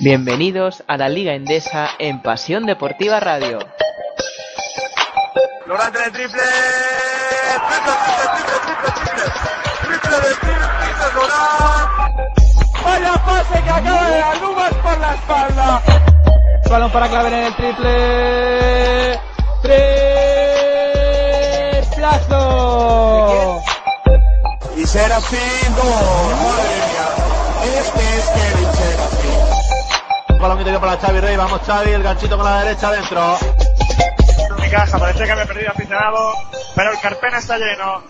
Bienvenidos a la Liga Endesa en Pasión Deportiva Radio. Lorante de triple. Triple, triple, triple, triple, triple. Triple de triple, Lorán. Vaya pase que acaba de dar por la espalda. Balón para Claver en el triple. Plazo. Y Serafín, gol. Madre mía. Este es Kevin Serafín. Balón que tiene para Xavi Rey. Vamos Xavi, el ganchito con la derecha adentro. Mi caja, parece que había perdido aficionado, pero el Carpena está lleno.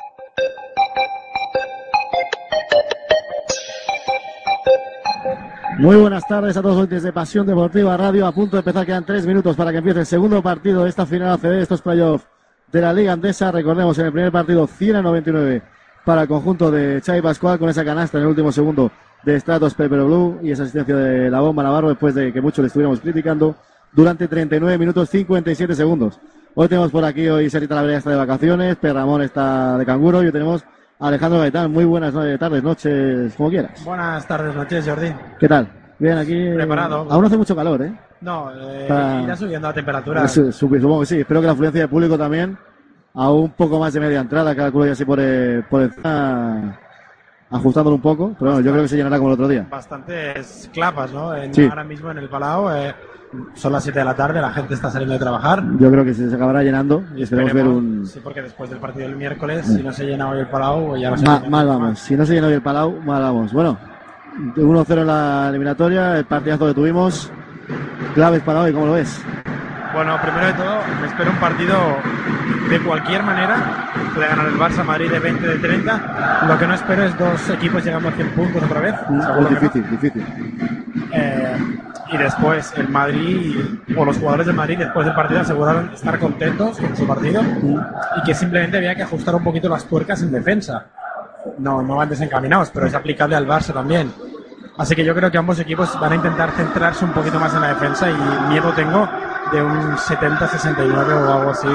Muy buenas tardes a todos los oyentes de Pasión Deportiva Radio. A punto de empezar, quedan tres minutos para que empiece el segundo partido de esta final ACB, de estos playoffs de la Liga Andesa. Recordemos, en el primer partido 100 a 99 para el conjunto de Xavi Pascual con esa canasta en el último segundo de Stratos Pepero Blue y esa asistencia de la bomba Navarro después de que muchos le estuviéramos criticando durante 39 minutos 57 segundos. Hoy tenemos por aquí, hoy Sarita la está de vacaciones, Perramón está de canguro y hoy tenemos a Alejandro Gaitán. Muy buenas tardes, noches, como quieras. Buenas tardes, noches, Jordi. ¿Qué tal? Bien, aquí. Preparado. Aún hace mucho calor, ¿eh? No, eh, Está- irá subiendo la temperatura. Su- su- Supongo que sí. Espero que la afluencia de público también. A un poco más de media entrada, calculo ya así por, eh, por encima, ajustándolo un poco. Pero bueno, yo creo que se llenará como el otro día. Bastantes clapas, ¿no? En- Sí. Ahora mismo en el Palau. eh, son las 7 de la tarde, la gente está saliendo de trabajar. Yo creo que se, acabará llenando y esperemos ver un. Sí, porque después del partido del miércoles, si no se llena hoy el Palau, ya no se Ma- mal más. vamos. Si no se llena hoy el Palau, mal vamos. Bueno, 1-0 en la eliminatoria, el partidazo que tuvimos. Claves para hoy, ¿cómo lo ves? Bueno, primero de todo, me espero un partido de cualquier manera. Puede ganar el Barça, Madrid de 20, de 30. Lo que no espero es dos equipos llegando a 100 puntos otra vez. Es que no. difícil, difícil. Eh, y después el Madrid o los jugadores del Madrid después del partido aseguraron estar contentos con su partido y que simplemente había que ajustar un poquito las tuercas en defensa. No, no van desencaminados, pero es aplicable al Barça también. Así que yo creo que ambos equipos van a intentar centrarse un poquito más en la defensa y miedo tengo de un 70-69 o algo así.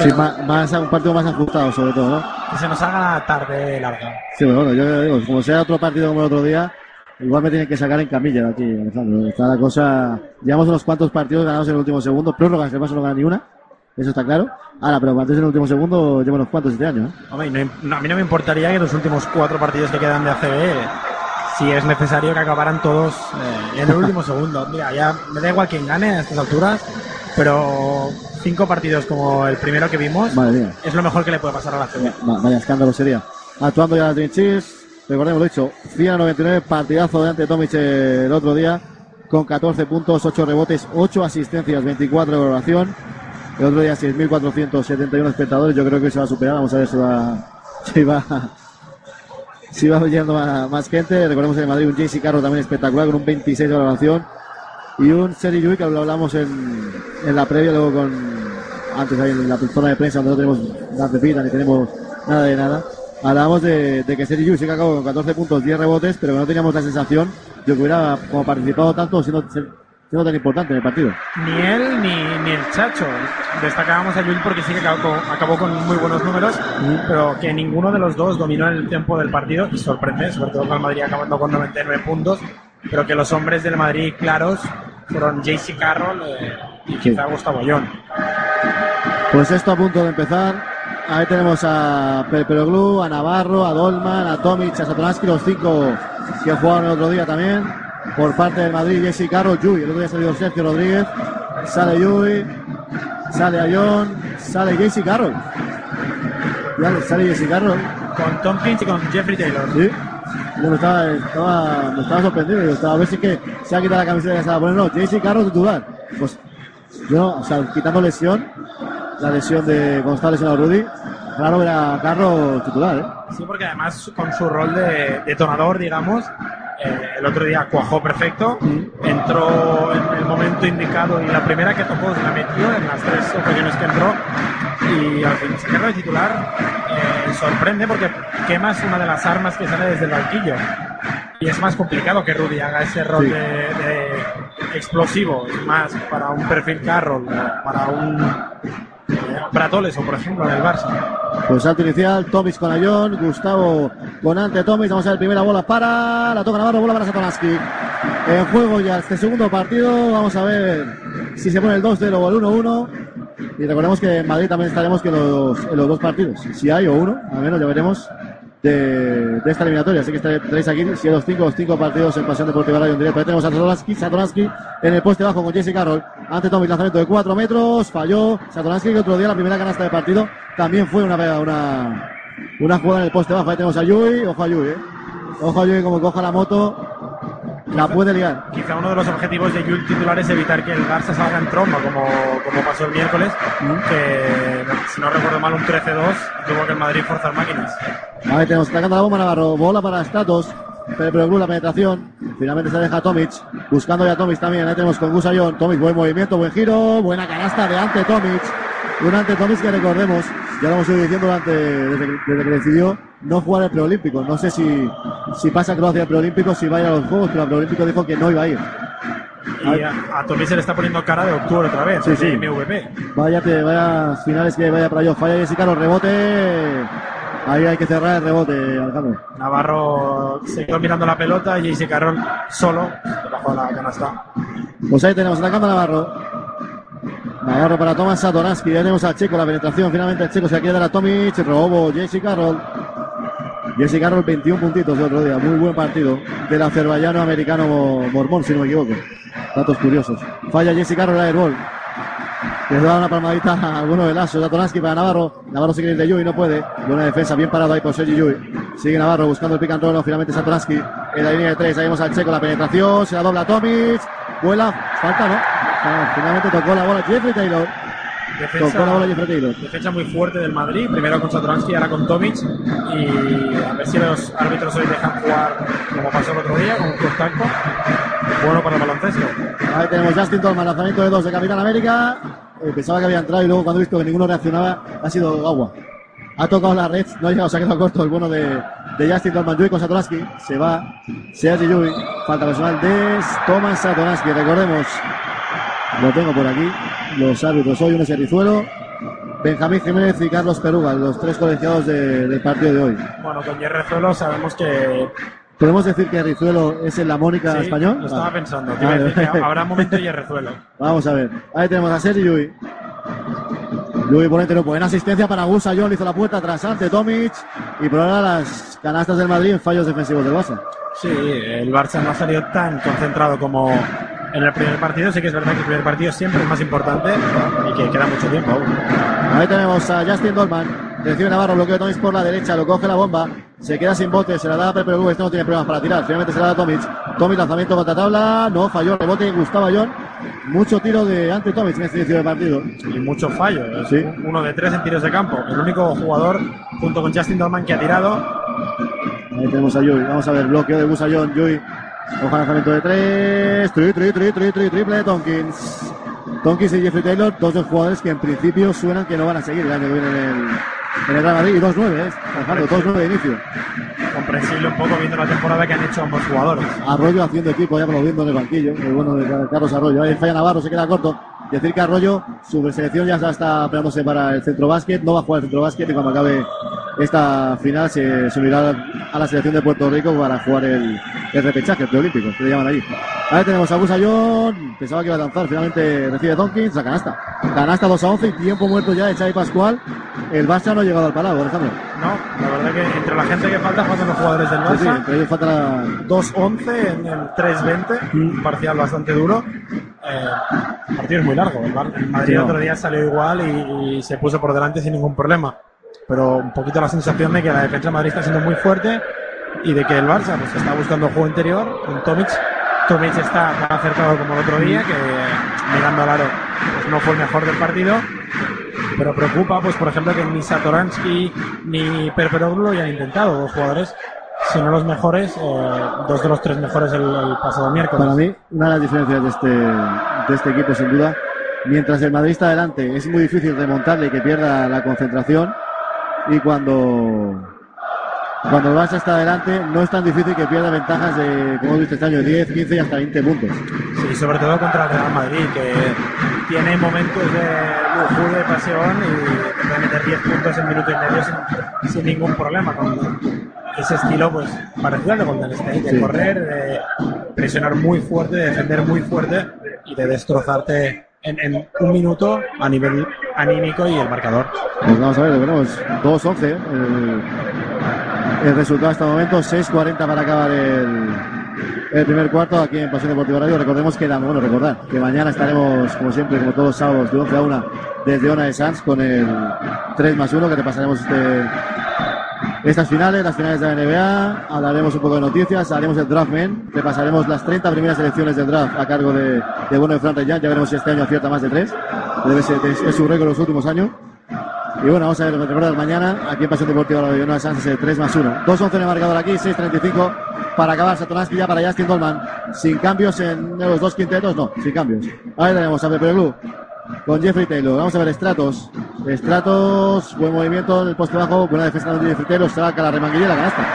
Sí, ma- más, un partido más ajustado, sobre todo, ¿no? que se nos haga tarde larga. Sí, bueno, yo digo, como sea otro partido como el otro día, igual me tienen que sacar en camilla de aquí, Alejandro. Está la cosa. Llevamos unos cuantos partidos ganados en el último segundo, prórrogas, además no gana ni una, eso está claro. Ahora, pero antes en el último segundo llevo unos cuantos este año, ¿eh? Hombre, no no, a mí no me importaría que los últimos cuatro partidos que quedan de ACB, si es necesario que acabaran todos eh, en el último segundo. Mira, ya me da igual quién gane a estas alturas, pero cinco partidos como el primero que vimos es lo mejor que le puede pasar a la ACB. Va- vaya escándalo sería. Actuando ya la Trinchis, recordemos lo dicho, 100 a 99, partidazo de ante Tomic el otro día, con 14 puntos, 8 rebotes, 8 asistencias, 24 de valoración. El otro día 6.471 espectadores, yo creo que se va a superar, vamos a ver si va, si va, si va yendo más, más gente. Recordemos en Madrid un JC Carro también espectacular, con un 26 de valoración. Y un Seri Yui, que lo hablamos en, en la previa, luego con, antes ahí en la zona de prensa donde no tenemos las pepitas ni tenemos nada de nada. Hablábamos de, de que Seri Yui sí que acabó con 14 puntos, 10 rebotes, pero que no teníamos la sensación de que hubiera como participado tanto siendo, siendo tan importante en el partido. Ni él ni, ni el Chacho. Destacábamos a Llull porque sí que acabó con, acabó con muy buenos números, pero que ninguno de los dos dominó el tiempo del partido y sorprende, sobre todo con el Madrid acabando con 99 puntos, pero que los hombres del Madrid claros fueron JC Carroll eh, y quizá Gustavo Young. Pues esto a punto de empezar. Ahí tenemos a Perperoglu, a Navarro, a Dolman, a Tomic, a Satoransky, los cinco que jugaron el otro día también. Por parte del Madrid, Jesse Carroll, Yui. El otro día ha salido Sergio Rodríguez. Sale Yui, sale Ayón, sale Jesse Carroll. Ya sale Jesse Carroll. Con Tompkins y con Jeffrey Taylor. Sí. Yo me estaba, estaba, me estaba sorprendido. Yo estaba a ver si es que se ha quitado la camiseta que se va. No, JC Carroll titular. Pues yo, no, o sea, quitando lesión, la lesión de González en la Rudy, claro ver a titular, ¿eh? Sí, porque además con su rol de detonador, digamos, eh, el otro día cuajó perfecto, entró en el momento indicado y la primera que tocó se la metió en las tres ocasiones que entró. Y al fin sacarlo de titular. Eh, sorprende porque quemas una de las armas que sale desde el banquillo. Y es más complicado que Rudy haga ese rol Sí. de, de explosivo, es más para un perfil Carroll, para un Bratoles o por ejemplo en el Barça. Pues salto inicial, Tomis con Ayón, Gustavo con ante Tomis. Vamos a ver primera bola para, la toca Navarro, bola para Satoransky. En juego ya este segundo partido. Vamos a ver si se pone el 2-0 o el 1-1. Y recordemos que en Madrid también estaremos que los, en los dos partidos. Si hay o uno, al menos ya veremos de, de esta eliminatoria. Así que estaréis aquí, si los cinco, los cinco partidos en Pasión Deportiva Radio en directo. Ahí tenemos a Satoransky, Satoransky en el poste bajo con Jesse Carroll. Ante Tommy, lanzamiento de 4 metros, falló. Satoransky que otro día la primera canasta de partido también fue una, una, una jugada en el poste bajo. Ahí tenemos a Yui, ojo a Yui, eh. Ojo a Yui como coja la moto. La puede liar. Quizá uno de los objetivos de Yul titular es evitar que el Barça salga en tromba, como, como pasó el miércoles, que si no recuerdo mal un 13-2 tuvo que el Madrid forzar máquinas. Ahí tenemos sacando la bomba Navarro, bola para Statos, pero la penetración, finalmente se deja Tomic, buscando ya Tomic también, ahí tenemos con Gusayón, Tomic, buen movimiento, buen giro, buena canasta de ante Tomic, un ante Tomic que recordemos, ya lo hemos ido diciendo durante, desde, que, desde que decidió no jugar el preolímpico, no sé si, si pasa Croacia el preolímpico, si va a ir a los juegos, pero el preolímpico dijo que no iba a ir. Y a, a Tomic se le está poniendo cara de octubre otra vez, Sí, sí. MVP. Vaya, vaya finales que vaya para yo, falla Jessica, los rebote, ahí hay que cerrar el rebote, Alejandro. Navarro se quedó mirando la pelota y Jesse Carroll solo debajo de la canasta. Pues ahí tenemos la cámara Navarro. Navarro para Tomás Satoransky. Ya tenemos al Checo, la penetración. Finalmente el Checo se quiere dar a Tomic. Robo Jesse Carroll. Jesse Carroll, 21 puntitos de otro día. Muy buen partido del azerbaiyano americano mormón, si no me equivoco. Datos curiosos. Falla Jesse Carroll el airball. Les da una palmadita a alguno de Lazo. Satoransky para Navarro. Navarro se quiere ir de Yui, no puede. Buena defensa, bien parado ahí por Sergi Yui. Sigue Navarro buscando el pick and roll. no, Finalmente Satoransky en la línea de tres. Ahí vemos al Checo, la penetración. Se la dobla Tomic. Vuela. Falta, ¿no? Ah, Finalmente tocó la bola Jeffrey Taylor. Tocó la bola Jeffrey Taylor. defensa muy fuerte del Madrid, primero con Satoransky, ahora con Tomic. Y a ver si los árbitros hoy dejan jugar como pasó el otro día, con un contacto. Bueno para el baloncesto. Ahí tenemos Justin Tolman, lanzamiento de dos de Capitán América. Eh, pensaba que había entrado y luego cuando he visto que ninguno reaccionaba ha sido agua. Ha tocado la red, no ha llegado, se ha quedado corto el bueno de, de Justin Tolman. Yui con Satoransky, se va, Sergi Yui, falta personal de Thomas Satoransky, recordemos. Lo tengo por aquí, los árbitros hoy, uno es Rizuelo, Benjamín Jiménez y Carlos Peruga, los tres colegiados de- del partido de hoy. Bueno, con Yerrezuelo sabemos que. ¿Podemos decir que Rizuelo es en la Mónica Sí, español? Lo estaba Vale. pensando. te iba a decir que habrá un momento Yerrezuelo. Vamos a ver. Ahí tenemos a Sergi Yui. Yui por dentro. Buena asistencia para Gusa. John hizo la puerta tras ante Tomic. Y por ahora las canastas del Madrid en fallos defensivos del Barça. Sí, el Barça no ha salido tan concentrado como en el primer partido. Sí que es verdad que el primer partido siempre es más importante y que queda mucho tiempo aún. Ahí tenemos a Justin Dolman. Recibe Navarro, bloqueo de Tomic por la derecha, lo coge la bomba, se queda sin bote, se la da a Pepe Rubio, este no tiene problemas para tirar, finalmente se la da a Tomic. Tomic lanzamiento contra tabla, no falló, rebote Gustavo Ayón. Mucho tiro de ante Tomic en este inicio de partido. Y mucho fallo. Sí. Uno de tres en tiros de campo. El único jugador, junto con Justin Dolman, que ha tirado. Ahí tenemos a Yui. Vamos a ver, bloqueo de Gusayón. Yui. Ojo lanzamiento de tres. Tri, tri, tri, tri, tri, triple de Tonkins. Tonkins y Jeffrey Taylor, dos de los jugadores que en principio suenan que no van a seguir el año que viene en el, en el Real Madrid. Y 2-9, ¿eh? Alejandro, 2-9 de inicio. Comprensible un poco viendo la temporada que han hecho ambos jugadores. Arroyo haciendo equipo, ya aplaudiendo en el banquillo. El bueno de Carlos Arroyo. Ahí falla Navarro, se queda corto. Decir que Arroyo, su selección ya está preparándose para el centro básquet. No va a jugar el centro básquet y cuando acabe esta final se, se unirá a la selección de Puerto Rico para jugar el, el repechaje, el preolímpico, que le llaman allí. Ahí tenemos a Gusayón. Pensaba que iba a lanzar, finalmente recibe Tonkins, la canasta. Canasta 2 a 11 y tiempo muerto ya de Xavi Pascual. El Barça no ha llegado al palau, Alejandro. No, la verdad que entre la gente que falta, faltan los jugadores del Sí, sí, Barça. entre ellos falta la, 2-11 en el 3-20, un parcial bastante duro. Eh, partido muy largo. El, Bar- el Madrid no. otro día salió igual y, y se puso por delante sin ningún problema. Pero un poquito la sensación de que la defensa de Madrid está siendo muy fuerte y de que el Barça pues, está buscando juego interior con Tomic. Tomic está tan acertado como el otro día, que mirando al aro pues, no fue el mejor del partido. Pero preocupa, pues por ejemplo, que ni Satoransky ni Perperoglu lo hayan intentado, dos jugadores, si no los mejores, eh, dos de los tres mejores el, el pasado miércoles. Para mí, una de las diferencias de este, de este equipo, sin duda, mientras el Madrid está adelante, es muy difícil remontarle y que pierda la concentración. Y cuando, cuando el Barça está adelante, no es tan difícil que pierda ventajas de, como hemos visto este año, 10, 15 y hasta 20 puntos. Sí, sobre todo contra el Real Madrid, que tiene momentos de lujuria, de pasión y te puede meter 10 puntos en minuto y medio sin, sin ningún problema. Con ese estilo, pues, parecido al de Golden State, de Sí. correr, de presionar muy fuerte, de defender muy fuerte y de destrozarte en, en un minuto a nivel anímico y el marcador. Pues vamos a ver, tenemos 2-11. El, el resultado hasta el momento, 6-40 para acabar el, el primer cuarto aquí en Pasión Deportiva Radio. Recordemos que, bueno, recordar que mañana estaremos, como siempre, como todos los sábados, de 11 a 1 desde Ona de Sanz con el 3 más 1 que repasaremos este, estas finales, las finales de la NBA. Hablaremos un poco de noticias, haremos el draft men, repasaremos las 30 primeras elecciones del draft a cargo de, de bueno de Fran Reyán. Ya veremos si este año acierta más de 3. Debe ser, es, es su récord los últimos años. Y bueno, vamos a ver, recordar mañana aquí en Pasión Deportiva de Sanz es el 3 más 1. 2-11 en el marcador aquí, 6-35 para acabar Satoransky ya para Justin Dolman. Sin cambios en los dos quintetos, no, sin cambios. Ahí tenemos a Pepe Blue con Jeffrey Taylor. Vamos a ver Stratos. Stratos, buen movimiento en el poste bajo, buena defensa de Jeffrey Taylor, saca la remanguilla y la canasta.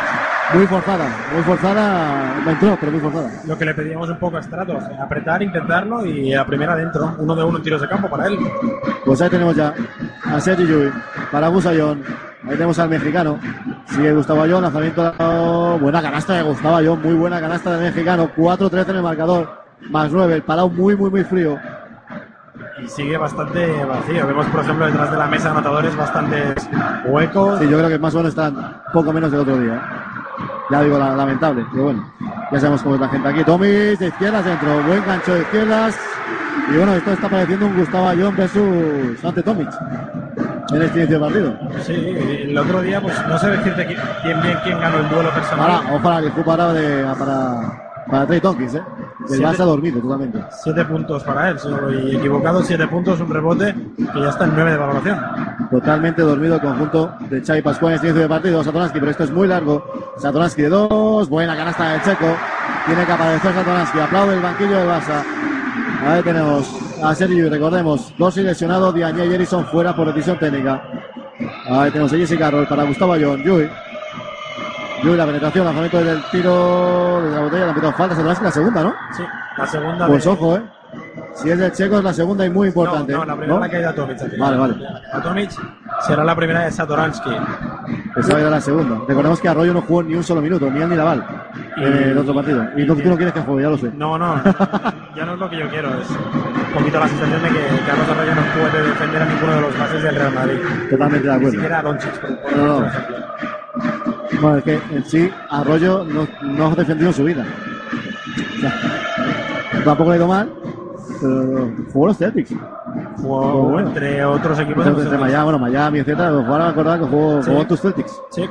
Muy forzada, muy forzada, no entró, pero muy forzada. Lo que le pedíamos un poco a Stratos, eh, apretar, intentarlo y a primera dentro, uno de uno en tiros de campo para él. Pues ahí tenemos ya a Sergi Yui, para Gusayón. Ahí tenemos al mexicano. Sigue Gustavo Ayón, lanzamiento. Buena canasta de Gustavo Ayón, muy buena canasta del mexicano. 4-13 en el marcador, más 9. El parado muy, muy, muy frío. Y sigue bastante vacío. Vemos, por ejemplo, detrás de la mesa de anotadores bastantes huecos. Sí, yo creo que más o menos están poco menos del otro día. Ya digo, la- lamentable, pero bueno, ya sabemos cómo es la gente aquí. Tomis de izquierdas dentro, buen gancho de izquierdas. Y bueno, esto está pareciendo un Gustavo Ayón versus Ante Tomic en este inicio de partido. Sí, el otro día, pues no sé decirte qui- bien quién ganó el duelo personal. Ahora, para que parado de, para, para Trey Tompkins, ¿eh? El Barça ha dormido totalmente. Siete puntos para él, si no voy equivocado, siete puntos, un rebote, que ya está en nueve de valoración. Totalmente dormido el conjunto de Xavi Pascual en este inicio de partido. Satoransky, pero esto es muy largo. Satoransky de dos, buena canasta del Checo. Tiene que aparecer Satoransky, aplaude el banquillo de Barça. Ahí tenemos a Sergio, recordemos, dos lesionados, Diagne y Erison fuera por decisión técnica. Ahí tenemos a Jesse Carroll para Gustavo Ayón, Yui. Yui, la penetración, lanzamiento del tiro de la botella, la pitado falta, Satoransky la segunda, ¿no? Sí, la segunda. Pues de- ojo, ¿eh? Si es del Checo es la segunda y muy importante. No, no, la primera ¿no? la que ha ido a Tomic. al final. Vale, vale. A Tomic será la primera de Satoransky. Pensaba que era la segunda. Recordemos que Arroyo no jugó ni un solo minuto, ni ni Laval, Y- en el otro partido. Y no, tú no quieres que juegue, ya lo sé. No, no, ya no es lo que yo quiero. Es un poquito la sensación de que Carlos Arroyo no puede defender a ninguno de los bases del Real Madrid. Totalmente de Ni acuerdo. siquiera a Doncic, No, no. Bueno, es que en sí Arroyo no, no ha defendido en su vida. O sea, tampoco le ha ido mal, pero jugó los Celtics. Jugó bueno. entre otros equipos. Entre, en los Miami, bueno, Miami, etcétera. Pero ahora me acordaba que jugó, Sí. jugó tus Celtics. Sí.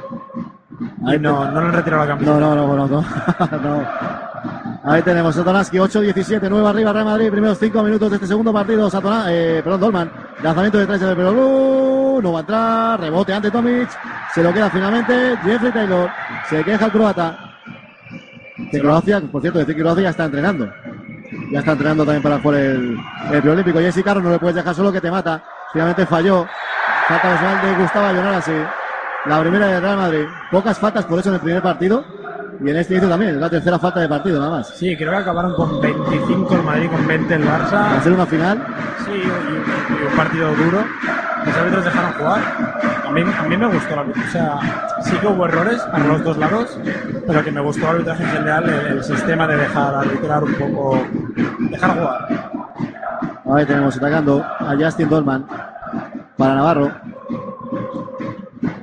Ahí no, no le retiró la No, camiseta. no, no, no, no. no. Ahí tenemos Satoransky, 8-17, 9 arriba Real Madrid, primeros 5 minutos de este segundo partido, Satona, eh, perdón, Dolman, lanzamiento de 3 de Perú, no va a entrar, rebote ante Tomic, se lo queda finalmente Jeffrey Taylor, se queja el croata, que Croacia, por cierto, decir que Croacia ya está entrenando, ya está entrenando también para jugar el, el preolímpico, Jesse Carro no le puedes dejar solo que te mata, finalmente falló, falta personal de Gustavo sí, la primera de Real Madrid, pocas faltas por eso en el primer partido, y en este inicio también, es la tercera falta de partido nada más. Sí, creo que acabaron con 25 el Madrid, con 20 el Barça. ser una final, Sí, y, y- y un partido duro. Los árbitros dejaron jugar. A mí, a mí me gustó la O sea, sí que hubo errores para los dos lados, pero que me gustó el arbitraje en general, el, sistema de dejar arbitrar un poco. dejar jugar. ahí tenemos atacando a Justin Dolman para Navarro.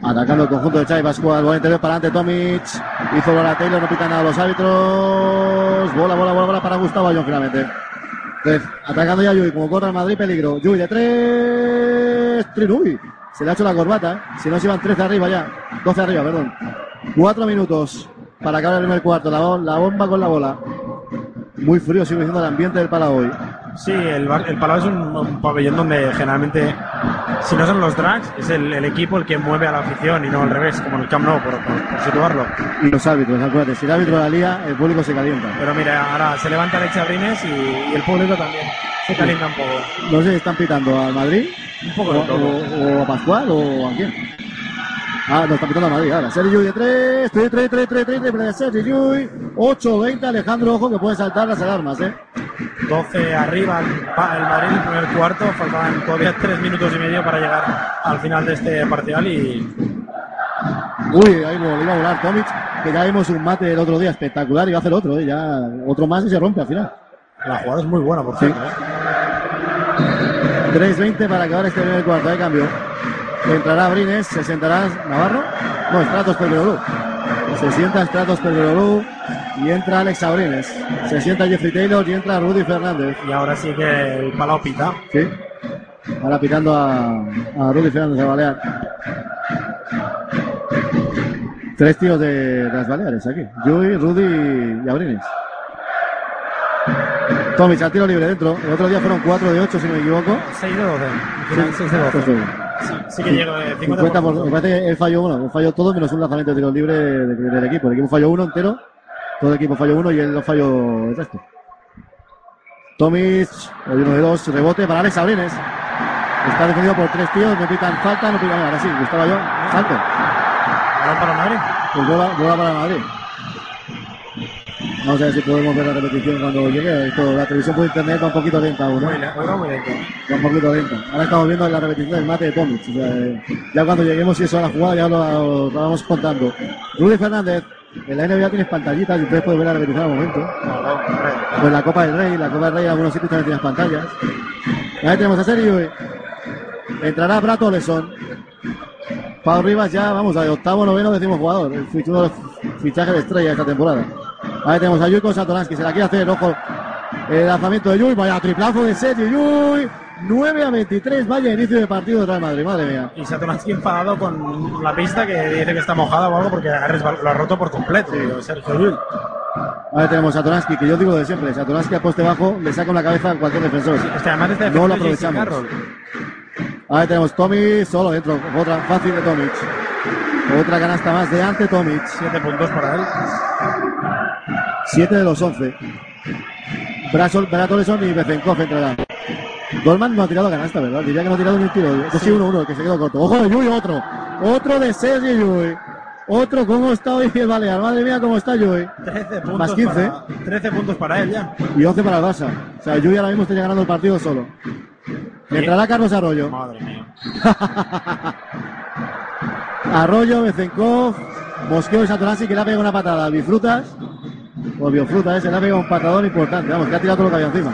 Atacando el conjunto de Xavi Pascual, bola interior para adelante Tomic, hizo bola Taylor, no pita nada los árbitros, bola, bola, bola, bola para Gustavo Ayón finalmente. Atacando ya Yui, como corre el Madrid, peligro. Yui de tres, Trinubi, se le ha hecho la corbata, si no se iban 13 arriba ya, 12 arriba, perdón. Cuatro minutos para acabar el primer cuarto, la, la bomba con la bola. Muy frío sigue siendo el ambiente del Palau hoy. Sí, el, el Palau es un, un pabellón donde generalmente, si no son los drags, es el, el equipo el que mueve a la afición y no al revés, como en el Camp Nou, por, por- por situarlo. Y los árbitros, acuérdate, si el árbitro la lía, el público se calienta. Pero mira, ahora se levanta Alex Abrines y, y el público también se calienta un poco. No sé si están pitando al Madrid, Un o, poco todo. o- o a Pascual, o a quién. Ah, no, están pitando al Madrid, ahora. Sergio Yui de 3, 3, 3, 3, 3, 3, de Sergio Yui. 8-20, Alejandro, ojo que puede saltar las alarmas, ¿eh? 12 arriba el, el Madrid en el primer cuarto, faltaban todavía 3 minutos y medio para llegar al final de este parcial y Uy, ahí lo, iba a volar Tomic. que ya vimos un mate el otro día espectacular y va a hacer otro, ¿eh? ya otro más y se rompe al final. La jugada es muy buena, por cierto. ¿eh? 3.20 para acabar este primer cuarto de cambio. Entrará Brines, se sentará Navarro. No, Stratos Pelverolú. Se sienta Stratos Pelverolú y entra Alex Abrines. Se sienta Jeffrey Taylor y entra Rudy Fernández. Y ahora sí que el palo pita. Sí. Ahora pitando a, a Rudy Fernández a Balear. Tres tíos de, de las Baleares aquí. Yui, Rudy y Abrines. Tomic al tiro libre dentro. El otro día fueron 4 de 8, si no me equivoco. 6 de 12. Al final, 6 de 12. Entonces, Sí, sí que llegó de 50%. 50 por, me parece que él falló uno, él falló todo menos un lanzamiento de tiro libre de- del equipo. El equipo falló uno entero, todo el equipo falló uno y él no falló el resto. Tomic, hay uno de dos, rebote para Alex Abrines. Está defendido por tres tíos, no pitan falta, no pitan ahora sí, estaba yo, salto. Balón para Madrid. Pues bola, bola para Madrid. Vamos a ver si podemos ver la repetición cuando llegue. Esto, la televisión por internet va un poquito lenta aún, ¿no? Muy, muy. Va un poquito lento. Ahora estamos viendo la repetición del mate de Tomic. O sea, eh, ya cuando lleguemos y eso a la jugada ya lo, lo vamos contando. Rudy Fernández, en la NBA tienes pantallitas y ustedes pueden ver la repetición al momento. Pues la Copa del Rey, la Copa del Rey en algunos sitios también tienes pantallas. Ahí tenemos a Sergio. Entrará Brato Oleson. Pau Rivas ya, vamos, a octavo, noveno, décimo jugador. El fich- uno de los fichajes de estrella esta temporada. Ahí tenemos a Yui con Satoransky, se la quiere hacer, ojo. El lanzamiento de Yui, vaya triplazo de Sergio Yui. 9 a 23, vaya inicio de partido de Real Madrid, madre mía. Y Satoransky enfadado con la pista que dice que está mojada o algo porque lo ha roto por completo. Sergio Llull. Ahí tenemos a Satoransky, que yo digo de siempre, Satoransky a poste bajo le saca una cabeza a cualquier defensor. Es que además está No lo aprovechamos. Ahí tenemos Tomic solo dentro, otra fácil de Tomic. Otra canasta más de ante Tomic. Siete puntos para él. 7 de los 11. Brasol, Brad Oleson y Bezenkov entrarán. Dolman no ha tirado canasta, ¿verdad? Diría que no ha tirado ni un tiro. Eso sí, 1-1, que se quedó corto. Ojo de Yui, otro. Otro de Sergio Yui. Otro, ¿cómo está hoy el Balear? Madre mía, ¿cómo está Yui? 13 puntos, Más 15. Para, 13 puntos para él ya. Y 11 para el Barça. O sea, Yui ahora mismo está ganando el partido solo. Entrará Carlos Arroyo. Madre mía. Arroyo, Bezenkov, Mosqueo y Satoransi que le ha pegado una patada. Bifrutas, o Biofruta ese, le ha pegado un patadón importante. Vamos, que ha tirado todo lo que había encima.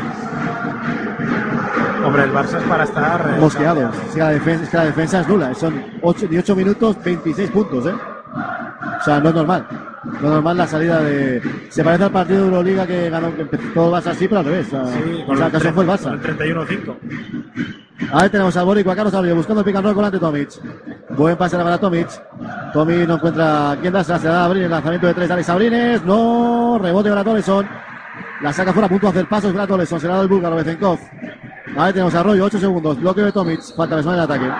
Hombre, el Barça es para estar. eh, Mosqueados. Es que la defensa, es, que la defensa es nula. Son 8, 18 minutos, 26 puntos, ¿eh? O sea, no es normal. Es normal la salida de. Se parece al partido de Euroliga que ganó, que empezó todo el Barça así, pero al revés. Sea, Sí, o sea, acaso fue el Barça. Con el 31-5. Ahí tenemos al Bórico, a Carlos Arroyo, buscando el pick and roll con ante Tomic. Buen pase para Tomic. Tomic no encuentra quién da, se la da a Abrines, lanzamiento de tres de Alex Abrines. No, rebote para Toleson. La saca fuera, a punto de hacer pasos para Toleson, se la da el búlgaro Bezenkov. Ahí tenemos a Arroyo, 8 segundos, bloqueo de Tomic, falta personal en el ataque.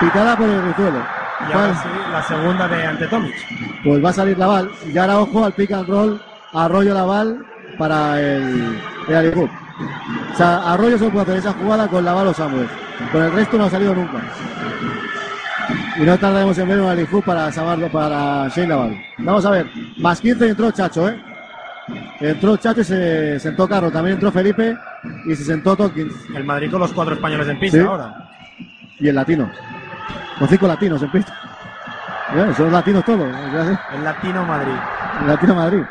Pitada por el Rizuelo. Y ahora sí, la segunda de ante Tomic. Pues va a salir Laval. Y ahora ojo al pick and roll. Arroyo Laval para el, Alihoop. O sea, Arroyo solo puede hacer esa jugada con Laval o Samuel. Con el resto no ha salido nunca. Y no tardaremos en ver un Alihoop para Samardo, para Shane Laval. Vamos a ver. Más 15 y entró Chacho, ¿eh? Entró Chacho y se sentó Carro. También entró Felipe y se sentó Totkins. El Madrid con los cuatro españoles en pista Sí. ahora. Y el latino. Los cinco latinos en pista. Bueno, son latinos todos. El Latino Madrid. Latino Madrid.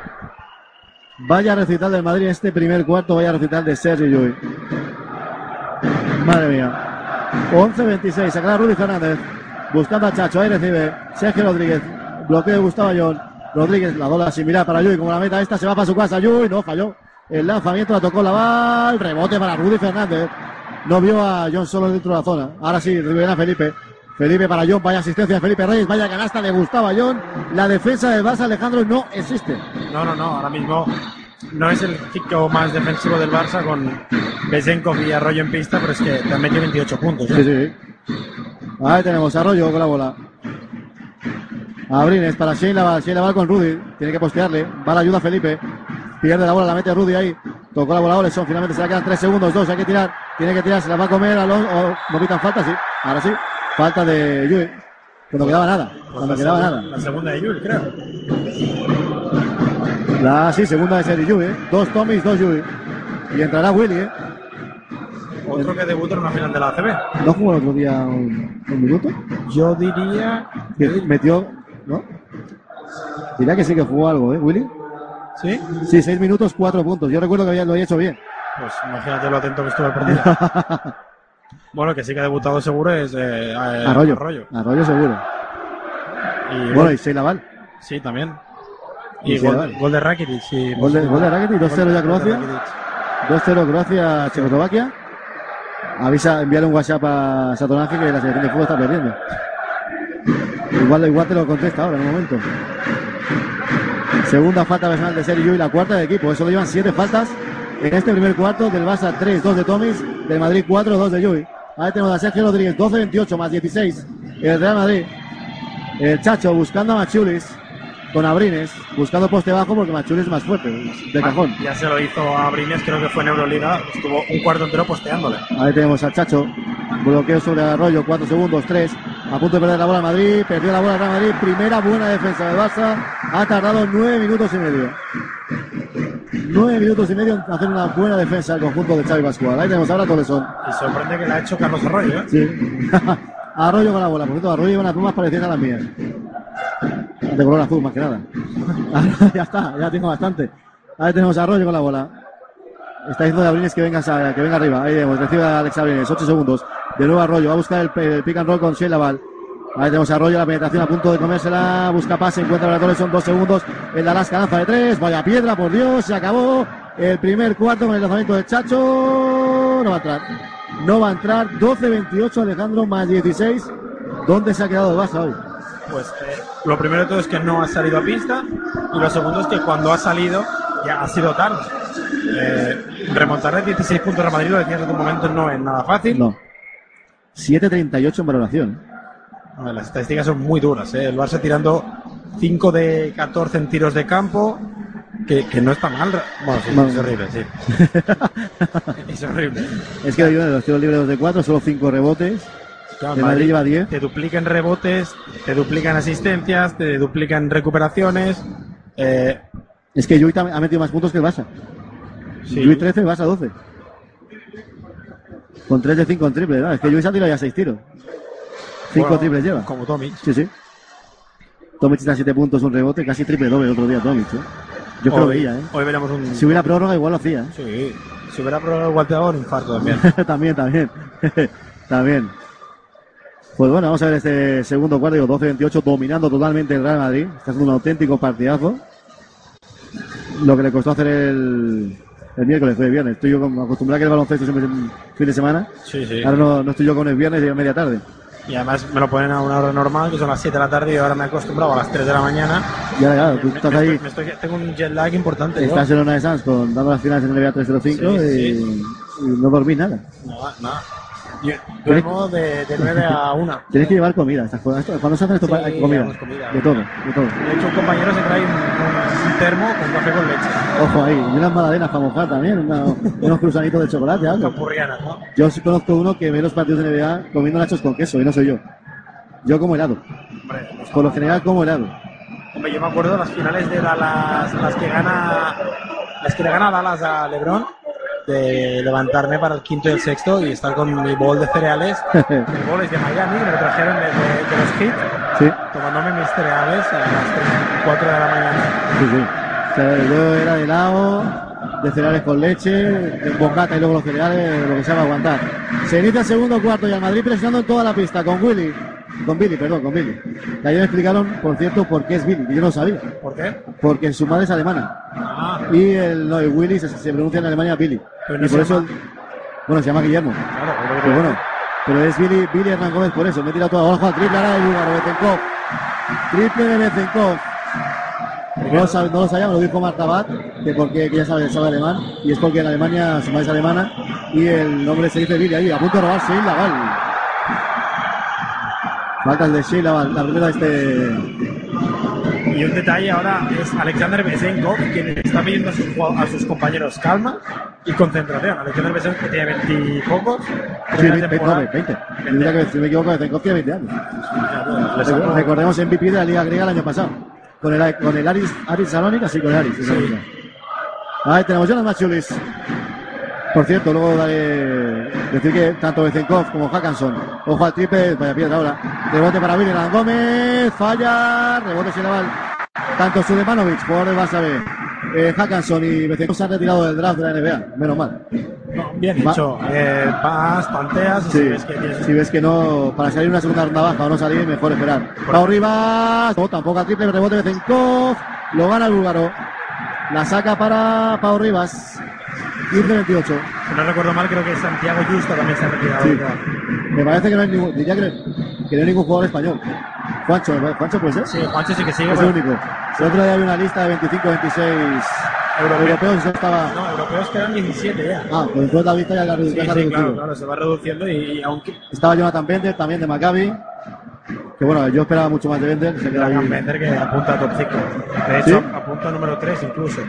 Vaya recital del Madrid en este primer cuarto, vaya recital de Sergio Llull. Madre mía. 11-26, sacará Rudy Fernández. Buscando a Chacho, ahí recibe Sergio Rodríguez. Bloqueo de Gustavo Ayón. Rodríguez la bola sin mirar para Llull. Como la meta esta se va para su casa. Llull no falló. El lanzamiento la tocó la bal. Rebote para Rudy Fernández. No vio a John solo dentro de la zona. Ahora sí, recibe a Felipe. Felipe para John, vaya asistencia Felipe Reyes, vaya canasta de Gustavo Ayón. La defensa del Barça Alejandro no existe. No, no, no. Ahora mismo no es el chico más defensivo del Barça con Besenkov y Arroyo en pista, pero es que te han metido 28 puntos. ¿eh? Sí, sí. Ahí tenemos a Arroyo con la bola. Abrines para Shane Laval. Shane Laval con Rudy. Tiene que postearle. Va la ayuda a Felipe. Pierde la bola, la mete Rudy ahí. Tocó la bola a Oleson. Finalmente se le quedan 3 segundos. 2. Hay que tirar. Tiene que tirar. Se la va a comer. Alonso. o no pitan falta, sí. Ahora sí. Falta de Yui. Cuando quedaba nada. Cuando quedaba segunda, nada. la segunda de Yul, creo. La sí, segunda de serie Yui. ¿eh? Dos Tomis, dos Yui. Y entrará Willy, ¿eh? Otro que debutó en una final de la ACB. ¿No jugó el otro día un, un minuto? Yo diría. Que metió, ¿no? Dirá que sí que jugó algo, ¿eh, Willy? ¿Sí? Sí, seis minutos, cuatro puntos. Yo recuerdo que había, lo había hecho bien. Pues imagínate lo atento que estuvo el partido. bueno, que sí que ha debutado seguro es eh, eh, Arroyo. Arroyo. Arroyo seguro. Y Bueno, y Sheila Val. sí, también. Y gol, de Rakitic. Sí, Gol de, gol de Rakitic, 2-0 ya Croacia. Rakitic. 2-0 Croacia, Checoslovaquia. Avisa, enviar un WhatsApp a Satonaje que la selección de fútbol está perdiendo. Igual, igual te lo contesta ahora, en un momento. Segunda falta personal de Sergio y la cuarta del equipo. Eso lo llevan siete faltas en este primer cuarto. Del Barça 3, 2 de Tomis. Del Madrid 4, 2 de Yui. Ahí tenemos a Sergio Rodríguez, 12-28 más 16. El Real Madrid. El Chacho buscando a Machulis. Con Abrines. Buscando poste bajo porque Machulis es más fuerte. De cajón. Ya se lo hizo a Brines, creo que fue en Euroliga. Estuvo un cuarto entero posteándole. Ahí tenemos al Chacho. Bloqueo sobre Arroyo, 4 segundos, 3. A punto de perder la bola Madrid. Perdió la bola Real Madrid. Primera buena defensa del Barça. Ha tardado 9 minutos y medio. 9 minutos y medio en hacer una buena defensa al conjunto de Xavi Pascual. Ahí tenemos ahora a Tolesón. Y sorprende que le ha hecho Carlos Arroyo, ¿eh? Sí. Arroyo con la bola. Por cierto, Arroyo lleva unas plumas parecidas a las mías. De color azul, más que nada. ya está, ya tengo bastante. Ahí tenemos a Arroyo con la bola. Está diciendo de Abrines que venga, que venga arriba. Ahí vemos, recibe a Alex Abrines, 8 segundos. De nuevo Arroyo, va a buscar el, pick and roll con Sheila Val. Ahí tenemos a Arroyo, la penetración a punto de comérsela. Busca pase, encuentra a son dos segundos. El de Alaska lanza de tres. Vaya piedra, por Dios, se acabó. El primer cuarto con el lanzamiento de Chacho. No va a entrar. No va a entrar. 12-28 Alejandro más 16. ¿Dónde se ha quedado el Barça hoy? Pues eh, lo primero de todo es que no ha salido a pista. Y lo segundo es que cuando ha salido ya ha sido tarde. Eh, remontarle 16 puntos a Madrid, lo decías en un momento, no es nada fácil. No. 7.38 en valoración. Las estadísticas son muy duras. ¿eh? El Barça tirando 5 de 14 en tiros de campo, que, que no está mal. Bueno, sí, Bueno. es horrible, sí. es horrible. Es que de los tiros libres de 4, solo 5 rebotes. Claro, El Madrid lleva 10. Te duplican rebotes, te duplican asistencias, te duplican recuperaciones. Eh, Es que Yui tam- ha metido más puntos que el Barça. sí. Yui 13, Barça 12. Con 3 de 5 en triple, ¿no? Es que Yui se ha tirado ya 6 tiros. 5 Bueno, triples lleva. Como Tomic. Sí, sí. Tomic está a 7 puntos, un rebote, casi triple doble el otro día Tomic, ¿eh? Yo creo que veía, ¿eh? hoy veremos un. Si hubiera prórroga igual lo hacía, ¿eh? Sí, si hubiera probado igual te daba un infarto también. también, también. también. Pues bueno, vamos a ver este segundo cuarto, digo, 12-28, dominando totalmente el Real Madrid. Está haciendo un auténtico partidazo. Lo que le costó hacer el, el miércoles, fue el viernes. Estoy yo como acostumbrado a que el baloncesto siempre es fin de semana. Sí, sí. Ahora no, no estoy yo con el viernes y a media tarde. Y además me lo ponen a una hora normal, que son las 7 de la tarde, y ahora me he acostumbrado a las 3 de la mañana. Y ahora, claro, tú Me- estás me ahí, estoy- me estoy- tengo un jet lag importante. yo. estás en una de Sans con, dando las finales en NBA 305 Sí, y, y no dormís nada. Nada, nada. Yo duermo de, de 9 a 1. Tienes que llevar comida. estas cosas. Esto- Cuando se hacen esto, Sí, hay comida. comida. De todo, de todo. De hecho, un compañero se trae un, un- termo con café con leche. Ojo ahí, y unas magdalenas para mojar también, una- unos cruzanitos de chocolate, algo. ¿no? Yo sí conozco uno que ve los partidos de NBA comiendo nachos con queso, y no soy yo. Yo como helado. Hombre, Por lo general como helado. hombre, yo me acuerdo de las finales de Dallas, las que gana, las que le gana Dallas a LeBron, de levantarme para el quinto y el sexto y estar con mi bol de cereales. Mi bol es de Miami, me lo trajeron de, de- los Heat, sí, tomándome mis cereales a las 3, 4 de la mañana. sí, sí. O sea, yo era de helado, de cereales con leche, de bocata y luego los cereales, lo que se llama aguantar. Se inicia el segundo cuarto y al Madrid presionando en toda la pista con Willy. Con Billy, perdón, con Billy. Que ayer me explicaron, por cierto, por qué es Billy, que yo no sabía. ¿Por qué? Porque su madre es alemana. Ah, Y el, no, el Willy se, se pronuncia en Alemania Billy. Pero no y por eso, llama- bueno, se llama Guillermo. claro, Pero digo. bueno, pero es Billy, Billy Hernán Gómez por eso. Me he tirado toda abajo al triple ahora de Búlgaro, Bezenkov. Triple de Bezenkov. No lo, sabe- no lo sabía, me lo dijo Marta Bat, que porque que ya sabe, sabe alemán, y es porque en Alemania su madre es alemana, y el nombre se dice Billy ahí, a punto de robar Sheila Val. Faltas de Val, la primera de este. Y un detalle ahora es Alexander Besenkov, quien está pidiendo a sus, a sus compañeros calma y concentración. Alexander Besenkov que tiene 20 y pocos. Sí, primera 20, temporada. 20. 20. Mira que si me equivoco, Bezenkov tiene 20 años. Le sacó- Recordemos MVP de la Liga Griega el año pasado. Con el, con el Aris, Aris Salónica, sí, con el Aris. Sí. Ahí tenemos Jonas Machulis. Por cierto, luego daré decir que tanto Bezenkov como Hackanson, ojo al triple, vaya piedra ahora. Rebote para William Gómez, falla, rebote sin aval Tanto Sudemanovic, jugador del Barça B, eh, Hackanson y Bezenkov se han retirado del draft de la NBA. Menos mal. No, bien Va- hecho. Eh, vas, tanteas y Sí, si ves que tienes si ves que no, para salir una segunda ronda baja o no salir, mejor esperar. Pau Rivas, no, tampoco a triple, rebote Bezenkov, lo gana el búlgaro. La saca para Pau Rivas, 15-28. Si no recuerdo mal, creo que Santiago Justo también se ha retirado. Sí. Me parece que no hay ningún, diría que, que no hay ningún jugador español. Juancho, ¿me parece- Juancho puede ser. Sí, Juancho sí que sigue. Es el único. El otro día había una lista de 25, 26 Europeo. europeos estaba. No, europeos quedan 17 ya. Ah, pues entonces la lista ya la Sí, sí, claro, se va reduciendo y, y aunque Estaba Jonathan Bender también de Maccabi. Que bueno, yo esperaba mucho más de Bender. Se queda. Bender que apunta a top 5. De ¿Sí? hecho, apunta a número 3 incluso.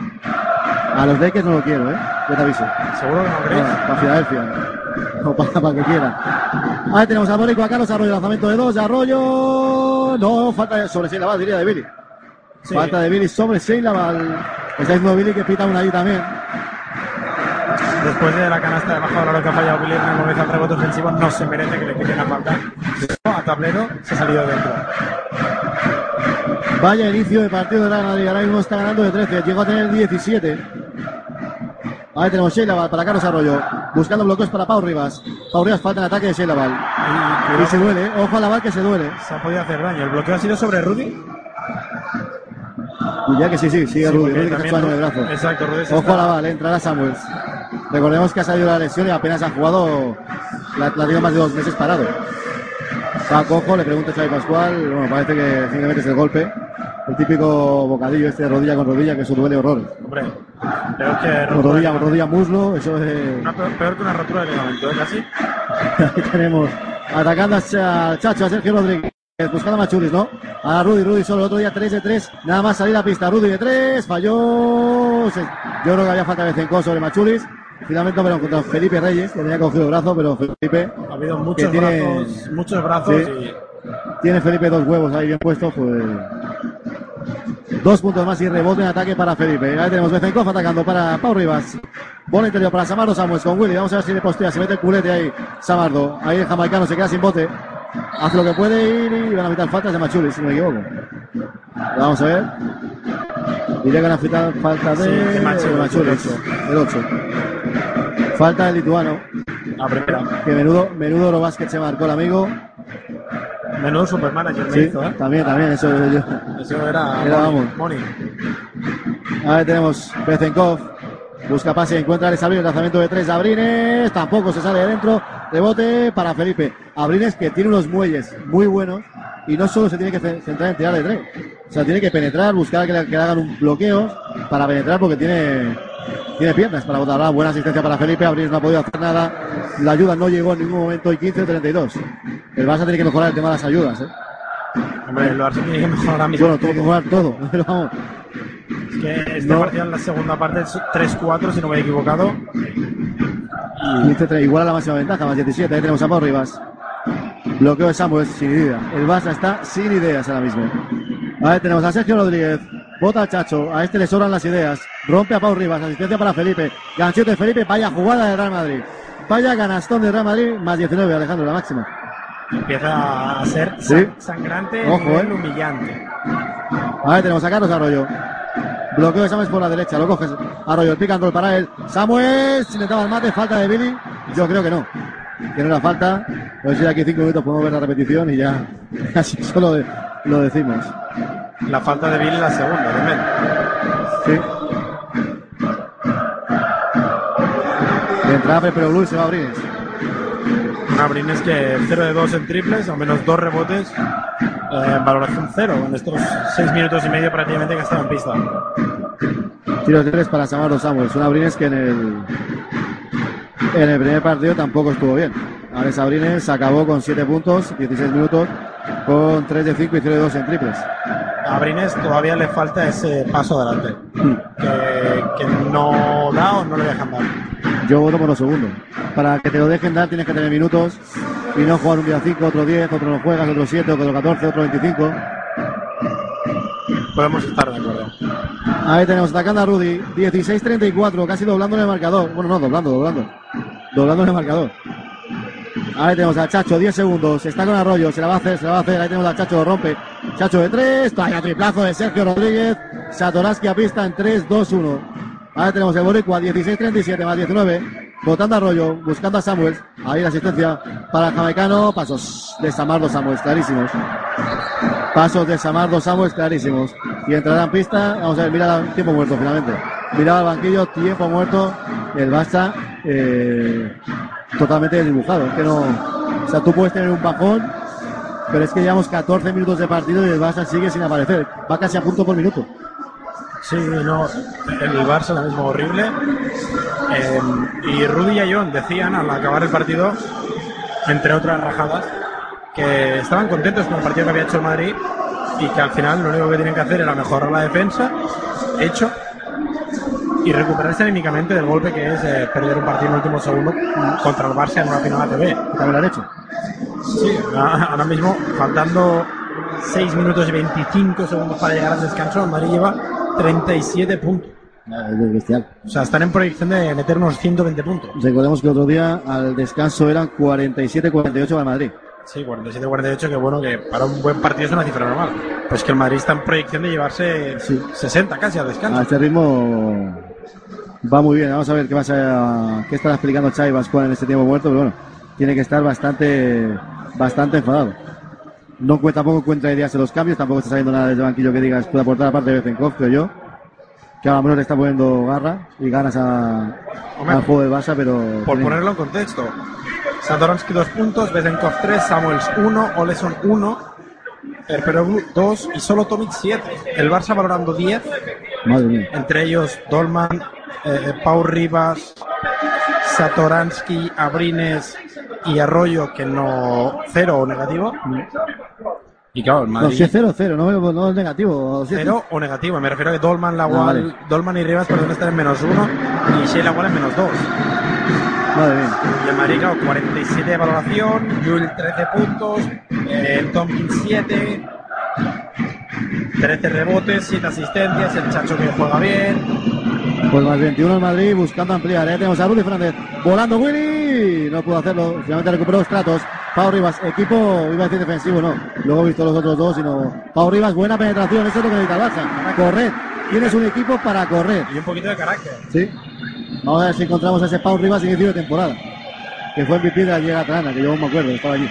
A los Lakers no lo quiero, ¿eh? Ya te aviso. ¿Seguro que no creéis? Para, para Filadelfia. O para, para que quieran. Ahí tenemos a Mónico, a Carlos Arroyo, lanzamiento de dos, Arroyo. No, falta sobre Sheila diría de Billy. Sí. Falta de Billy sobre Sheila. Está diciendo Billy que pita una ahí también. Después de la canasta de bajo valor que ha fallado el momento del rebote ofensivo, no se merece que le quiten la falta. A tablero se ha salido dentro. Vaya inicio de partido de la Madrid. Ahora mismo está ganando de 13. Llegó a tener 17. Ahí tenemos Sheila para Carlos Arroyo. Buscando bloqueos para Pau Rivas. Pau Rivas falta en ataque de Sheila Val. Y, Y se duele. ¿eh? Ojo a la Val que se duele. se ha podido hacer daño. El bloqueo ha sido sobre Rudy. Y ya que sí, sí, sigue Sí, Rudy. Rudy que se de brazo. Exacto, Rudy Ojo está- a la Val, eh, entrará Samuels. Recordemos que ha salido la lesión y apenas ha jugado. La, la más de dos meses parado. Está cojo, le pregunta a Xavi Pascual. Bueno, parece que simplemente es el golpe. El típico bocadillo este de rodilla con rodilla que eso duele horrores. Hombre, creo que rodilla, de- rodilla, muslo, eso es. Peor, peor que una rotura de ligamento, ¿eh? casi. Ahí tenemos atacando a Cha- Chacho, a Sergio Rodríguez. Buscando a Machulis, ¿no? A Rudy, Rudy solo el otro día 3 de 3. Nada más salir a pista. Rudy de 3. Falló. Yo creo que había falta de Bezenkov sobre Machulis. Finalmente, pero contra Felipe Reyes, que tenía cogido brazo, pero Felipe. Ha habido muchos que tiene- brazos, muchos brazos Sí. y Tiene Felipe dos huevos ahí bien puestos, pues. Dos puntos más y rebote en ataque para Felipe. Ahí tenemos Bezenkov atacando para Pau Rivas. Bola interior para Samardo Samuels con Willy. Vamos a ver si le postea. Se mete el culete ahí Samardo. Ahí el jamaicano se queda sin bote. Hace lo que puede ir y van a evitar faltas de Machuli, si no me equivoco. Vamos a ver. Diría que van a evitar falta de, Sí, de el ocho. el 8. Falta del lituano. la primera. Que menudo, menudo Eurobasket se marcó el amigo. Menudo supermanager me Sí, hizo, ¿eh? también, también, eso yo. Eso era, Era, money, vamos. money. Ahí tenemos Bezenkov. Busca pase, encuentra a Abrines, lanzamiento de tres Abrines, tampoco se sale de dentro, rebote para Felipe. Abrines que tiene unos muelles muy buenos y no solo se tiene que ce- centrar en tirar de tres, o sea, tiene que penetrar, buscar que le, que le hagan un bloqueo para penetrar porque tiene, tiene piernas para botar. Ah, Buena asistencia para Felipe, Abrines no ha podido hacer nada, la ayuda no llegó en ningún momento y 15-32. El Barça tiene que mejorar el tema de las ayudas, ¿eh? Hombre, el Barça tiene que mejorar mismo. Bueno, mejorar todo, pero vamos. Es que este No. partido en la segunda parte es 3-4, si no me he equivocado. 15-3, igual a la máxima ventaja, más 17. Ahí tenemos a Pau Rivas. Bloqueo de Samuels, sin idea. El Barça está sin ideas ahora mismo. Ahí tenemos a Sergio Rodríguez. Bota al Chacho. A este le sobran las ideas. Rompe a Pau Rivas. Asistencia para Felipe. Ganchete de Felipe. Vaya jugada de Real Madrid. Vaya ganastón de Real Madrid. Más 19, Alejandro, la máxima. Empieza a ser Sí. san- sangrante, Ojo, nivel eh. humillante. Ahí tenemos a Carlos Arroyo. Bloqueo de Samuels por la derecha. Lo coges. Arroyo, el pick and roll para él. Samuels. Intentaba el mate. Falta de Billy. Yo creo que no. Que no era falta. Pero si de aquí cinco minutos podemos ver la repetición y ya. Así solo de- lo decimos. La falta de Bill en la segunda, también. Sí. Le entraba Pepe Blue se va a abrir. Un Abrines que 0 de 2 en triples, al menos dos rebotes. Eh, valoración cero en estos 6 minutos y medio prácticamente que ha estado en pista. Tiros de tres para Samardo Samuels. Un Abrines que en el, en el primer partido tampoco estuvo bien. Alex Abrines acabó con 7 puntos, 16 minutos, con 3 de 5 y 0 de 2 en triples. A Abrines todavía le falta ese paso adelante. Que, que no da o no le dejan dar. Yo voto por lo segundo. Para que te lo dejen dar tienes que tener minutos y no jugar un día 5, otro 10, otro no juegas, otro 7, otro 14, otro 25. Podemos estar de acuerdo. Ahí tenemos atacando a Rudy, 16-34, casi doblando en el marcador. Bueno, no, doblando, doblando. Doblando en el marcador. Ahí tenemos al Chacho, 10 segundos. Está con Arroyo, se la va a hacer, se la va a hacer. Ahí tenemos al Chacho, lo rompe. Chacho de tres, talla triplazo de Sergio Rodríguez. Satoraski a pista en 3, 2, 1. Ahora tenemos el Boricua 16-37 más 19. Botando Arroyo, buscando a Samuels. Ahí la asistencia para el jamaicano. Pasos de Samardo Samuels, clarísimos. Pasos de Samardo Samuels, clarísimos. Y entrará en pista. Vamos a ver, mira tiempo muerto finalmente. Miraba al banquillo, tiempo muerto. El Barça eh, totalmente desdibujado. Es que no. O sea, tú puedes tener un bajón, pero es que llevamos 14 minutos de partido y el Barça sigue sin aparecer. Va casi a punto por minuto. Sí, no, el Barça ahora mismo horrible. Eh, y Rudy y Ayón decían al acabar el partido, entre otras rajadas, que estaban contentos con el partido que había hecho el Madrid y que al final lo único que tienen que hacer era mejorar la defensa, hecho, y recuperarse anímicamente del golpe que es eh, perder un partido en el último segundo contra el Barça en una final ATV. También lo han hecho. Sí, ahora ahora mismo, faltando 6 minutos y 25 segundos para llegar al descanso, el Madrid lleva 37 puntos. Es bestial. O sea, están en proyección de meter unos 120 puntos. Recordemos que otro día al descanso eran 47-48 para Madrid. Sí, 47-48, que bueno, que para un buen partido es una cifra normal. Pues que el Madrid está en proyección de llevarse Sí. 60 casi al A descanso. este ritmo va muy bien. Vamos a ver qué pasa, qué estará explicando Xavi Pascual en este tiempo muerto, pero bueno, tiene que estar bastante, bastante enfadado. No cuenta tampoco cuenta ideas en los cambios, tampoco está saliendo nada desde el banquillo que digas puede aportar aparte de Bezenkov, creo yo. Que a lo mejor le está poniendo garra y ganas a, Hombre, al juego del Barça, pero Por tiene- ponerlo en contexto, Satoransky 2 puntos, Bezenkov 3, Samuels 1, Oleson 1, Erperoglu 2 y solo Tomic 7. El Barça valorando 10, madre mía. entre ellos Dolman, eh, Pau Rivas, Satoransky, Abrines y Arroyo, que no cero o negativo. Y claro, el No, Madrid si es 0-0, no, no es negativo. si es- cero o negativo. Me refiero a que Dolman, Ah, vale. Dolman y Rivas perdón, están en menos uno y Sheila Lawal en menos dos. Madre mía. Y el Madrid, claro, 47 de valoración, Yul 13 puntos, eh, Tompkins 7, 13 rebotes, 7 asistencias, el Chacho que juega bien. Pues más 21 en Madrid buscando ampliar. Ya tenemos a Rudy Fernández volando Willy. No pudo hacerlo. Finalmente recuperó los tratos. Pau Rivas, equipo, iba a decir defensivo, no. Luego he visto los otros dos, sino. Pau Rivas, buena penetración. Eso es lo que necesita el Barça. Correr. Tienes un equipo para correr. Y un poquito de carácter. Sí. Vamos a ver si encontramos a ese Pau Rivas inicio de temporada. Que fue MVP de la Liga Atlana, que yo me acuerdo, estaba allí.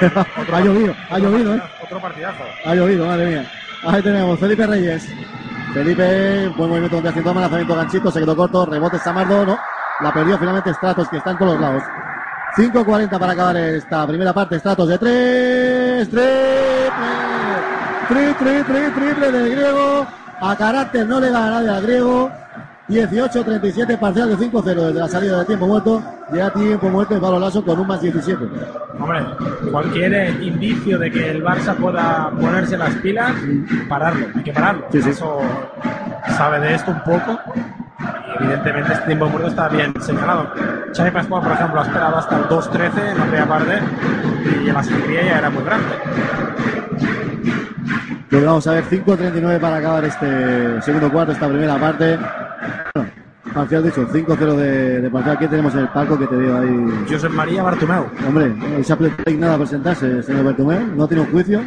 ha llovido, ha llovido, ¿eh? Otro partidazo. Ha llovido, madre mía. Ahí tenemos Felipe Reyes. Felipe, buen movimiento donde haciendo lanzamiento ganchito, se quedó corto, rebote Samardo, no. La perdió finalmente Stratos, que está en todos los lados. 5.40 para acabar esta primera parte. Stratos de 3. Triple. Tri, tri, tri, triple del griego. A carácter no le gana nadie al griego. 18-37, parcial de 5-0 desde la salida de tiempo muerto. Llega tiempo muerto de Pablo Lasso con un más 17. Hombre, cualquier indicio de que el Barça pueda ponerse las pilas, pararlo, hay que pararlo. Sí, sí. Eso sabe de esto un poco. Y evidentemente este tiempo muerto está bien señalado. Xavi Pascual, por ejemplo, ha esperado hasta el 2-13 en la primera parte y la sangría ya era muy grande. Pues vamos a ver, 5.39 para acabar este segundo cuarto, esta primera parte. Parcial dicho, 5-0 de, de parcial. ¿Qué tenemos en el palco que te digo ahí? Josep María Bartomeu. Hombre, no se ha nada a presentarse, señor Bertomeu. No tiene un juicio.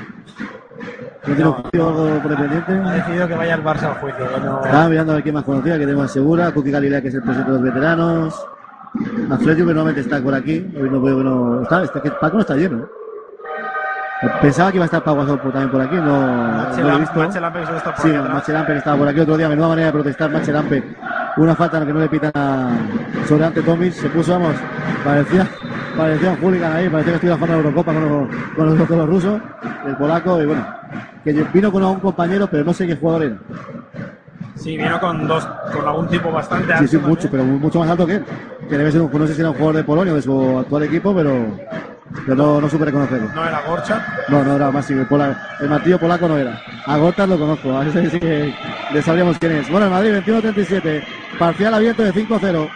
No tiene un juicio algo pretendiente. Ha decidido que vaya el Barça al juicio. no- Estaba mirando a ver quién más conocía, que tenemos segura. Cookie Galilea, que es el presidente de los veteranos. Alfredo, que normalmente está por aquí. Hoy no veo que no. Está, este, que Paco no está lleno. ¿eh? Pensaba que iba a estar por- también por aquí, no, no lo he visto. Lampe, está Sí, aquí atrás. Machelampe que estaba por aquí otro día, menuda manera de protestar Machelampe. Una falta en la que no le pitan a sobre ante Tomic, se puso, vamos, parecía, parecía un hooligan ahí, parecía que estuviera jugando la Eurocopa con los, con los, con los rusos, el polaco, y bueno, que vino con un compañero, pero no sé qué jugador era. Sí, vino con dos, con algún tipo bastante alto. Sí, sí, también. mucho, pero mucho más alto que él. Que debe ser un, no sé si era un jugador de Polonia o de su actual equipo, pero, pero no, no supe reconocerlo. No era Gorcha. No, no era el, pola- el martillo polaco no era. A Gotas lo conozco, a ese sí que le sabríamos quién es. Bueno, el Madrid 21-37, parcial abierto de 5-0.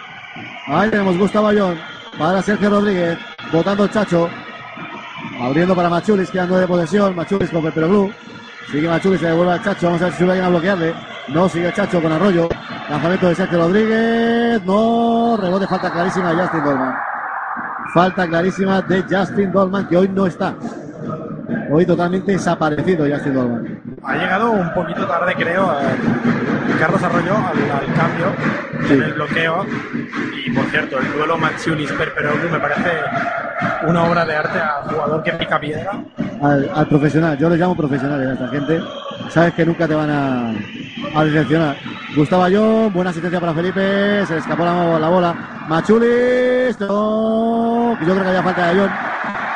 Ahí tenemos Gustavo Ayón, para Sergio Rodríguez, votando Chacho, abriendo para Machulis, quedando de posesión, Machulis con Pepe Blue. Sigue Machulis, se devuelve al Chacho, vamos a ver si sube alguien a bloquearle. No, sigue Chacho con Arroyo. Lanzamiento de Sergio Rodríguez, no, rebote, falta clarísima de Justin Dolman. Falta clarísima de Justin Dolman, que hoy no está. Hoy totalmente desaparecido siendo Dolman. Ha llegado un poquito tarde, creo, eh, Carlos Arroyo al, al cambio Sí. en el bloqueo. Y por cierto, el duelo Maxiulis Perperoglu me parece una obra de arte al jugador que pica piedra. Al, al profesional, yo les llamo profesionales a esta gente. Sabes que nunca te van a, a decepcionar. Gustavo Ayón, buena asistencia para Felipe, se escapó la, la bola. Machulis, no, yo creo que había falta de Ayón.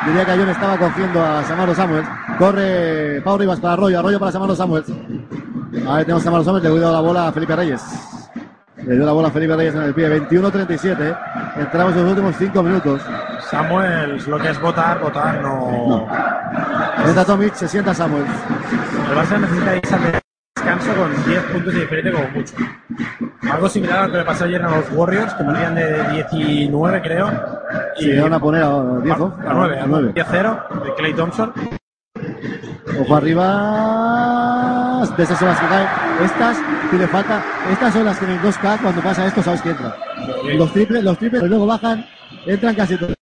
Diría que Ayón estaba cogiendo a Samaro Samuels. Corre Pau Rivas para Arroyo, Arroyo para Samaro Samuels. Ahí tenemos a Samaro Samuels, le cuidado la bola a Felipe Reyes. Le dio la bola a Felipe Reyes en el pie, 21-37. Entramos en los últimos 5 minutos. Samuel, lo que es votar, votar no. Entra Tomic, se sienta Samuels. El Barça necesita irse al descanso con 10 puntos de diferencia como mucho. Algo similar a lo que le pasó ayer a los Warriors, que venían de 19, creo. Sí, llegaron a poner a 10, ¿no? a 9, A 9. 10-0 de Clay Thompson. Ojo arriba. De esas son las que caen. Estas, si le falta. Estas son las que en el 2K, cuando pasa esto, sabes que entra. Los triples, los triples, luego bajan, entran casi todos.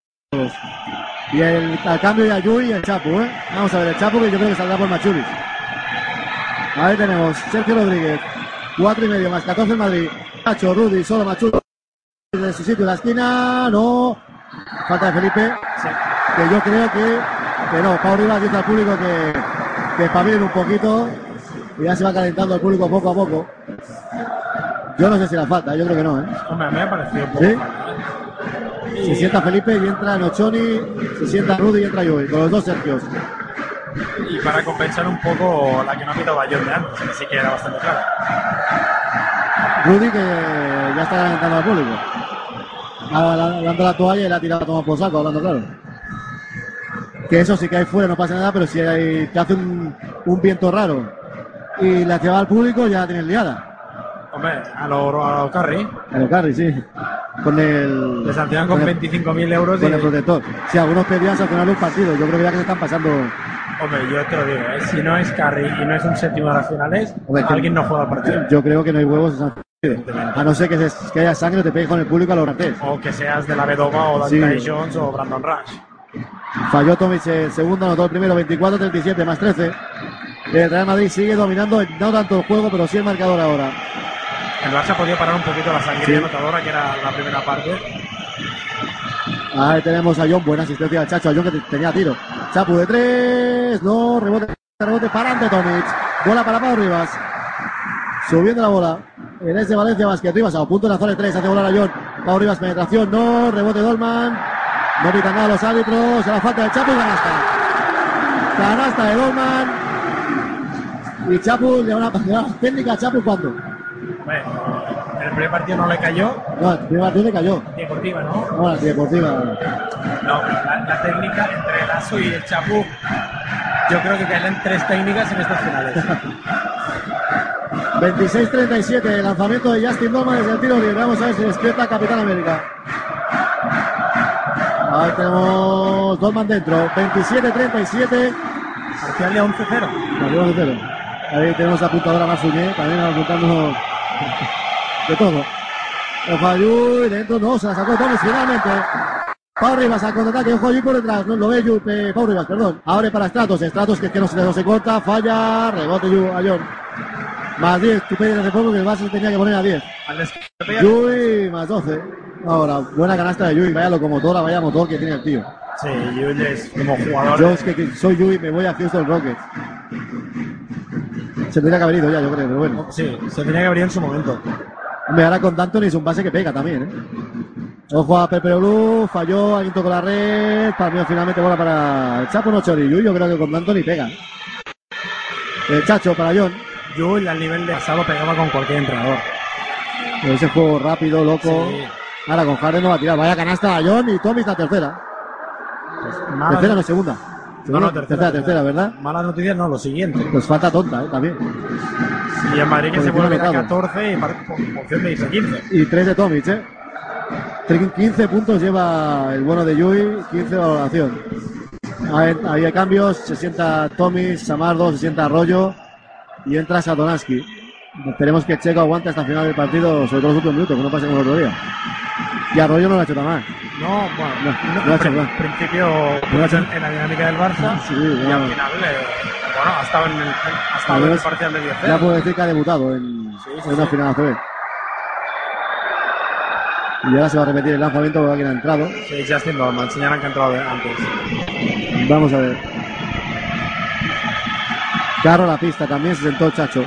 Y el, al cambio de Ayuy y el Chapu, ¿eh? Vamos a ver, el Chapu que yo creo que saldrá por Machulis. Ahí tenemos Sergio Rodríguez, 4 y medio más 14 en Madrid. Nacho, Rudy, solo Machulis. De su sitio en la esquina, no. Falta de Felipe. Que yo creo que, que no. Pau Rivas dice al público que, que espabilen un poquito. Y ya se va calentando el público poco a poco. Yo no sé si la falta, yo creo que no, ¿eh? Hombre, a mí me ha parecido un poco ¿Sí? ¿eh? Se sienta Felipe y entra Nochoni, se sienta Rudy y entra Joey, con los dos Sergios. Y para compensar un poco la que no ha quitado Bayón de antes, que sí que era bastante clara. Rudy que ya está calentando al público. Ha- la- Dando la toalla y la ha tirado a tomar por saco, hablando claro. Que eso sí que hay fuera, no pasa nada, pero si hay, te hace un, un viento raro y la que va al público ya la tienes liada. Hombre, a lo, a lo Curry, A lo Carry, sí. Con el. le sancionan con el- 25.000 euros y... con el protector. Si algunos pedían sancionar un partido, yo creo que ya que se están pasando. Hombre, yo te lo digo, ¿eh? si no es Curry y no es un séptimo de las finales, Hombre, que- alguien no juega el partido. Yo creo que no hay huevos en. A no ser que, se- que haya sangre, te pegue con el público a los grandes. O que seas de la Bedova o Sí. Dante Jones o Brandon Rush. Falló Tomic el segundo, anotó el primero, 24-37 más 13. El Real Madrid sigue dominando, no tanto el juego, pero sí el marcador ahora. El Barça podía parar un poquito la sangre Sí. anotadora, que era la primera parte. Ahí tenemos a John, buena asistencia al Chacho, a John que te- tenía tiro. Chapu de tres, no, rebote, rebote para ante Tomic. Bola para Pau Rivas. Subiendo la bola. En de Valencia Vázquez Rivas a punto de lanzar el 3, hace volar a John. Pau Rivas, penetración, no, rebote Dolman. No pitan nada los árbitros, a la falta de Chapu y canasta. Canasta de Dolman. Y Chapu le le da una técnica a Chapu cuando. Bueno, en el primer partido no le cayó. No, el primer partido le cayó. Deportiva, ¿no? No, la deportiva. No, la, la técnica entre el ASO y el Chapu. Yo creo que caen tres técnicas en estas finales. 26-37, el lanzamiento de Justin Dolman desde el tiro libre. Vamos a ver si despierta Capitán América. Ahí tenemos Dolman dentro. 27-37. Parcial de 11-0. Arriba de cero. Ahí tenemos la apuntadora más Uñé, también apuntando de todo. Ojo a Yui, dentro no, se la sacó Tomes finalmente. Pau Rivas al contraataque, ojo a Yui por detrás, no lo ve Yui, eh, Pau Rivas, perdón. Abre para Stratos, Stratos que es que no se, no se corta, falla, rebote Yui a John. Más 10, tú pedías hace poco que el Barça se tenía que poner a 10. Al despegue. Yui más 12. Ahora, buena canasta de Yui, vaya locomotora, vaya motor que tiene el tío. Sí, Yul es como jugador. Yo es que, que soy Yui, me voy a Houston Rockets. Se tendría que haber ido ya, yo creo, pero bueno. Sí, se tenía que abrir en su momento. Hombre, ahora con D'Antoni es un base que pega también, ¿eh? Ojo a Pepe Blue, falló, alguien tocó la red, para finalmente bola para el Chapo Nochori. Yui, yo creo que con D'Antoni pega. El Chacho para John. Yul al nivel de pasado pegaba con cualquier entrenador. Ese juego rápido, loco. Sí. Ahora con Harden no va a tirar. Vaya canasta a John y Tommy la tercera. Tercera no, segunda. No, no, Segunda, tercera, tercera, ¿verdad? Malas noticias no, lo siguiente. Pues falta tonta, ¿eh? También. Y en Madrid que se vuelve a anotado. 14 y opción de irse a 15. Y tres de Tomic, ¿eh? Tre- 15 puntos lleva el bueno de Yui, 15 de valoración. Hay cambios, se sienta Tomic, Samardo, se sienta Arroyo y entra Satonaski. Esperemos que Checo aguante hasta el final del partido, sobre todo los últimos minutos, que no pase como el otro día. Y Arroyo no lo ha hecho tan mal. No, bueno, No, no, no ha hecho mal. principio No ha hecho- en, la dinámica del Barça Sí, y ya. al final, eh, bueno, ha estado en el, ha estado en el parcial de 10 Ya puedo decir que ha debutado en, Sí, sí, en una final ACB. Y ahora se va a repetir el lanzamiento porque alguien ha entrado. Sí, Justin Dolman, señalan que ha entrado antes. Vamos a ver. Carro a la pista también, se sentó Chacho.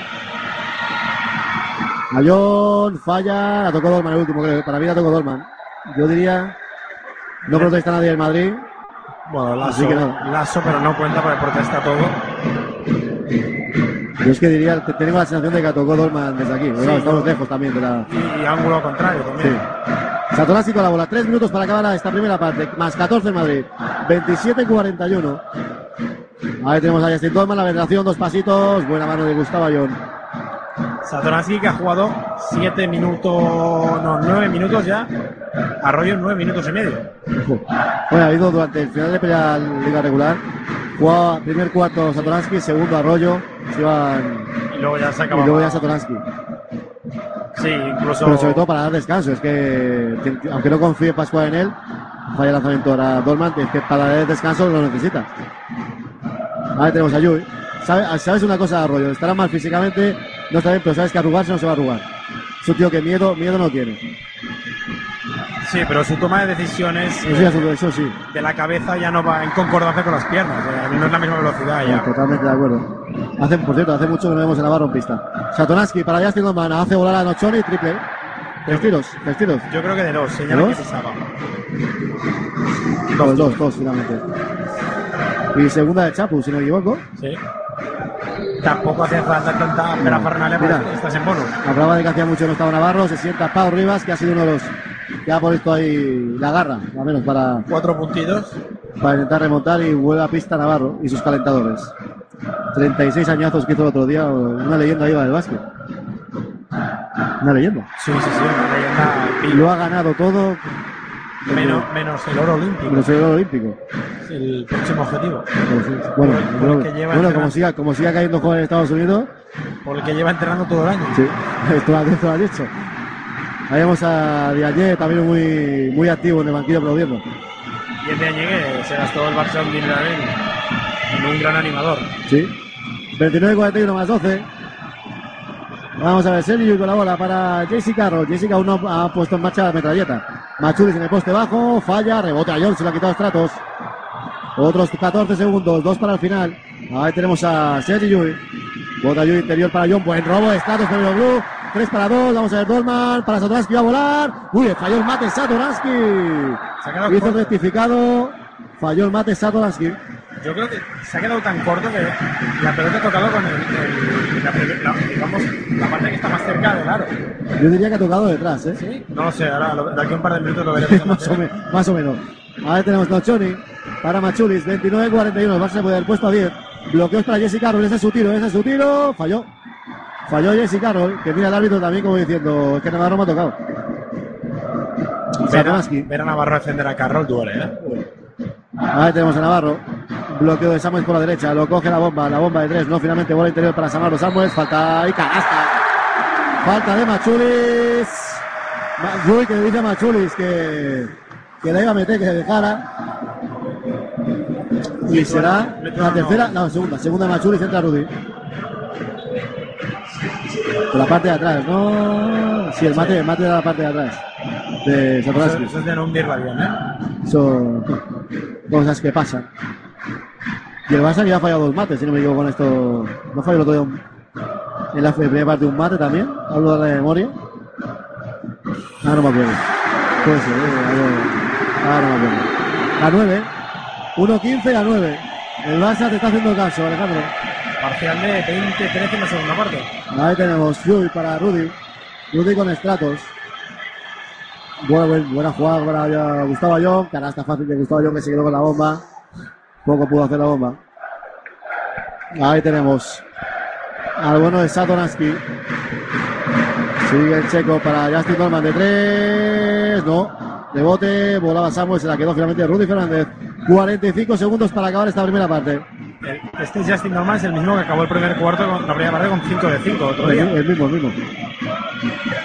Ayón, falla, la tocó Dolman el último, creo. Para mí la tocó Dolman. Yo diría, no protesta nadie en Madrid. Bueno, Así Lazo. Lazo, pero no cuenta porque protesta todo. Yo es que diría, tengo la sensación de que la tocó Dolman desde aquí. Estamos lejos también de la... Y, y ángulo contrario Sí. también. Satoraski con la bola. Tres minutos para acabar esta primera parte. Más 14 en Madrid. 27-41. Ahí tenemos a Justin Dolman, la veneración, dos pasitos. Buena mano de Gustavo Ayón. Satoransky que ha jugado 7 minutos, no, 9 minutos ya. Arroyo 9 minutos y medio. Bueno, ha habido durante el final de pelea liga regular. Jugaba primer cuarto Satoransky, segundo Arroyo. Se iban, Y luego ya se y acaba. luego ya Satoransky. Sí, incluso. Pero sobre todo para dar descanso. Es que, que- aunque no confíe Pascual en él, falla el lanzamiento ahora Dolman. Es que para dar descanso lo necesita. Ahí tenemos a Yui. ¿Sabe- ¿Sabes una cosa, Arroyo? Estará mal físicamente, no está bien, pero sabes que arrugarse no se va a arrugar. Es un tío que miedo, miedo no tiene. Sí, pero su toma de decisiones eso sí, de la cabeza ya no va en concordancia con las piernas. eh, No es la misma velocidad ya. totalmente de acuerdo. Hace, por cierto, hace mucho que no vemos a Navarro en pista. Satonaski para Justin Dolman, hace volar a Nochoni, triple. Tres tiros, tres tiros. Yo creo que de dos, señalan ¿Dos? que pisaba. Dos, dos, dos, finalmente. Y segunda de Chapu, si no me equivoco. Sí. Tampoco hace falta tanta parafernalia Mira. para estás en bono. Hablaba de que hacía mucho no estaba Navarro, se sienta Pau Rivas, que ha sido uno de los que ha puesto ahí la garra, al menos para, Cuatro puntitos. para intentar remontar y vuelve a pista Navarro y sus calentadores. 36 añazos que hizo el otro día, una leyenda viva del básquet. Una leyenda. Sí, sí, sí, una leyenda. Y lo ha ganado todo, Menos, menos el oro olímpico. menos el oro olímpico. Es el próximo objetivo. Bueno, Por por bueno, que lleva bueno, como siga, como siga cayendo joven en Estados Unidos, Por el que lleva entrenando todo el año. Sí, esto, esto lo has dicho. Ahí vemos a Diagne también muy, muy activo en el banquillo aplaudiendo. Y el de Añegue se gastó el Barça en, en un gran animador. Sí. 29-41 más 12. Vamos a ver, Sergio con la bola para Jesse Carroll. Jessica aún no ha puesto en marcha la metralleta. Machulis en el poste bajo, falla, rebote a John, se lo ha quitado Stratos. Otros 14 segundos, dos para el final. Ahí tenemos a Sergio. Bota Yui interior para John, buen robo de Stratos el Blue. 3 para 2, vamos a ver Dolman, para Satoransky va a volar. Uy, falló el mate Satoransky. Hizo rectificado, falló el mate Satoransky. Yo creo que se ha quedado tan corto que la pelota ha tocado con el, el- la, la- digamos, la parte que está más cerca del aro. Yo diría que ha tocado detrás, ¿eh? ¿Sí? No lo sé, ahora lo- de aquí a un par de minutos lo veremos. más, o tele. me- más o menos. Ahí tenemos Nochoni para Machulis, 29-41. El Barça se puede haber puesto a 10. Bloqueos para Jesse Carroll, ese es su tiro, ese es su tiro. Falló. Falló Jesse Carroll, que mira al árbitro también como diciendo, es que Navarro me ha tocado. Ver a, ver a Navarro defender a Carroll duele, ¿eh? Ahí tenemos a Navarro. Bloqueo de Samuels por la derecha. Lo coge la bomba. La bomba de tres. No, finalmente bola interior para Samarro Samuels. Falta y canasta. Falta de Machulis. Ma- Rui que dice a Machulis que, que la iba a meter, que se dejara. Y será la tercera, la segunda. Segunda de Machulis entra Rudy. Por la parte de atrás, ¿no? Sí, el mate, el mate de la parte de atrás. De Eso, Satoransky. eso es de no hundirla bien, ¿eh? Son cosas que pasan. Y el Barça que ya ha fallado dos mates, si no me equivoco con esto. ¿No falló el otro día un- en la primera parte un mate también? Hablo de la memoria. Ah, no me acuerdo. Puede ser, eh, Ah, no me acuerdo. A 9. 1-15 a 9. El Barça te está haciendo caso, Alejandro. Parcial de 20-13 en la segunda parte. Ahí tenemos Fury para Rudy. Rudy con estratos. Buena, buen- buena jugada para Gustavo Ayón. Canasta fácil de Gustavo Ayón que se quedó con la bomba. Poco pudo hacer la bomba. Ahí tenemos al bueno de Satoransky. Sigue el checo para Justin Norman de tres. No. Rebote, volaba Samuel, se la quedó finalmente Rudy Fernández. 45 segundos para acabar esta primera parte. Este Justin Norman es el mismo que acabó el primer cuarto con la primera parte con 5 de 5 otro El, día. el mismo, el mismo.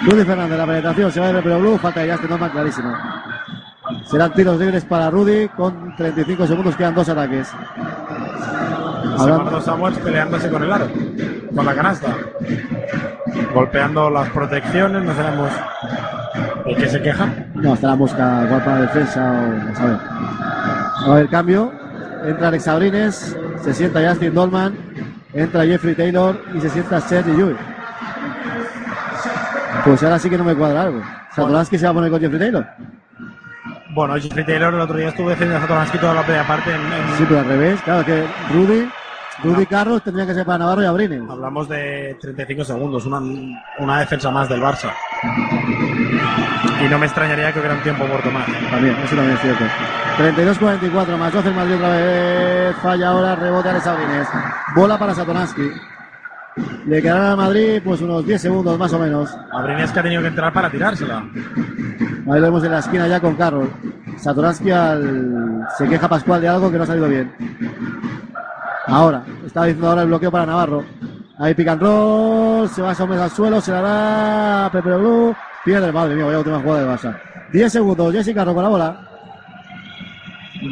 Rudy Fernández, la penetración, se va de Pero Blue, falta de Justin Norman, clarísimo. Serán tiros libres para Rudy con 35 segundos, quedan dos ataques. Eduardo Samuels peleándose con el aro, con la canasta. Golpeando las protecciones, no sabemos el que se queja. No, estará busca igual para la defensa o a ver. Va a haber cambio. Entra Alex Abrines, se sienta Justin Dolman, entra Jeffrey Taylor y se sienta Sergi Llull. Pues ahora sí que no me cuadra algo. Satoransky se va a poner con Jeffrey Taylor. Bueno, Jeffrey Taylor el otro día estuvo defendiendo a Satoransky toda la primera parte. En, en- Sí, pero al revés. Claro que Rudy, Rudy Carlos tendría que ser para Navarro y Abrines. Hablamos de 35 segundos, una, una defensa más del Barça. Y no me extrañaría que hubiera un tiempo muerto más. También, eso también es cierto. 32-44 más 12 el Madrid otra vez. Falla ahora, rebote Alex Abrines. Bola para Satoransky. Le quedarán al Madrid pues unos 10 segundos más o menos. Abrines que ha tenido que entrar para tirársela. Ahí lo vemos en la esquina ya con Carroll. Satoransky al... se queja Pascual de algo que no ha salido bien. Ahora, estaba diciendo ahora el bloqueo para Navarro. Ahí pick and roll, se va Somers al suelo, se la da Pepe Blue. Pierde, madre mía, vaya última jugada de Barça. 10 segundos, Jesse Carroll con la bola.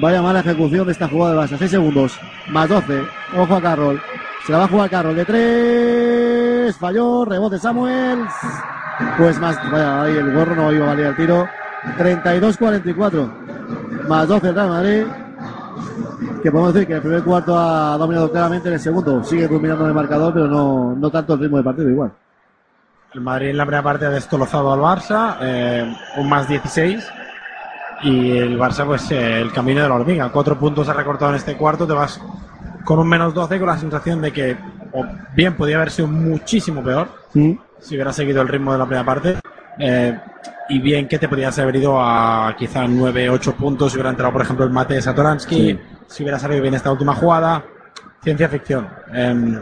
Vaya mala ejecución de esta jugada de Barça. 6 segundos, más 12. Ojo a Carroll. Se la va a jugar Carroll de 3. Falló, rebote Samuels. Pues más, vaya, ahí el gorro no iba a valer el tiro. 32-44. Más 12 el Real Madrid. Que podemos decir que el primer cuarto ha dominado claramente, en el segundo sigue dominando en el marcador, pero no, no tanto el ritmo del partido igual. El Madrid en la primera parte ha destolozado al Barça, eh, un más 16. Y el Barça, pues eh, el camino de la hormiga. Cuatro puntos ha recortado en este cuarto, te vas con un menos 12 con la sensación de que o bien podía haber sido muchísimo peor si hubiera seguido el ritmo de la primera parte. eh, y bien que te podías haber ido a quizá 9, 8 puntos si hubiera entrado, por ejemplo, el mate de Satoransky, Sí. si hubiera salido bien esta última jugada. Ciencia ficción. Em,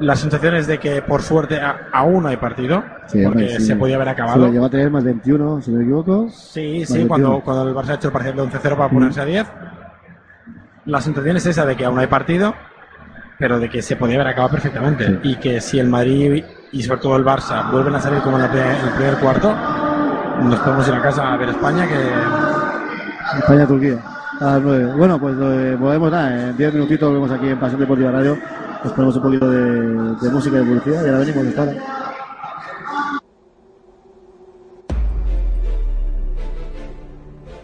la sensación es de que, por suerte, aún hay partido, Sí, porque sí. se podía haber Se acabado. lo llegó a tener más 21, si no me equivoco. Sí, sí, 21. cuando, cuando el Barça ha hecho el parcial de 11-0 para ponerse a 10. La sensación es esa de que aún hay partido, pero de que se podía haber acabado perfectamente. Sí. Y que si el Madrid y sobre todo el Barça vuelven a salir como en el primer cuarto, nos podemos ir a casa a ver España, que España-Turquía. A las 9. Bueno, pues eh, volvemos nada. En 10 minutitos volvemos aquí en Pasión Deportiva Radio. Nos ponemos un poquito de, de música de publicidad y ahora venimos hasta ahora.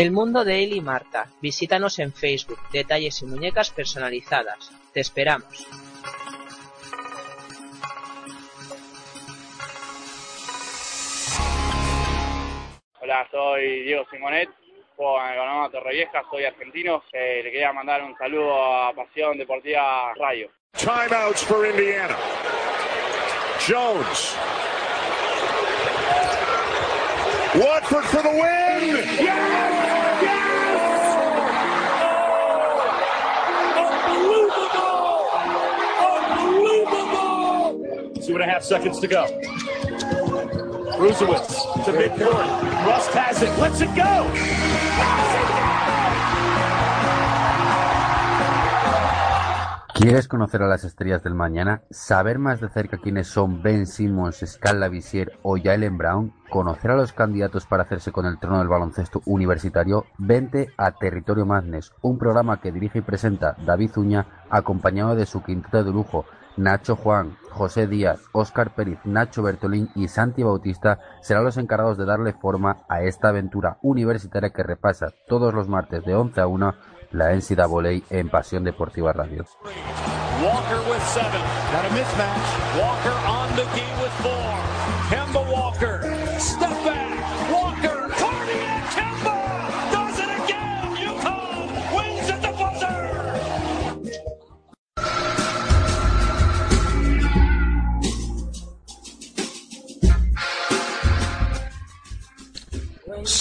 El mundo de él y Marta. Visítanos en Facebook. Detalles y muñecas personalizadas. Te esperamos. Hola, soy Diego Simonet, juego en el Económico Torrevieja, soy argentino. Eh, le quería mandar un saludo a Pasión Deportiva Radio. Timeouts for Indiana. Jones. Watford for the win. Yes! Two and a half seconds to go. To midcourt. Rust has it. Lets it go. ¿Quieres conocer a las estrellas del mañana? ¿Saber más de cerca quiénes son Ben Simmons, Scal Lavisier o Jalen Brown? ¿Conocer a los candidatos para hacerse con el trono del baloncesto universitario? Vente a Territorio Madness, un programa que dirige y presenta David Uña, acompañado de su quinteto de lujo, Nacho Juan, José Díaz, Óscar Pérez, Nacho Bertolín y Santi Bautista serán los encargados de darle forma a esta aventura universitaria que repasa todos los martes de 11 a 1 la NCAA en Pasión Deportiva Radio. Walker mismatch. Walker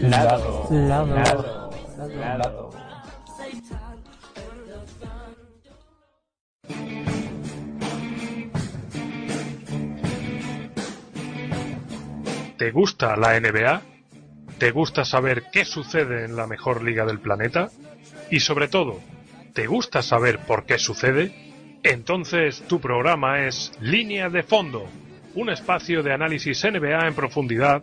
Lado. Lado. Lado. Lado. ¿Te gusta la NBA? ¿Te gusta saber qué sucede en la mejor liga del planeta? Y sobre todo, ¿te gusta saber por qué sucede? Entonces tu programa es Línea de Fondo, un espacio de análisis NBA en profundidad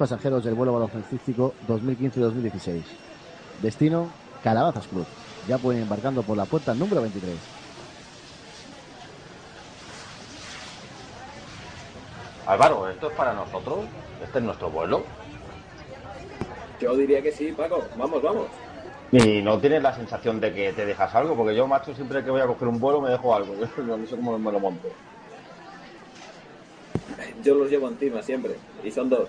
Pasajeros del vuelo baloncestístico 2015-2016. Destino, Calabazas Club. Ya pueden ir embarcando por la puerta número 23. Álvaro, ¿esto es para nosotros? ¿Este es nuestro vuelo? Yo diría que sí, Paco. Vamos, vamos. ¿Y no tienes la sensación de que te dejas algo? Porque yo, macho, siempre que voy a coger un vuelo me dejo algo. Yo no sé cómo me lo monto. Yo los llevo encima siempre. Y son dos.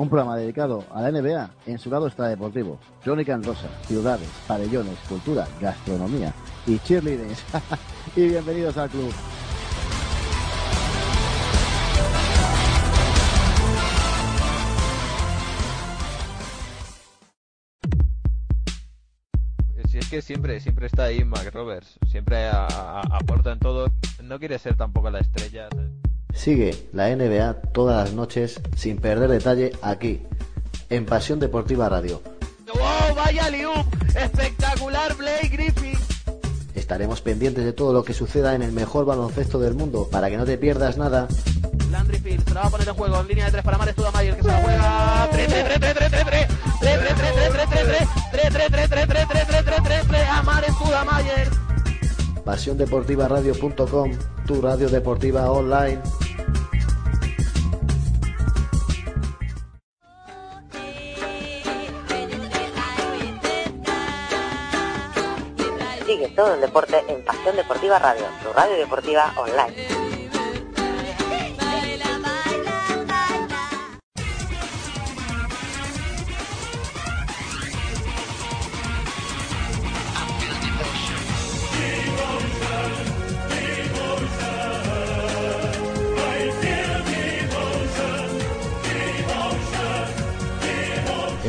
Un programa dedicado a la NBA en su lado extradeportivo. Crónica en rosa, ciudades, pabellones, cultura, gastronomía y cheerleaders. y bienvenidos al club. Si es que siempre, siempre está ahí Mac Roberts, siempre aporta en todo, no quiere ser tampoco la estrella. Sigue la NBA todas las noches sin perder detalle aquí, en Pasión Deportiva Radio. ¡Wow! ¡Vaya Liu! ¡Espectacular Blake Griffin! Estaremos pendientes de todo lo que suceda en el mejor baloncesto del mundo para que no te pierdas nada. Landry Fields se la va a poner en juego en línea de tres para Mares Tudamayer que se la juega pasiondeportivaradio.com, tu radio deportiva online. Sigue todo el deporte en Pasión Deportiva Radio, tu radio deportiva online.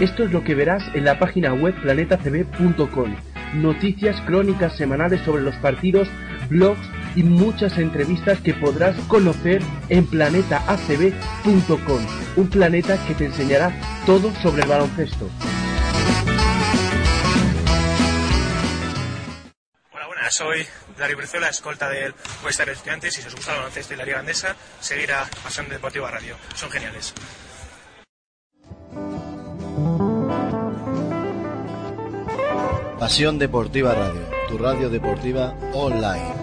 Esto es lo que verás en la página web planetacb.com. Noticias crónicas semanales sobre los partidos, blogs y muchas entrevistas que podrás conocer en planetacb.com. Un planeta que te enseñará todo sobre el baloncesto. Hola, buenas, soy Dario Brizuela, escolta del de Estudiantes y si os gusta el baloncesto y la Liga Andesa, seguir a Pasión Deportiva Radio. Son geniales. Pasión Deportiva Radio, tu radio deportiva online.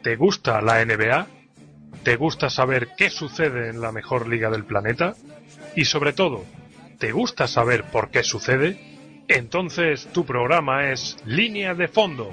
¿Te gusta la NBA? ¿Te gusta saber qué sucede en la mejor liga del planeta? Y sobre todo, ¿te gusta saber por qué sucede? Entonces tu programa es Línea de Fondo,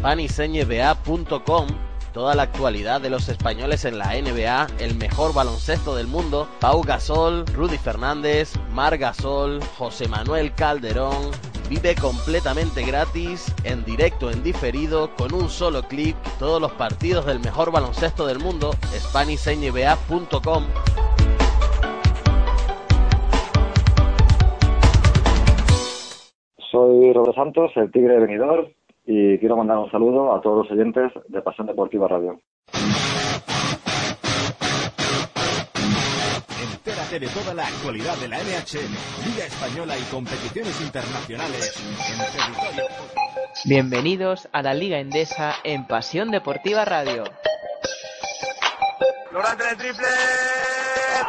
SpanishNBA.com Toda la actualidad de los españoles en la NBA, el mejor baloncesto del mundo, Pau Gasol, Rudy Fernández, Mar Gasol, José Manuel Calderón. Vive completamente gratis, en directo, en diferido, con un solo clic, todos los partidos del mejor baloncesto del mundo, SpanishNBA.com. Soy Roberto Santos, el Tigre de y quiero mandar un saludo a todos los oyentes de Pasión Deportiva Radio. Entérate de toda la actualidad de la NHL, Liga Española y competiciones internacionales en territorio. Bienvenidos a la Liga Endesa en Pasión Deportiva Radio. Lorante de triple.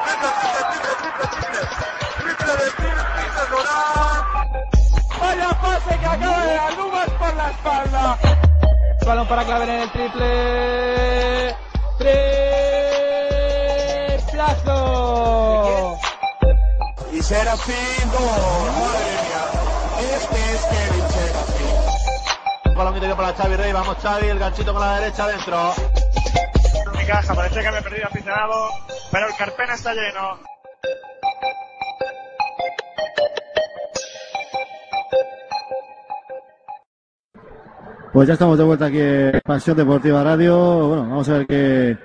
Triple, triple, triple, triple, triple. Triple triple, triple, Lorant. Vaya pase que acaba de dar Lumas por la espalda. Balón para claver en el triple. Triplazo. Y Serafín, gol. Madre mía. Este es Kevin Serafín. Balón que para Xavi Rey, vamos Xavi, el ganchito con la derecha adentro. Mi caja, parece que me he perdido aficionado, pero el Carpena está lleno. Pues ya estamos de vuelta aquí en Pasión Deportiva Radio. Bueno, vamos a ver qué,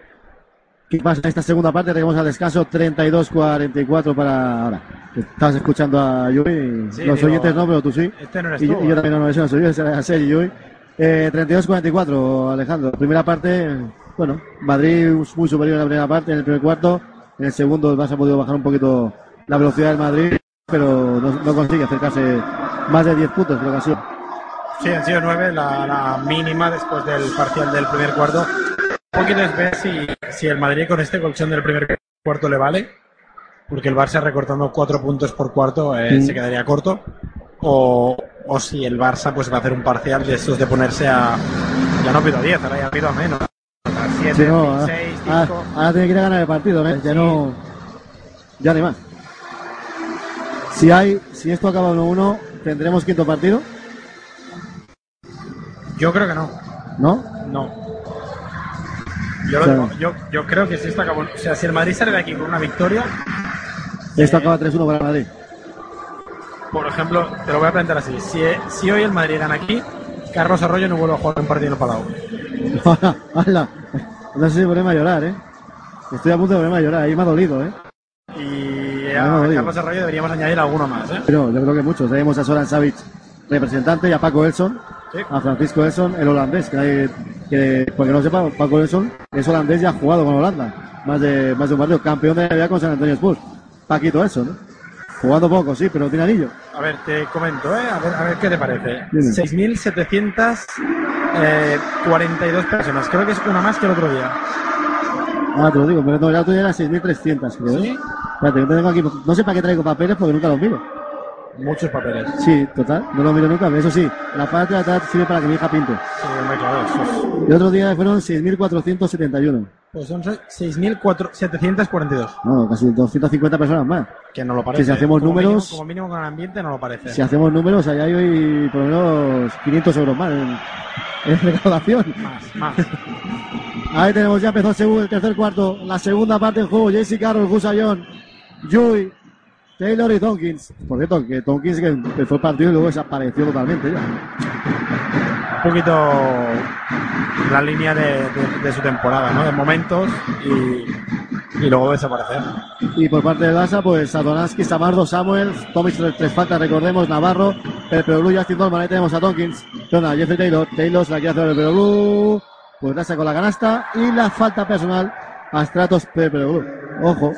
qué pasa en esta segunda parte. Tenemos al descanso 32-44 para ahora. Estabas escuchando a Yui. Sí, Los digo, oyentes no, pero tú sí. este no eres y, tú, yo- y yo ¿eh? también no, no, ese no soy yo, ese era Sergi Yui. Eh, 32-44, Alejandro. Primera parte, bueno, Madrid muy superior en la primera parte, en el primer cuarto. En el segundo el Barça ha podido bajar un poquito la velocidad del Madrid, pero no, no consigue acercarse más de 10 puntos, creo que ha sido. Sí, han sido nueve, la, la mínima después del parcial del primer cuarto. Un poquito es ver si, si el Madrid con este colchón del primer cuarto le vale, porque el Barça recortando cuatro puntos por cuarto eh, Mm. se quedaría corto, o, o si el Barça pues va a hacer un parcial de estos de ponerse a... Ya no pido a 10, ahora ya pido a menos. A 7, Sí, no, ahora, 6, ahora- 5... ahora tiene que ir a ganar el partido, ¿eh? Ya no. Ya ni más. Si hay, si esto acaba 1-1, tendremos quinto partido, Yo creo que no. ¿no? No. Yo, lo digo, yo, yo creo que si esto acabó, o sea, si el Madrid sale de aquí con una victoria, Esto acaba 3-1 para Madrid. por ejemplo, te lo voy a plantear así: si, si hoy el Madrid gana aquí, Carlos Arroyo no vuelve a jugar un partido en el Palau. ¡Hala! No sé si ponerme a llorar, ¿eh? Estoy a punto de ponerme a llorar, ahí me ha dolido, ¿eh? Y a. Carlos Arroyo deberíamos añadir alguno más, ¿eh? Pero yo creo que muchos. Tenemos a Soran Savic, representante, y a Paco Elson, Sí. a Francisco Elson, el holandés, que, hay, que porque no sepa, Paco Elson es holandés y ha jugado con Holanda. Más de, más de un partido. Campeón de la NBA con San Antonio Spurs. Paquito Elson, ¿eh? Jugando poco, sí, pero tiene anillo. A ver, te comento, ¿eh? A ver, a ver qué te parece. Dime. 6.742 personas. Creo que es una más que el otro día. Ah, te lo digo, pero no, ya tuya era 6.300, creo. ¿eh? Espérate, yo tengo aquí, no sé para qué traigo papeles porque nunca los miro. Muchos papeles. Sí, total, no los miro nunca. Eso sí, la parte de atrás sirve para que mi hija pinte. Sí, hombre, claro, eso es- El otro día fueron 6.471. Pues son 6.742. No, casi 250 personas más. Que no lo parece. Que si hacemos Como números, mínimo- como mínimo con el ambiente no lo parece. si hacemos números, allá hay hoy por lo menos 500 euros más en, en recaudación. Más, más. Ahí tenemos ya empezó el, segundo, el tercer cuarto, la segunda parte del juego. JC Carroll, Gusayon, Yui, Taylor y Tonkins. Por cierto, que Tonkins que empezó el partido y luego desapareció totalmente ya. Un poquito la línea de, de- de su temporada, ¿no? De momentos y, y luego desaparecer. Y por parte del Barça, pues Satoransky, Samardo, Samuels, Tomic tres, faltas, recordemos, Navarro, Pepe Justin Dolman, ahí tenemos a Tonkins, a Jeffrey Taylor, Taylor se la quiere hacer Pepe Blue, pues la con la canasta y la falta personal a Stratos Pepe. Ojo.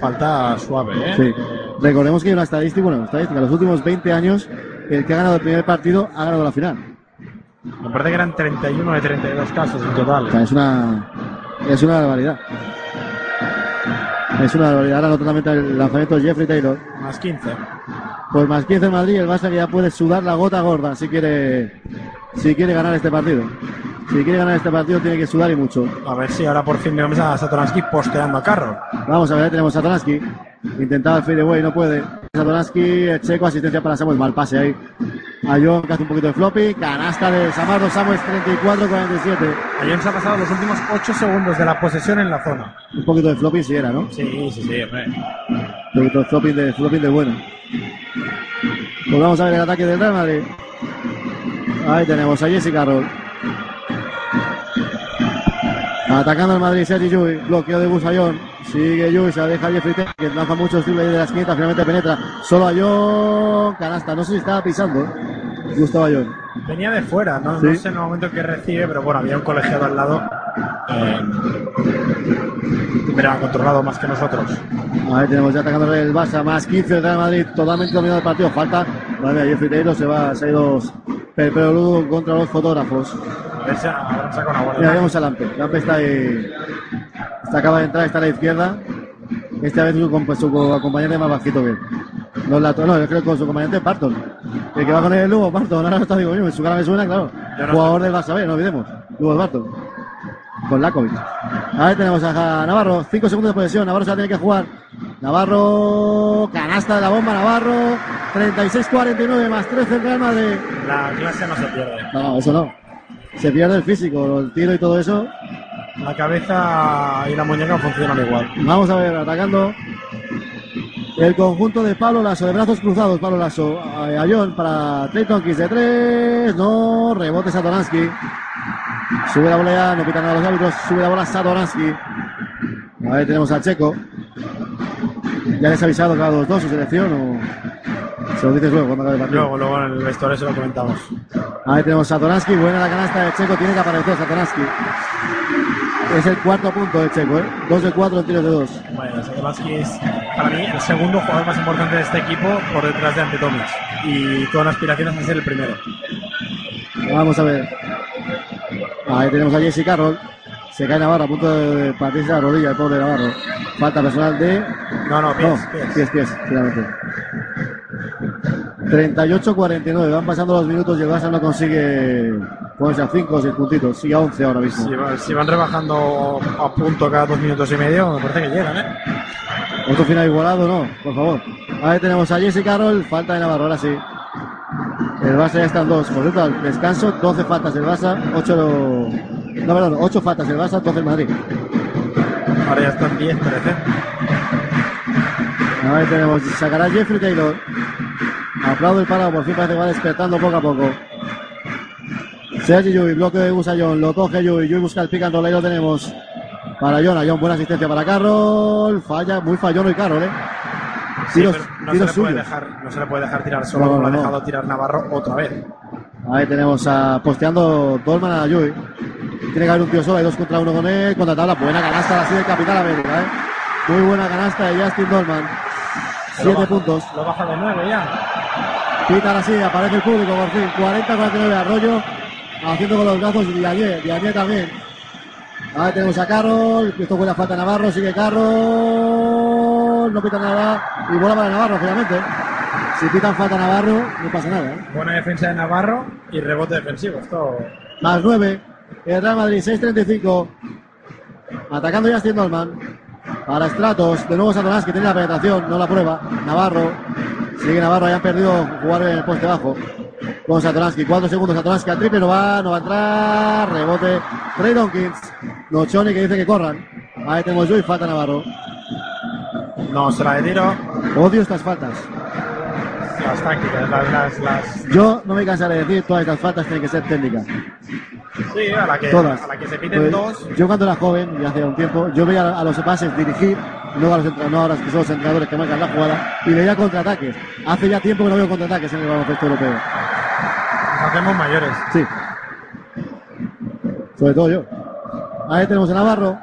Falta suave, ¿eh? Sí. Recordemos que hay una estadística, bueno, estadística, los últimos 20 años, el que ha ganado el primer partido ha ganado la final. Me parece que eran 31 de 32 casos en total. O sea, es una, es una barbaridad. Es una barbaridad. Ahora totalmente el lanzamiento de Jeffrey Taylor. Más 15. Pues más 15 en Madrid, el Barça que ya puede sudar la gota gorda si quiere, si quiere ganar este partido. Si quiere ganar este partido tiene que sudar y mucho. A ver si ahora por fin vemos a Satoransky posteando a Carro. Vamos a ver, ahí tenemos a Satoransky. Intentaba el fadeaway, no puede. Satoransky, el checo, asistencia para Samuel, mal pase ahí. A John que hace un poquito de floppy, canasta de Samardo Samuel 34-47. Ayer se ha pasado los últimos 8 segundos de la posesión en la zona. Un poquito de floppy si era, ¿no? Sí, sí, sí, hombre. Un poquito de flopping de, flopping de bueno. Pues vamos a ver el ataque del Real Madrid. Ahí tenemos a Jesse Carroll. Atacando al Madrid, Sergi Llull, bloqueo de Busayón. Sigue Llull, se la deja Jeffrey Taylor, que lanza muchos triples de la esquina, finalmente penetra. Solo a John, canasta, no sé si estaba pisando. Gustavo Ayón. Venía de fuera, ¿no? Sí. No sé en el momento que recibe, pero bueno, había un colegiado al lado. Eh, pero ha controlado más que nosotros. Ahí tenemos ya atacando el Barça, más 15 del Real Madrid, totalmente dominado el partido. Falta, vale, Jeffrey Taylor se va, se ha ido Pepe contra los fotógrafos. A ver si. Mira, vemos a Lampe. Lampe está ahí. Está, acaba de entrar, está a la izquierda. Esta vez su, compa- su acompañante más bajito que él. No, la, no, yo creo que con su acompañante Parton. El que va con el Lugo, Parton. Ahora no está, digo yo, en su cara me suena, claro. No Jugador del Barça B, no olvidemos. Lugo Parton. Con Lakovic. Ahí tenemos a Navarro. 5 segundos de posesión. Navarro se la tiene que jugar. Navarro. Canasta de la bomba, Navarro. 36-49 más 13 en Real Madrid. La clase no se pierde. No, eso no. Se pierde el físico, el tiro y todo eso. La cabeza y la muñeca funcionan igual. Vamos a ver, atacando el conjunto de Pablo Lasso, de brazos cruzados, Pablo Lasso. A Ayón para Trey Tonkins de tres. No, rebote Satoransky. Sube la bola, no pitan a los árbitros. Sube la bola Satoransky. Ahí tenemos a Checo. ¿Ya les ha avisado cada los dos su selección o se lo dices luego cuando acabe el partido? Luego, luego en el vestuario se lo comentamos. Ahí tenemos Satoransky, buena la canasta de Checo, tiene que aparecer Satoransky. Es el cuarto punto de Checo, ¿eh? 2 de 4 en tiros de 2. Bueno, Satoransky es para mí el segundo jugador más importante de este equipo por detrás de Ante Tomic. Y con aspiraciones a ser el primero. Vamos a ver. Ahí tenemos a Jesse Carroll. Se cae Navarro a punto de partirse la rodilla, el pobre Navarro. Falta personal de. No, no, pies, pies, pies, pies, finalmente. 38-49, van pasando los minutos y el Barça no consigue ponerse a 5 o 6 puntitos, sigue a 11 ahora mismo. Si, va- si van rebajando a punto cada dos minutos y medio, me parece que llegan, ¿eh? Otro final igualado, no, por favor. Ahí tenemos a Jesse Carroll, falta de Navarro, ahora sí. El Barça ya está en 2. Por cierto, al descanso, 12 faltas del Barça, 8 No, perdón, 8 faltas del Barça, 12 el Madrid. Ahora ya están 10, 13. Ahí tenemos, sacará Jeffrey Taylor. Aplaudo el parado, por fin parece que va despertando poco a poco. Sergi Yui, bloque de usa John, lo coge Yui, Yui busca el pick and roll, ahí lo tenemos. Para John, a John, buena asistencia para Carroll, falla, muy fallón hoy Carroll, eh. Sí, Tiros, no, se tiros le puede dejar, no se le puede dejar tirar solo No, no, como lo ha dejado tirar Navarro otra vez. Ahí tenemos a posteando Dolman a Yui. Tiene que haber un tío solo, hay dos contra uno con él, contra tabla, buena canasta así del Capitán América, eh. Muy buena canasta de Justin Dolman. Siete baja- puntos. Lo baja de 9 ya. Pitan así, aparece el público por fin. 40-49 Arroyo. Haciendo con los brazos Diagne también. Ahí tenemos a Carroll. Esto fue la falta de Navarro. Sigue Carroll. No pita nada. Y bola para Navarro, finalmente. Si pitan falta a Navarro, no pasa nada. ¿eh? Buena defensa de Navarro y rebote defensivo. Esto Más 9. El Real Madrid, 6-35. Atacando Justin Dolman. Para Stratos. De nuevo Satanás que tiene la penetración. No la prueba. Navarro. Sigue Navarro. Hayan perdido jugar en el poste bajo. Con Satoransky. Cuatro segundos. Satoransky al triple. No va. No va a entrar. Rebote. Trey Donkins. Nochoni que dice que corran. Ahí tenemos yo y falta Navarro. no se la de tiro. Odio estas faltas. Las tácticas, las, las, las- Yo no me cansaré de decir todas estas faltas tienen que ser técnicas. Sí, a la que, Todas. a la que se piten Pues, dos. Yo cuando era joven, y hace un tiempo, yo veía a los bases dirigir, no a los entrenadores, que son los entrenadores que marcan la jugada, y veía contraataques. Hace ya tiempo que no veo contraataques en el baloncesto europeo. Nos hacemos mayores. Sí. Sobre todo yo. Ahí tenemos a Navarro.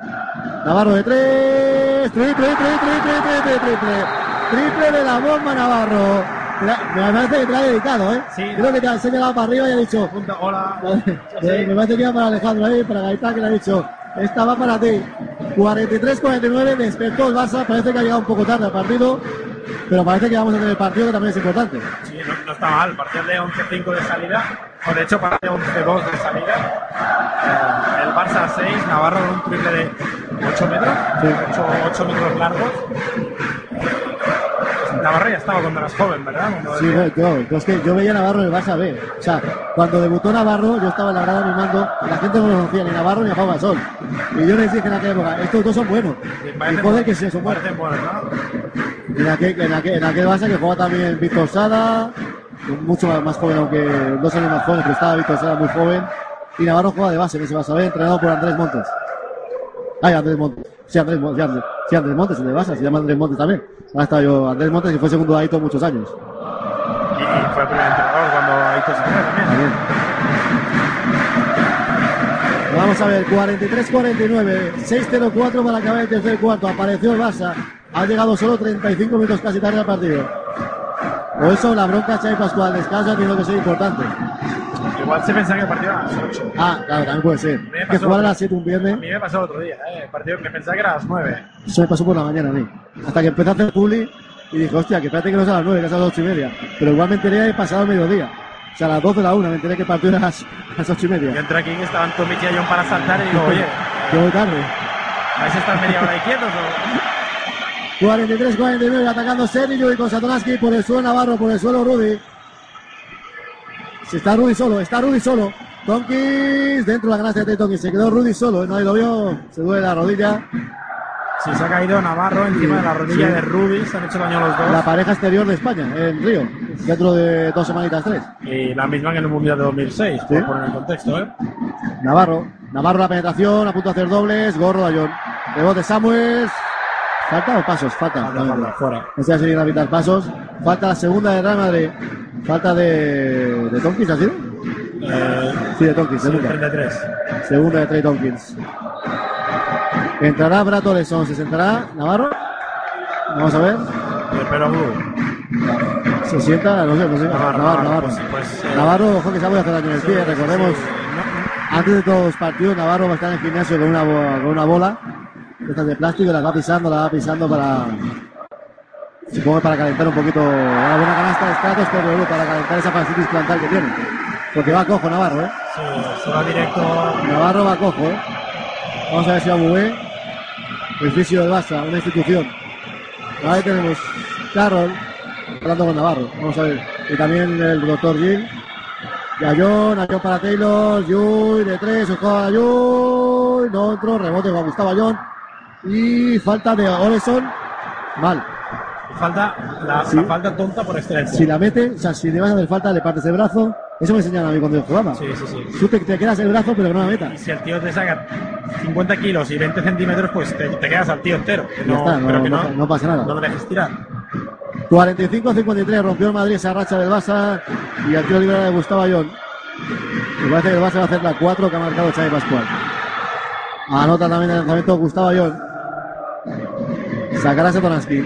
Navarro de tres. Triple, triple, triple, triple, triple. Triple de la bomba Navarro. Me parece que te la ha dedicado, ¿eh? Creo que te ha señalado para arriba y ha dicho. Hola. Eh, Me parece que iba para Alejandro ahí, para Gaitán, que le ha dicho. Esta va para ti. 43-49, despertó el Barça. Parece que ha llegado un poco tarde al partido. Pero parece que vamos a tener el partido que también es importante. Sí, no, no está mal. Partido de 11-5 de salida. O de hecho, partido 11-2 de salida. Eh, el Barça 6, Navarro con un triple de 8 metros. Sí. 8, metros largos. Navarro ya estaba cuando eras joven, ¿verdad? Cuando- Sí, yo, yo, yo es que yo veía a Navarro en el Barça B. O sea, cuando debutó Navarro, yo estaba en la grada animando, la gente no lo conocía ni a Navarro ni a Pau Gasol. Y yo les dije en aquella época, estos dos son buenos. Y parecen joder que sí, son buenos. ¿no? En aquel, en aquel, en aquel Barça que jugaba también Víctor Sada, mucho más, más joven, aunque dos años más joven, pero estaba Víctor Sada muy joven. Y Navarro jugaba de base en ese Barça B, entrenado por Andrés Montes. Ay, Andrés Montes. Sí, Andrés, sí, Andrés, sí, Andrés Montes, el de Barça, se llama Andrés Montes también. Estaba yo, Andrés Montes, que fue segundo de Aito muchos años. Y, fue el primer entrenador cuando Aito se fue también. También. Vamos a ver, 43-49, 6-0-4 para acabar el tercer cuarto. Apareció el Barça, ha llegado solo 35 minutos casi tarde al partido. Por eso la bronca Xavi Pascual descansa tiene que ser importante. Igual se pensaba que el partido era a las 8. Ah, claro, también puede ser. Que jugar a las 7 un A viernes, mí me pasó el otro día, ¿eh? El partido me pensaba que era a las 9. eso me pasó por la mañana a mí. Hasta que empecé a hacer publi y dije, hostia, que espérate que no es a las 9, que es a las 8 y media. Pero igual me enteré pasado el mediodía. O sea, a las 12 de la 1 me enteré que el partido era a las, a las 8 y media. Yo entré aquí estaban Tomic y John para saltar y digo, oye, Que voy tarde. ¿vais a estar media hora ahí quietos o...? 43-49 atacando Sergio y con Satoransky por el suelo Navarro, por el suelo Rudy. Si está Rudy solo, está Rudy solo. Tonkis dentro de la canasta de Tonkis. Se quedó Rudy solo, nadie lo vio. Se duele la rodilla. Si se ha caído Navarro encima de la rodilla Sí. de Ruby, se han hecho daño los dos. La pareja exterior de España, en Río. Dentro de dos semanitas, tres. Y la misma que en el Mundial de 2006, Sí. por poner en contexto, ¿eh? Navarro. Navarro la penetración, a punto de hacer dobles. Gorro de Ayón. Rebote Samuels. ¿Falta o pasos? Falta. Falta, fuera. Este va a seguir a evitar pasos. Falta la segunda de Real Madrid. Falta de. ¿De Tompkins ha sido? Eh, Sí, de Tompkins, sí, segunda. 33. Segunda de Trey Tompkins. Entrará Brato Leson, se sentará Navarro. Vamos a ver. Eh. Se sienta, no sé, no sé. Navarro, Navarro, Navarro, pues- pues, eh, Navarro, ojo que se ha podido hacer daño en el pie, recordemos. Antes de todos los partidos, Navarro va a estar en el gimnasio con una, con una bola. Estas de plástico, la va pisando, la va pisando para. Supongo para calentar un poquito. Una buena canasta de Stratos, pero para calentar esa fascitis plantar que tiene. Porque va cojo Navarro, ¿eh? Sí, se va directo. Navarro va cojo, ¿eh? Vamos a ver si va muy bien. El fisio del Barça, una institución. Ahí tenemos Carroll hablando con Navarro. Vamos a ver. Y también el doctor Gil. Ayón, Ayón para Taylor. Yuy de tres, ojo a Yuy. No entró, rebote para Gustavo Ayón. Y falta de Oleson. Mal. Falta, la, Sí. la falta tonta por excelencia. Si la mete, o sea, si le vas a hacer falta, le partes el brazo. Eso me enseñaron a mí cuando yo jugaba. Sí, sí, sí. Tú te, te quedas el brazo, pero no la metas. Si el tío te saca 50 kilos y 20 centímetros, pues te, te quedas al tío entero. Que no, está, no- pero que no- no pasa nada. No lo dejes tirar. 45-53 rompió el Madrid esa racha del Barça y el tiro libre de Gustavo Ayón. Me parece que el Barça va a hacer la 4 que ha marcado Xavi Pascual. Anota también el lanzamiento Gustavo Ayón. Sacará Satoransky.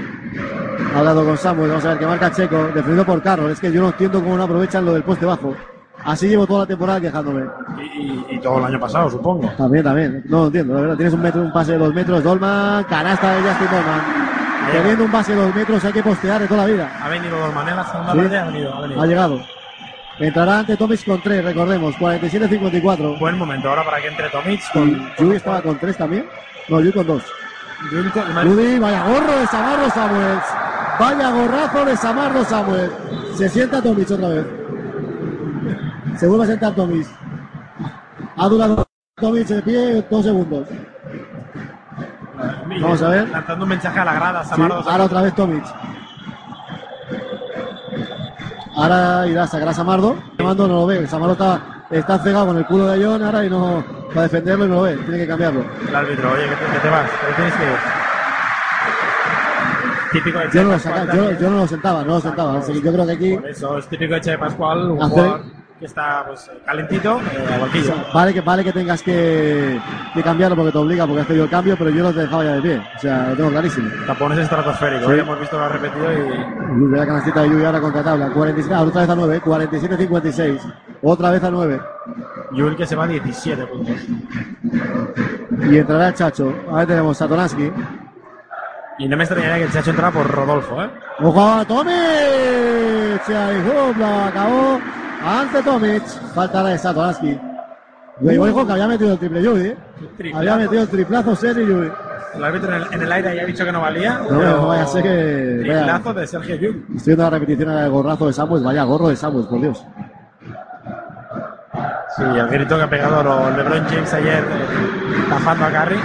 Ha hablado con Samuel, vamos a ver que marca Checo, defendido por Carroll. Es que yo no entiendo cómo no aprovechan lo del poste bajo. Así llevo toda la temporada quejándome. Y, y- y todo el año pasado, supongo. También, también. No lo entiendo, la verdad. Tienes un metro, un pase de dos metros, Dolman, canasta de Justin Dolman. Teniendo un pase de dos metros hay que postear de toda la vida. Ha venido Dolman en la segunda Sí. parte, ha venido, ha venido. Ha llegado. Entrará ante Tomic con 3, recordemos, 47-54. Buen momento ahora para que entre Tomic con... Yuy estaba con 3 también. No, Yuy con 2. Rudy, vaya gorro de Samardo Samuels. Vaya gorrazo de Samardo Samuels. Se sienta Tomic otra vez. Se vuelve a sentar Tomic. Ha durado Tomic de pie dos segundos. Vamos a ver. Lanzando un mensaje a la grada, Sí, Samardo. ahora otra vez Tomic. Ahora irá a sacar a Samardo. Samardo no lo ve. Samardo está, está cegado con el culo de John ahora y no para defenderlo y no lo ve. Tiene que cambiarlo. El árbitro, oye, que te, vas, que tienes que ir. Típico de Yo no lo, saca- yo, yo no lo sentaba, no lo sentaba. Así que yo creo que aquí Por eso es típico de Che Pascual, un Hace- jugador que está pues, calentito, eh, vale que vale que tengas que, que cambiarlo porque te obliga, porque has pedido el cambio, pero yo no te dejaba ya de pie. O sea, lo tengo clarísimo. Tapones estratosféricos, Sí. hoy hemos visto lo repetido y la canastita de Yuy ahora contra tabla. 47, ah, otra vez a 9, 47-56. Otra vez a 9. Yul que se va a 17 puntos. Y entrará el Chacho. Ahora tenemos Satoransky. Y no me extrañaría que el Chacho entrara por Rodolfo, ¿eh? ¡Ojo a Tomic! Lo acabó ante Tomic. Falta la de Satoransky. Ojo que había metido el triple ¿eh? Triplazo. Había metido el triplazo Sergio Yuy. El árbitro en el, en el aire ya ha dicho que no valía. No, pero no vaya a ser que- vaya. Triplazo de Sergio Yul. Estoy viendo la repetición del gorrazo de Samuels. Vaya gorro de Samuels, por Dios. Sí, el grito que ha pegado LeBron James ayer bajando a Curry.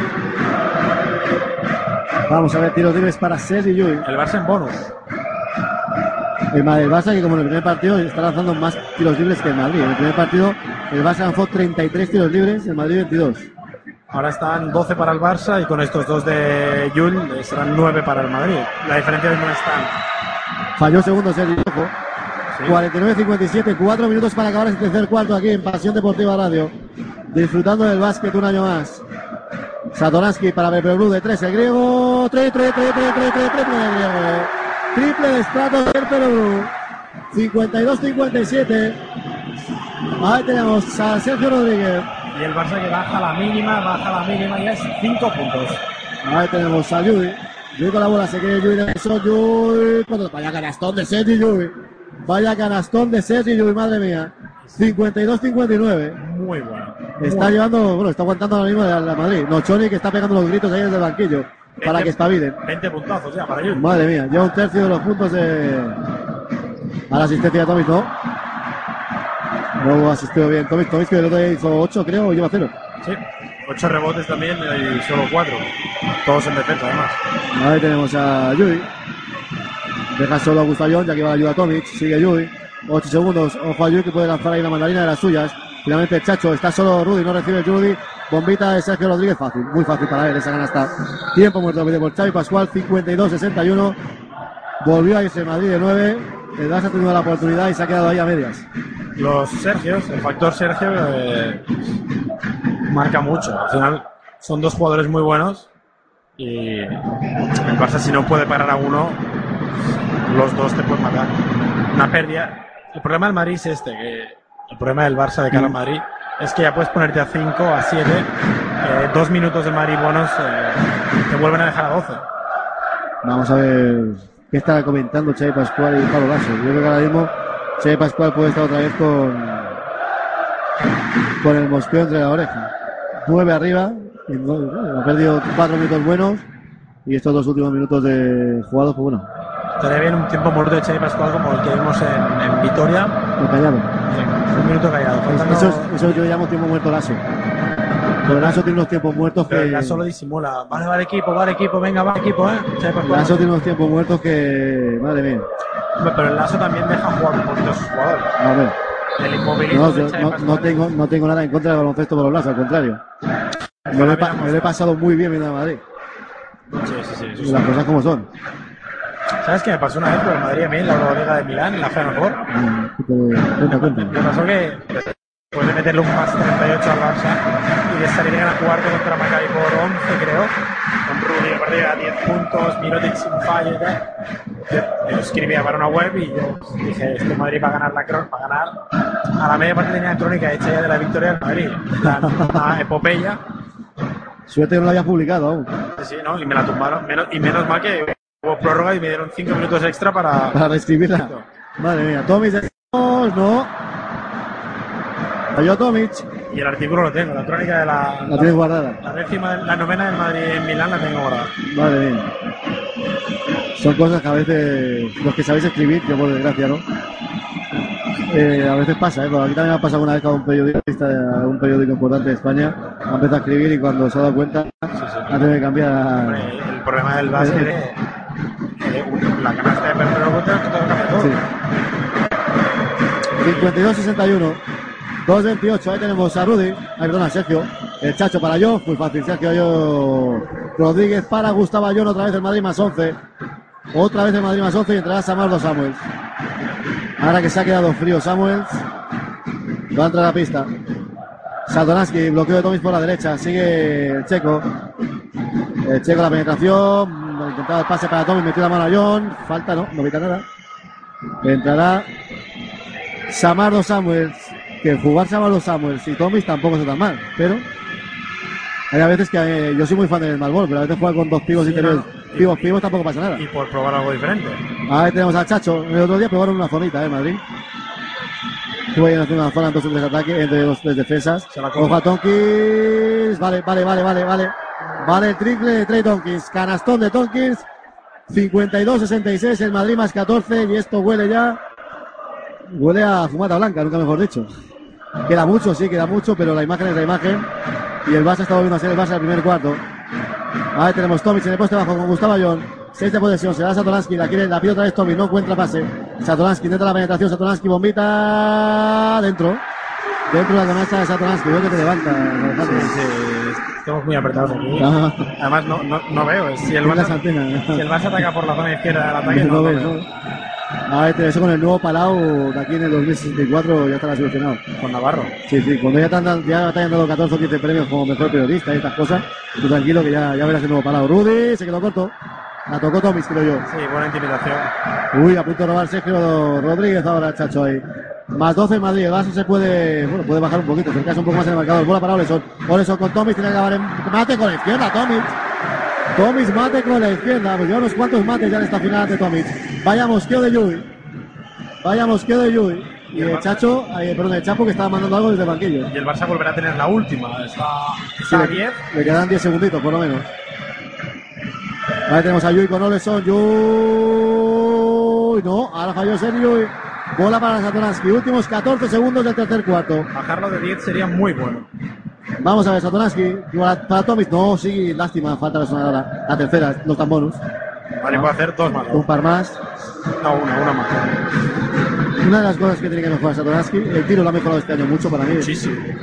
Vamos a ver, tiros libres para Sergio Yuy. El Barça en bonus. El Madrid, el Barça que como en el primer partido está lanzando más tiros libres que el Madrid. En el primer partido el Barça lanzó 33 tiros libres, el Madrid 22. Ahora están 12 para el Barça y con estos dos de Yul eh, serán 9 para el Madrid. La diferencia no es tan. Falló segundo Sergio ojo. 49-57, 4 minutos para acabar este tercer cuarto aquí en Pasión Deportiva Radio. Disfrutando del básquet un año más. Satoransky para Blue de 3, el griego. 3, 3, 3, 3, 3, 3, 3, el griego. Triple de Stratos del Blue. 52-57. Ahí tenemos a Sergio Rodríguez. Y el Barça que baja la mínima, baja la mínima y es 5 puntos. Ahí tenemos a Yui. Yui con la bola, se quiere Yui de eso. Yui. cuando- Vaya canastón de Sergi Yui. Vaya canastón de Sergi Yui, madre mía. 52-59. Muy bueno. Está llevando, bueno, está aguantando ahora mismo a la Madrid. Nochoni que está pegando los gritos ahí desde el banquillo. Para que espabilen. 20 puntazos ya para Yul. Madre mía, lleva un tercio de los puntos de. A la asistencia de Tomic, ¿no? No asistido bien. Tomic, Tomic que el otro día hizo 8, creo, o lleva 0. Sí. 8 rebotes también y solo 4. Todos en defensa además. Ahí tenemos a Yui. Deja solo a Gustayón, ya que va a ayuda a Tomic. Sigue Yui. 8 segundos. Ojo a Yui que puede lanzar ahí la mandarina de las suyas. Finalmente Chacho. Está solo Rudy. No recibe Rudy. Bombita de Sergio Rodríguez, fácil, muy fácil para él esa canasta. Tiempo muerto por Xavi Pascual, 52-61. Volvió a irse Madrid de 9. El Barça ha tenido la oportunidad y se ha quedado ahí a medias. Los Sergios, el factor Sergio, eh, marca mucho. Al final son dos jugadores muy buenos y el Barça si no puede parar a uno, los dos te pueden matar. Una pérdida. El problema del Madrid es este, que el problema del Barça de cara al Madrid es que ya puedes ponerte a 5, a 7, eh, dos minutos de Madrid buenos eh, te vuelven a dejar a 12. Vamos a ver qué está comentando Xavi Pascual y Pablo Lasso. Yo creo que ahora mismo Xavi Pascual puede estar otra vez con, con el mosqueo entre la oreja. 9 arriba, ha perdido 4 minutos buenos y estos dos últimos minutos de jugados, pues bueno, Estaría bien un tiempo muerto de Xavi Pascual como el que vimos en, en Vitoria. muy callado. Un minuto callado. faltando- Eso es, eso yo llamo tiempo muerto Lasso. Pero Lasso tiene unos tiempos muertos que. ya solo disimula. Vale, vale equipo, vale equipo, venga, va equipo, eh. Lasso tiene unos tiempos muertos que. Madre mía. Pero el Lazo también deja jugar un poquito a sus jugadores. A ver. El inmovilismo No, yo no, no tengo, no tengo nada en contra del baloncesto por los Lasso, al contrario. Me lo, he, me lo he pasado muy bien viendo a Madrid. Sí, sí, sí. sí. las cosas como son. ¿Sabes qué me pasó una vez con el Madrid a mí en la Euroliga de Milán, en la Cuenta, cuenta. Me pasó que después de meterle un más 38 al Barça y de salir a jugar contra Maccabi por 11, creo, con Rudy a partir a 10 puntos, Mirotic sin fallo y tal, yo, escribía para una web y yo dije, este Madrid va a ganar la crónica, va a ganar. A la media parte tenía la crónica hecha ya de la victoria del Madrid, en una epopeya, Suerte que no lo habías publicado aún. Sí, sí, ¿no? Y me la tumbaron. Menos, y menos mal que hubo prórroga y me dieron 5 minutos extra para. Para reescribirla. Madre mía. Tomic, no. Falló Tomic. Y el artículo lo tengo, la crónica de la. La tienes guardada. La décima, la novena del Madrid en Milán la tengo guardada. Madre mía. Son cosas que a veces, los que sabéis escribir, yo por desgracia, ¿no? Eh, a veces pasa, ¿eh? Porque aquí también me ha pasado una vez que a un periodista de a un periódico importante de España ha empezado a escribir y cuando se ha dado cuenta ha tenido que cambiar. El problema del básquet La canasta de todo. Sí. 52-61. 2-28. Ahí tenemos a Rudy. Ahí, perdón, a Sergio. El Chacho para yo. Muy fácil. Sergio yo. Rodríguez para Gustavo Ayón. Otra vez el Madrid más 11. Otra vez el Madrid más 11 y entrará Samardo Samuels. Ahora que se ha quedado frío Samuels. Va a entrar a la pista. Satoransky, bloqueo de Tomis por la derecha. Sigue el Checo. El Checo la penetración. Intentaba el pase para Tomis. Metió la mano a John. Falta, no. No evita nada. Entrará Samardo Samuels. Que jugar Samardo Samuels y Tomis tampoco está tan mal. Pero hay a veces que eh, yo soy muy fan del Malbol, pero a veces juega con dos pibos Sí, interiores. no, no. Pibos, pibos tampoco pasa nada. Y por probar algo diferente. Ahí tenemos al Chacho. El otro día probaron una zonita, ¿eh? Madrid. Estuvo ahí haciendo una zona en dos o tres ataques, entre dos tres defensas. Ojo a Tonkins. Vale, vale, vale, vale, vale. Vale triple de Trey Tonkins. Canastón de Tonkins. 52-66, el Madrid más 14 y esto huele ya. Huele a fumata blanca, nunca mejor dicho. Queda mucho, sí, queda mucho, pero la imagen es la imagen. Y el Barça está volviendo a ser el Barça del primer cuarto. Ahí tenemos Tomic en el poste bajo con Gustavo Ayón. Seis de posesión, se da Satoransky, la quiere, la pide otra vez Tomic, no encuentra pase. Satoransky intenta la penetración, Satoransky bombita dentro. Dentro de la canasta de Satoransky, veo que te levanta. Alejandro. Estamos muy apretados aquí. Ah. Además, no, no, no veo. Si el, Barça, si el Barça ataca por la zona izquierda del ataque, no, No veo. ¿no? A ver, eso con el nuevo Palau de aquí en el 2064 ya estará solucionado. Con Navarro. Sí, sí, cuando ya te han, ya te dado 14 o 15 premios como mejor periodista y estas cosas, tú tranquilo que ya, ya verás el nuevo Palau. Rudy se quedó corto. La tocó Tomis, creo yo. Sí, buena intimidación. Uy, a punto de robar Sergio Rodríguez ahora, chacho ahí. Más 12 en Madrid, el Barça se puede, bueno, puede bajar un poquito, acercarse un poco más en el marcador. Bola para Oleson. Oleson con Tomis, tiene que acabar en mate con la izquierda, Tomis. Tomis mate con la izquierda, pues lleva unos cuantos mates ya en esta final de Tomis. Vaya mosqueo de Yui. Vaya mosqueo de Yui. Y el Chacho, eh, perdón, el Chapo que estaba mandando algo desde el banquillo. Y el Barça volverá a tener la última. Está, Sí, está a le, 10. le quedan 10 segunditos, por lo menos. Ahí tenemos a Yui con Oleson. Yui. No, ahora falló Sergio. Bola para Satoransky. Últimos 14 segundos del tercer cuarto. Bajarlo de 10 sería muy bueno. Vamos a ver, Satoransky. Para, para Tomis. No, sí, lástima. Falta la. La tercera, los tan bonus. Vale, puedo hacer dos más. Un par más. No, una, una más. una de las cosas que tiene que mejorar Satoransky, el tiro lo ha mejorado este año mucho para mí,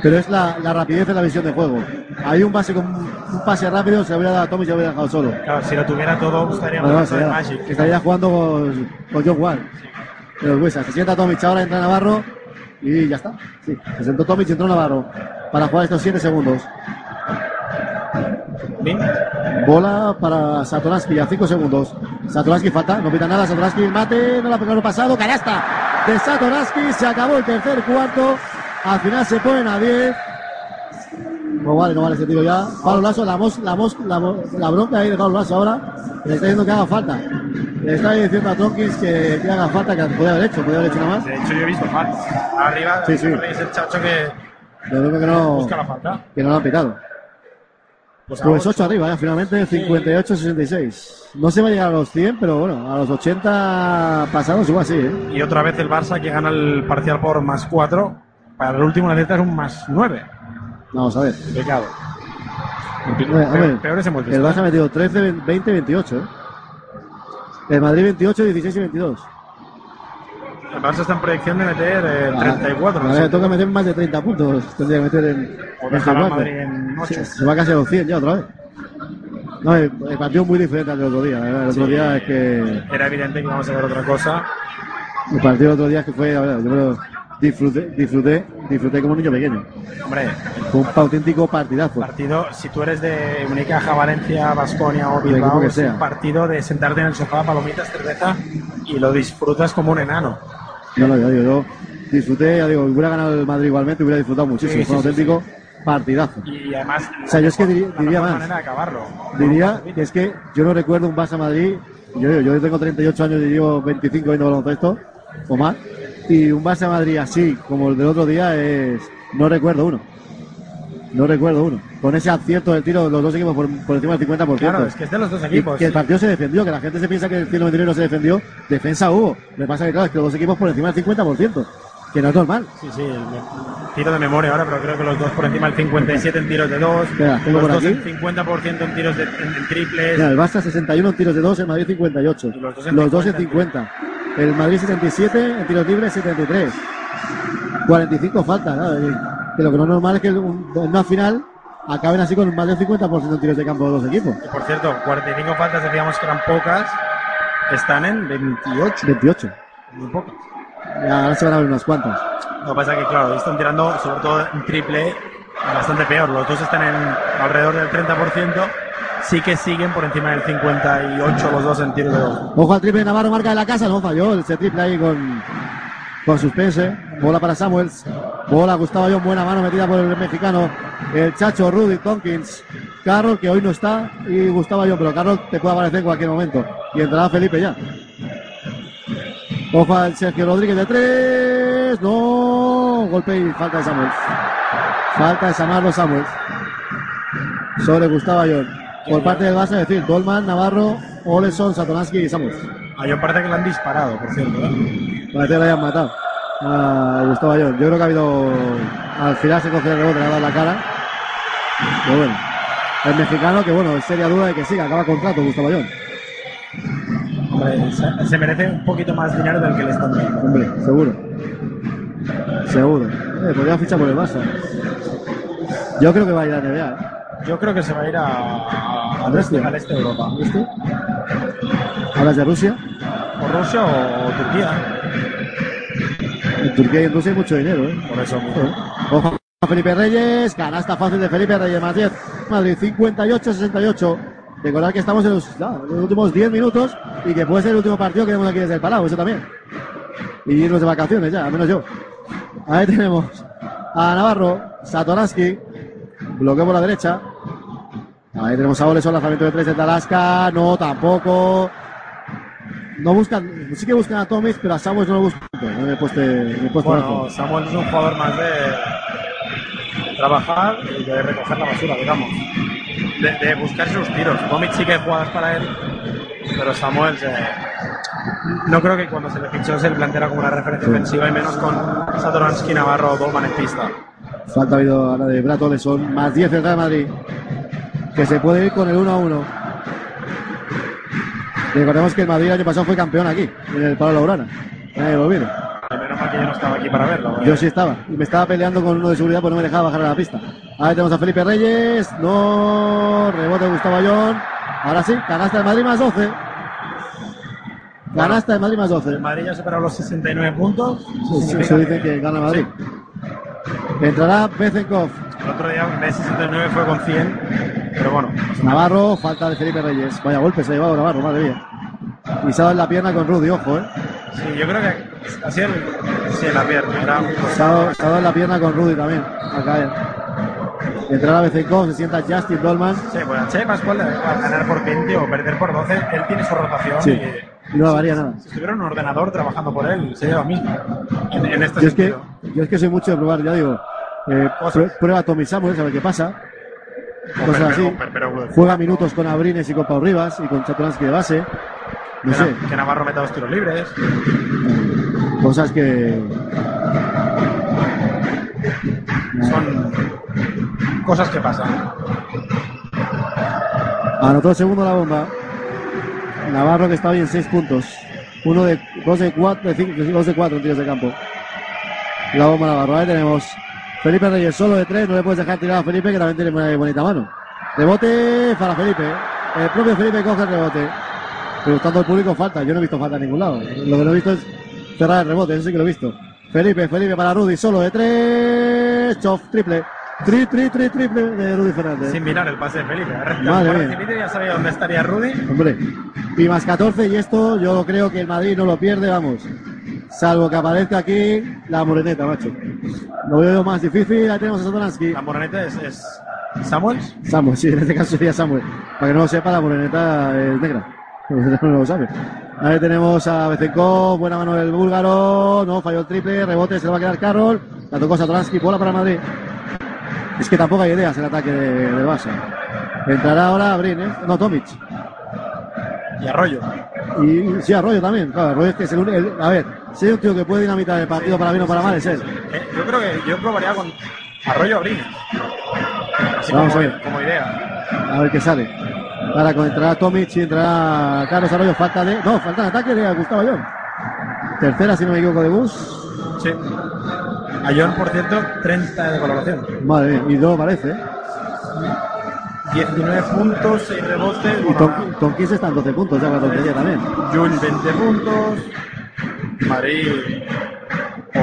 pero es la, la rapidez en la visión de juego. Hay un base con un pase rápido, se lo hubiera dado a Tommy y se lo hubiera dejado solo. Claro, si lo tuviera todo, de estaría, Magic. estaría jugando con, con John Wall. De los Wizards. Se sienta Tomic, ahora entra Navarro y ya está. Sí, se sentó Tomic y entró Navarro para jugar estos 7 segundos. Bola para Satoransky a 5 segundos. Satoransky falta, no pita nada. Satoransky mate, no la pegó el pasado. Canasta de Satoransky. Se acabó el tercer cuarto. Al final se ponen a 10. No vale, no vale ese tiro ya. Pablo Lasso, la, mos, la, mos, la, la bronca ahí de Pablo Lasso ahora. Le está diciendo que haga falta. Le está diciendo a Tonkins que, que haga falta, que podía haber hecho, podía haber hecho nada más. De hecho, yo he visto falta. Arriba, Sí, sí. es el chacho que Yo creo que no, busca la falta. que no lo han pitado. Pues Pues ocho. 8 arriba, ya finalmente 58-66. No se va a llegar a los 100, pero bueno, a los 80 pasados igual sí, ¿eh? Y otra vez el Barça que gana el parcial por más 4. Para el último necesitas un más 9. Vamos a ver. Pecado. Hombre, Peor- hombre, peores hemos visto. el Barça ha metido 13, 20, 28, ¿eh? El Madrid 28, 16 y 22. El Barça está en proyección de meter eh, 34. Ahora le toca meter más de 30 puntos. Tendría que meter en. En. Madrid en ocho. Se, se va casi a los 100 ya otra vez. No, el, el partido muy diferente al del otro día. El otro Sí. día es que. Era evidente que íbamos a ver otra cosa. El partido del otro día es que fue. A ver, yo lo disfruté, disfruté, disfruté como un niño pequeño. Hombre, Fue un auténtico partidazo. partido, si tú eres de Unicaja, Valencia, Basconia o Bilbao, que es sea. un partido de sentarte en el sofá, palomitas, cerveza y lo disfrutas como un enano. No, no, ya digo, yo disfruté, ya digo, hubiera ganado el Madrid igualmente, hubiera disfrutado muchísimo. Sí, fue un sí, auténtico partidazo. Y además, O sea, yo es que diría, más. manera de acabarlo. Diría que es que yo no recuerdo un Barça Madrid. Yo, yo tengo 38 años y llevo 25 viendo baloncesto o más. Y un Barça Madrid así como el del otro día es. No recuerdo uno. No recuerdo uno. Con ese acierto del tiro, los dos equipos por, por encima del 50%. Claro, es que es de los dos Y equipos. que el partido se defendió, que la gente se piensa que el 199 no se defendió. Defensa hubo. Me pasa que, claro, es que los dos equipos por encima del 50%. Que no es normal. Sí, sí, tiro de memoria ahora, pero creo que los dos por encima del 57 en tiros de dos, Espera, tengo los por dos aquí. en 50% en tiros de en, en triples. Mira, el Barça 61 en tiros de 2, el Madrid 58. los dos en Los dos en 50. 50. El Madrid 77, en tiros libres 73. 45 falta, ¿no? Y- Que lo que no es normal es que un- en una final acaben así con más del 50% en tiros de campo de dos equipos. Y por cierto, 45 faltas decíamos que eran pocas, están en 28. 28. Muy pocas. Ya, ahora se van a ver unas cuantas. Lo que pasa es que, claro, están tirando, sobre todo en triple, bastante peor. Los dos están en alrededor del 30%. Sí que siguen por encima del 58 los dos en tiros de dos. Ojo al triple Navarro, marca de la casa, no falló ese triple ahí con, con suspense. Bola para Samuels. Bola Gustavo John, buena mano metida por el mexicano. El Chacho Rudy Tompkins. Carroll, que hoy no está, y Gustavo John, pero Carroll te puede aparecer en cualquier momento. Y entrará Felipe ya. Ojo al Sergio Rodríguez de tres. No. Golpe y falta de Samuels. Falta de Samarlo Samuels. Sobre Gustavo John. Por parte del Barça, es decir, Dolman, Navarro, Oleson, Satoransky y Samuels. A John parece que lo han disparado, por cierto. ¿eh? Parece que lo hayan matado. A Gustavo Ayón. Yo creo que ha habido. Al final se coge el rebote, le ha dado la cara. Pero bueno. El mexicano, que bueno, es seria duda de que siga, acaba contrato Gustavo Ayón. Hombre, se, se merece un poquito más dinero del que le están dando. Hombre, seguro. Seguro. Eh, podría fichar por el Barça. Yo creo que va a ir a NBA. Yo creo que se va a ir a, a- al, este, al este de Europa. ¿Viste? ¿Hablas de Rusia? O Rusia o, Turquía. En Turquía y en Rusia hay mucho dinero, ¿eh? Por eso. Joder. Ojo a Felipe Reyes, canasta fácil de Felipe Reyes, más 10. Madrid 58-68. Recordad que estamos en los, ya, en los últimos 10 minutos y que puede ser el último partido que vemos aquí desde el Palau, eso también. Y irnos de vacaciones ya, al menos yo. Ahí tenemos a Navarro, Satoransky, bloqueo por la derecha. Ahí tenemos a Oleson, lanzamiento de tres de Talasca, no, tampoco. No buscan, sí que buscan a Tomis, pero a Samuels no lo buscan. El poste, en el poste Bueno, bajo. Samuel es un jugador más de trabajar y de recoger la basura, digamos. De, de buscar sus tiros. Tomic sí que hay jugadas para él, pero Samuel eh, no creo que cuando se le fichó se le planteara como una referencia ofensiva y menos con Satoransky, Navarro o Dolman en pista. Falta ha habido ahora de Brad Oleson, más 10 el Real Madrid. Que se puede ir con el 1 a 1. Recordemos que el Madrid el año pasado fue campeón aquí, en el Palo Laurana. Nadie lo olvide. Menos mal que yo no estaba aquí para verlo. Yo sí estaba. Y me estaba peleando con uno de seguridad, pues no me dejaba bajar a la pista. Ahí tenemos a Felipe Reyes. No. Rebote de Gustavo Ayón. Ahora sí, canasta de Madrid más 12. Canasta de Madrid más 12. Madrid ya ha superado los 69 puntos. Sí, Eso dice que- que gana Madrid. Entrará Bezenkov. El otro día en de 69 fue con 100. Pero bueno, Navarro, falta de Felipe Reyes. Vaya golpe se ha llevado Navarro, madre mía. Y se ha dado en la pierna con Rudy, ojo, eh. sí, yo creo que así el, sí, en la pierna. Era, Se ha dado, se ha dado en la pierna con Rudy también, a caer. Entrará Bezenkov, se sienta Justin Dolman. sí, a Che Pascual da ganar por 20 o perder por 12. Él tiene su rotación. Sí, y no varía nada. si estuviera un ordenador trabajando por él, sería lo mismo. En, en este Yo es, que, yo es que soy mucho de probar, ya digo. Eh, prue- prueba Tommy Samuel, a ver qué pasa. Cosas así. pero- Juega minutos con Abrines y con Pau Rivas y con Chaturansky de base. No que, sé, Na- que Navarro meta dos tiros libres. cosas que. Son cosas que pasan. Anotó el segundo la bomba. Navarro que está hoy en 6 puntos. Uno de, dos de cuatro, de cinco, dos cuatro en tiros de campo. La bomba Navarro. Ahí tenemos Felipe Reyes solo de tres. No le puedes dejar tirar a Felipe que también tiene una bonita mano. Rebote para Felipe. El propio Felipe coge el rebote. Pero estando el público falta. Yo no he visto falta en ningún lado. Lo que no he visto es cerrar el rebote. Eso sí que lo he visto. Felipe, Felipe para Rudy. Solo de tres. Chof, triple. Tri, tri, tri, triple de Rudy Fernández. Sin mirar el pase de Felipe. Encimita ya sabía dónde estaría Rudy. Hombre, y más 14 y esto yo creo que el Madrid no lo pierde, vamos. Salvo que aparezca aquí la moreneta, macho. Lo veo más difícil, ahí tenemos a Satoransky. La moreneta es, es Samuels. Samuel, sí, en este caso sería Samuel. Para que no lo sepa, la moreneta es negra. No lo sabe. Ahí tenemos a Bezenkov, buena mano del búlgaro, no, falló el triple, rebote, se lo va a quedar Carroll, la tocó Satoransky, bola para Madrid. Es que tampoco hay ideas el ataque de, del Barça. Entrará ahora Brin, ¿eh? No, Tomic. Y Arroyo. Y sí, Arroyo también. Claro, Arroyo es que es el único. el- a ver, si hay un tío que puede dinamitar el partido para bien o para mal, es él. Eh, yo creo que yo probaría con Arroyo Abrines. Así Vamos como, a ver. como idea. A ver qué sale. Ahora con- entrará Tomic y entrará Carlos Arroyo. Falta de. No, falta de ataque de Gustavo Ayón. Tercera, si no me equivoco, de Bus. Sí. Ayón, por cierto, 30 de coloración. Madre mía, y dos parece. ¿eh? 19 puntos, 6 rebotes. Y Bueno, Ton- Tonkis está en 12 puntos, ya para tontería también. Jul 20 puntos. Madrid.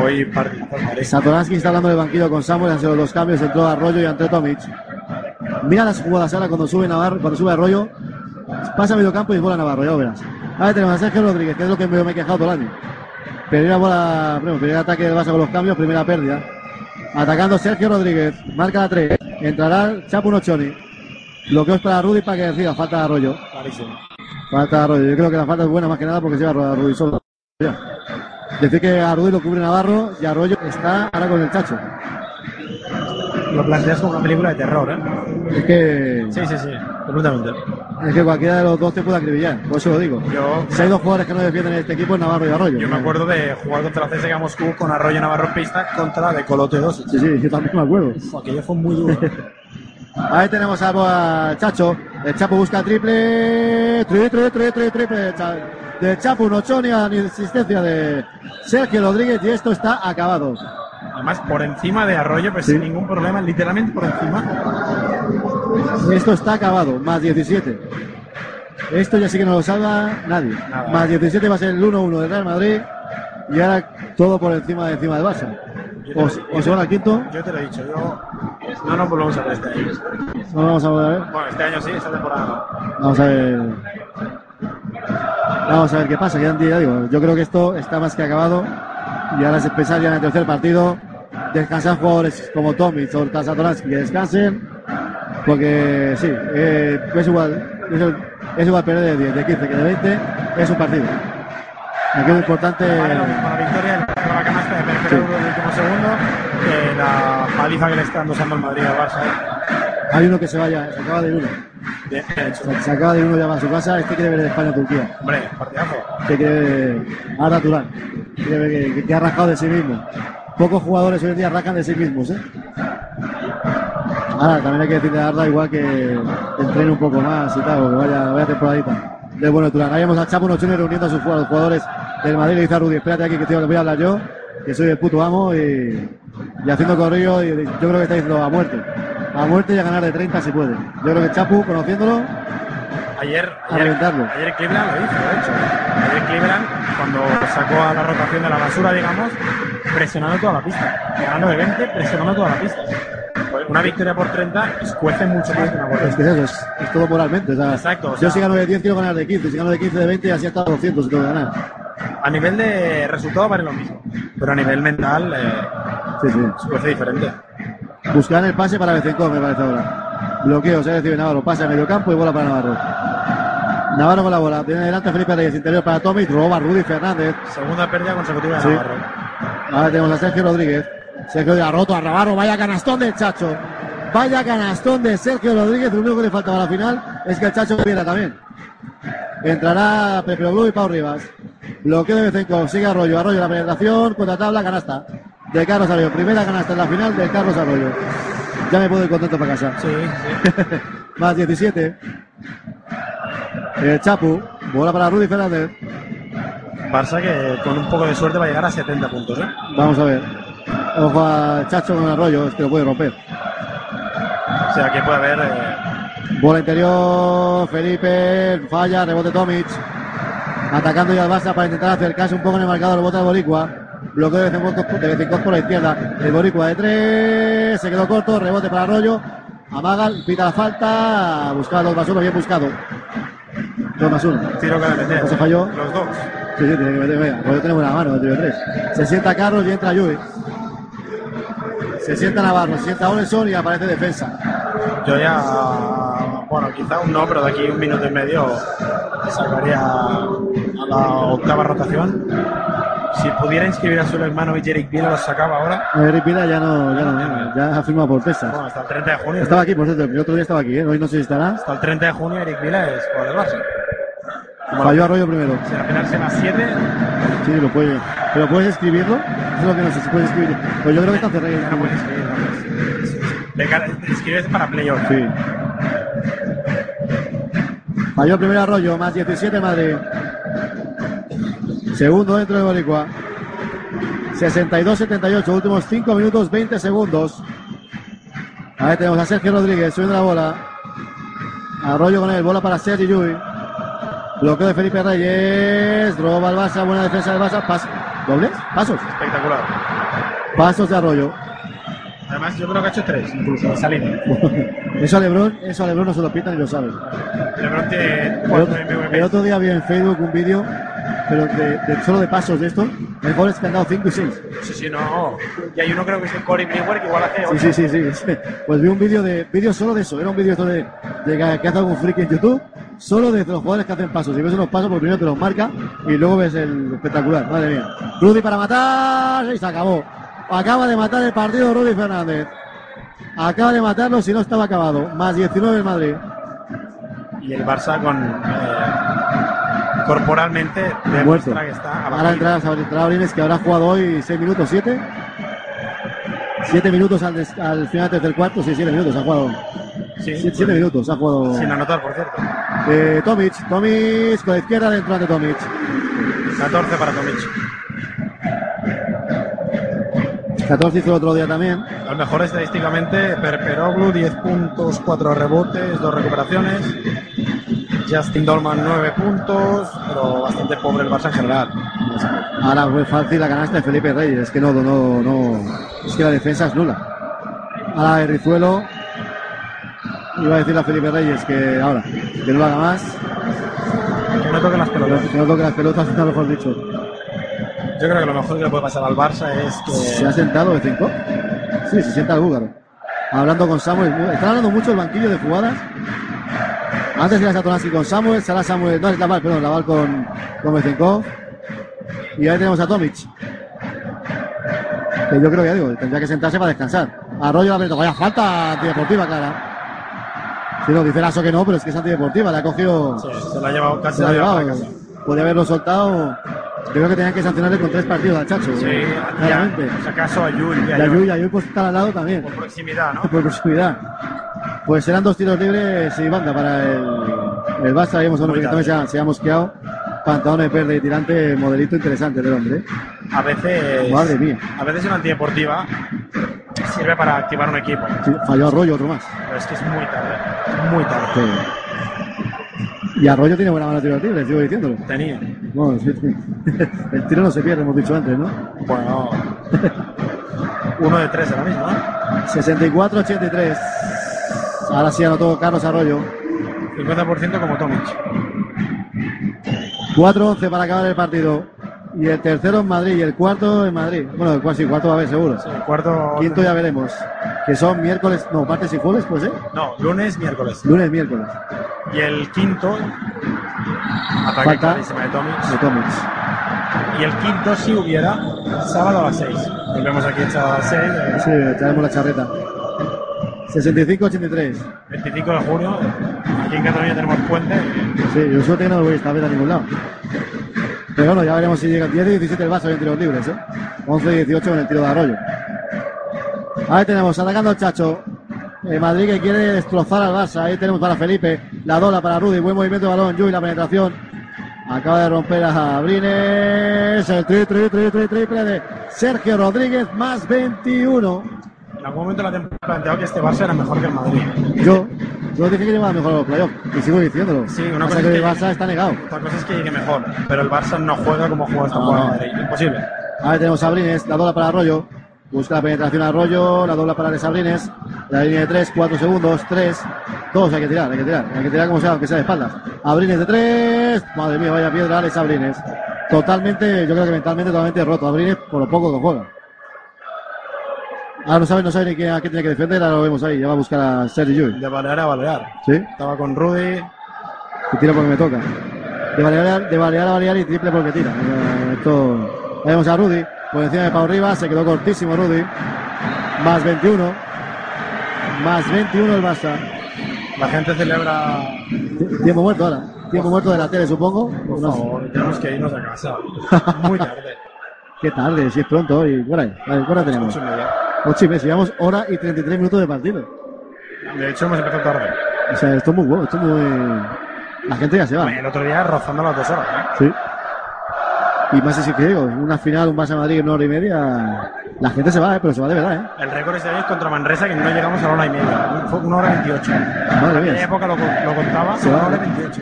Hoy partido. Satoransky está hablando del banquillo con Samuel, han sido los cambios, entró Arroyo y entró Tomic. Mira las jugadas ahora cuando sube Navarro, cuando sube Arroyo, pasa medio campo y bola Navarro, ya lo verás. Ahora tenemos a Sergio Rodríguez, que es lo que me he quejado todo el año. Primera bola, bueno, primer ataque del Barça con los cambios, primera pérdida. Atacando Sergio Rodríguez, marca la 3, entrará Chapu Nochoni. Bloqueos para Rudy para que decida, falta de Arroyo. Clarísimo. Falta de Arroyo, yo creo que la falta es buena más que nada porque se va a Rudy solo. Decir que a Rudy lo cubre Navarro y Arroyo está ahora con el Chacho. Lo planteas como una película de terror, ¿eh? Es que, Sí, sí, sí. Completamente. es que cualquiera de los dos te puede acribillar, por eso lo digo. Yo, Si hay dos jugadores que no defienden este equipo es Navarro y Arroyo. yo me acuerdo de jugar contra la CSKA Moscú con Arroyo Navarro en pista contra de Colote 2. Sí, sí, yo también me acuerdo. Aquello fue muy duro. Ahí tenemos a, Chacho. El Chapo busca triple. Triple, triple, triple, triple. De Chapo, un ochoni a la insistencia de Sergio Rodríguez y esto está acabado. Además, por encima de Arroyo, pues Sí. sin ningún problema, literalmente por encima. Esto está acabado, más 17. Esto ya sí que no lo salva nadie. Nada. Más 17 va a ser el 1-1 del Real Madrid. Y ahora todo por encima de encima del Barça. O, se van al quinto. Yo te lo he dicho, yo. No nos volvemos a ver este año. No vamos a ver. Bueno, este año sí, esta temporada no. Vamos a ver. Vamos a ver qué pasa. Quedan digo. Yo creo que esto está más que acabado. Y ahora es empezar ya en el tercer partido. Descansar jugadores como Tomic o Satoransky que descansen. Porque sí, eh, es igual. Es, es igual perder de 10, de 15 que de 20. Es un partido. Aquí lo importante. Vale lo mismo la victoria la canasta de Pérez Pérez en el último segundo que la paliza que le está dando usando el Madrid al Barça. ¿eh? Hay uno que se vaya, se acaba de ir uno. Hecho. Se, se acaba de ir uno ya va a su casa. Este quiere ver España-Turquía. Hombre, partidazo. que quiere Arda Turán, quiere ver que, que- que ha rajado de sí mismo. Pocos jugadores hoy en día rajan de sí mismos, ¿eh? Ahora, también hay que decirle a Arda igual que entrene un poco más y tal, que vaya, vaya temporadita. De bueno Turán. Ahí vemos a Chapo Nochone reuniendo a sus jugadores, del Madrid. Le dice a Rudy, espérate aquí que te voy a hablar yo. que soy el puto amo y, y haciendo corrillo, y yo creo que está diciendo a muerte. A muerte y a ganar de 30 si puede. Yo creo que Chapu, conociéndolo, Ayer, ayer, ayer Cleveland lo hizo, de hecho. Ayer Cleveland, cuando sacó a la rotación de la basura, digamos, presionando toda la pista. Ganando de 20, presionando toda la pista. Una victoria por 30 escuece mucho más que una Es que es eso, es, es todo moralmente. o sea, Exacto, o yo si gano de 10 quiero ganar de 15, si gano de 15 de 20 así hasta 200 si tengo que ganar. A nivel de resultado vale lo mismo, pero a nivel mental eh, Sí, sí. escuece diferente. Buscar el pase para Bezenkov, me parece ahora. Bloqueo, se recibe Navarro, pasa a medio campo y bola para Navarro. Navarro con la bola, tiene delante Felipe Reyes, interior para Tomic, roba Rudy Fernández. Segunda pérdida consecutiva de Sí. Navarro. Ahora tenemos a Sergio Rodríguez. Sergio ya roto a Navarro, vaya canastón del Chacho. Vaya canastón de Sergio Rodríguez, lo único que le faltaba a la final es que el Chacho viera también. Entrará Pepe Blue y Pau Rivas. Bloqueo de Bezenkov, sigue Arroyo, Arroyo la penetración, contra tabla, canasta. De Carlos Arroyo, primera canasta en la final de Carlos Arroyo. Ya me puedo ir contento para casa. Sí, Más 17. El Chapu, bola para Rudy Fernández. Barça que con un poco de suerte va a llegar a 70 puntos. ¿eh? Vamos a ver. Ojo a Chacho con Arroyo, es que lo puede romper. O sea que puede haber. eh, Bola interior, Felipe, falla, rebote Tomic. Atacando ya al Barça para intentar acercarse un poco en el marcador, bota el Boricua. Bloqueo de de Bezenkov por la izquierda. El Boricua de tres, se quedó corto, rebote para Arroyo. Amaga, pita la falta, buscaba dos más uno, bien buscado. Dos más uno. tiro que le meter. No se falló. Los dos. Sí, sí, tiene que meter, venga, Arroyo tiene buena mano, de tres. Se sienta Carlos y entra Lluvi. Se sienta Navarro, se sienta Oleson y aparece defensa. Yo ya. Bueno, quizá un no, pero de aquí un minuto y medio sacaría a la octava rotación. Si pudiera inscribir a su hermano y Jerick Vila, los sacaba ahora. Eric Pila ya no, ya no, ya ha firmado por pesas. Bueno, hasta el 30 de junio. Estaba aquí, por cierto, el otro día estaba aquí, ¿eh? hoy no sé si estará. Hasta el 30 de junio, Eric Vila es jugador del Barça. Falló la- Arroyo primero. Si se más 7, Sí, lo puede. Pero puedes escribirlo. Eso es lo que no sé si puedes escribir. Pero yo creo que está cerrado. ya no puedes escribir. ¿no? De cara- Escribes para playoff. Sí. Falló primero Arroyo, más 17 Madrid. Segundo dentro de Boricua. 62-78, últimos 5 minutos 20 segundos. Ahí tenemos a Sergio Rodríguez subiendo la bola. Arroyo con él, bola para Sergio Yui. Bloqueo de Felipe Reyes. Roba el Barça, buena defensa del Barça. Pas ¿Dobles? Pasos. Espectacular. Pasos de Arroyo. Además, yo creo que ha hecho 3, incluso, salido. Eso a Lebron, eso a Lebron no se lo pitan y lo sabe. Lebron tiene El 4 otro, el otro día vi en Facebook un vídeo, pero de, de- solo de pasos de estos, hay goles que han dado 5 y 6. Sí, sí, no. Y hay uno creo que es de Corey Brewer que igual hace Sí, sí, sí, sí, sí. Pues vi un vídeo de vídeo solo de eso. Era un vídeo esto de, de que, que hace algún friki en YouTube, solo de los jugadores que hacen pasos. Y ves unos pasos, por primero te los marca y luego ves el espectacular. Madre mía. Rudy para matar y se acabó. Acaba de matar el partido Rudy Fernández. Acaba de matarlo si no estaba acabado. Más 19 el Madrid. Y el Barça con. eh, corporalmente Muerto. demuestra que está Ahora abatido. entra Sabrina que habrá jugado hoy 6 minutos, 7. 7 minutos al, des- al final del tercer cuarto, sí, 7 minutos ha jugado. Sí, 7 minutos ha jugado. Sin anotar, por cierto. Eh, Tomic, Tomic con la izquierda dentro de Tomic. 14 para Tomic. 14 hizo el otro día también. Al mejor estadísticamente, Perperoglu, 10 puntos, 4 rebotes, 2 recuperaciones. Justin Dolman, 9 puntos, pero bastante pobre el Barça en general. Ahora fue fácil la canasta de Felipe Reyes. Es que no, no, no. Es que la defensa es nula. Ahora el Rizuelo. Iba a decirle a Felipe Reyes que ahora, que no lo haga más. Que no toque las pelotas. Que no toque las pelotas, está mejor dicho. Yo creo que lo mejor que le puede pasar al Barça es que. ¿Se ha sentado de 5? Sí, se sienta el búlgaro. Hablando con Samuel. Está hablando mucho el banquillo de jugadas. Antes era Satoransky con Samuel, será Samuel, no es Laval, perdón, Laval con, con Bezenkov. Y ahí tenemos a Tomic. Que yo creo que ya digo, tendría que sentarse para descansar. Arroyo la pelota, vaya falta antideportiva, clara. Si no, dice Lasso que no, pero es que es antideportiva, le ha cogido. Sí, se lo ha llevado casi se la ha llevado. Podría haberlo soltado. Yo creo que tenían que sancionarle con tres partidos al Chacho. Sí, claramente. si acaso a Yul Y a Yui, y a Yui pues está al lado también. por proximidad, ¿no? Por proximidad. Pues serán dos tiros libres y banda para el, el Barça. A uno que también se ha, se ha mosqueado. Pantalones verde y tirante, modelito interesante del hombre. A veces. Madre mía. A veces una antideportiva sirve para activar un equipo. Sí, falló Arroyo, otro más. Pero es que es muy tarde. Muy tarde. Sí. Y Arroyo tiene buena mano de tiro libre, sigo diciéndolo. Tenía. Bueno, sí, sí. El tiro no se pierde, hemos dicho antes, ¿no? Bueno. Uno de tres ahora mismo, ¿no? 64-83. Ahora sí anotó Carlos Arroyo. 50% como Tomic. 4-11 para acabar el partido. Y el tercero en Madrid y el cuarto en Madrid. Bueno, el cuarto, sí, cuarto va a haber seguro. El cuarto. Quinto ya veremos. Que son miércoles, no, martes y jueves, pues, ¿eh? No, lunes, miércoles. Lunes, miércoles. Y el quinto. Ataque Falta de de Tomic. Y el quinto, si hubiera, sábado a las 6. Nos vemos aquí el sábado a las 6. Sí, traemos la charreta. 65-83. 25 de junio. Aquí en Cataluña tenemos puente. Sí, yo suerte que no voy esta vez a ningún lado. Pero bueno, ya veremos si llega 10 y 17 el Barça en tiros libres, ¿eh? 11 y 18 en el tiro de Arroyo. Ahí tenemos, atacando al Chacho. Eh, Madrid que quiere destrozar al Barça. Ahí tenemos para Felipe. La dola para Rudy. Buen movimiento de balón. Yui, la penetración. Acaba de romper a Brines. El tri, tri, tri, tri, triple de Sergio Rodríguez más 21. En algún momento la temporada planteado que este Barça era mejor que el Madrid. Yo, yo dije que llevaba mejor a los playoffs. Y sigo diciéndolo. Sí, una cosa que es el que- Barça está negado. Otra cosa es que llegue mejor, pero el Barça no juega como juega esta No, jugada no. Imposible. Ahí tenemos a Brines, la dobla para Arroyo. Busca la penetración a Arroyo, la dobla para Sabrines. La línea de 3, 4 segundos, 3, 2, hay que tirar, hay que tirar. Hay que tirar como sea, aunque sea de espaldas. Abrines de 3, madre mía, vaya piedra, Alex Abrines. Totalmente, yo creo que mentalmente totalmente roto. Abrines por lo poco que juega. Ahora no sabe, no sabe a quién tiene que defender, ahora lo vemos ahí, ya va a buscar a Sergio Llull. De Balear a Balear. ¿Sí? Estaba con Rudy. Y tira porque me toca. De balear, de balear a balear y triple porque tira. Eh, Esto... Ahí vemos a Rudy. Por encima de Pau Rivas. Se quedó cortísimo Rudy. Más 21. Más 21 el Barça. La gente celebra. Ti- Tiempo muerto ahora. Tiempo muerto de la tele, supongo. Por No sé. tenemos que irnos a casa. Muy tarde. Qué tarde, si es pronto hoy. Por ahí. A ver, ¿qué hora tenemos? Ocho y media. 8 y media. Llevamos hora y 33 minutos de partido. De hecho, hemos empezado tarde. O sea, esto es muy bueno. Esto es muy. La gente ya se va. El otro día rozando las dos horas. ¿eh? Sí. Y más así que digo, una final, un Barça Madrid en una hora y media, la gente se va, ¿eh? pero se va de verdad, ¿eh? El récord es de hoy contra Manresa, que no llegamos a la hora y media. Fue una hora 28. Madre En mía. aquella época lo, lo contaba, Se una va. hora 28.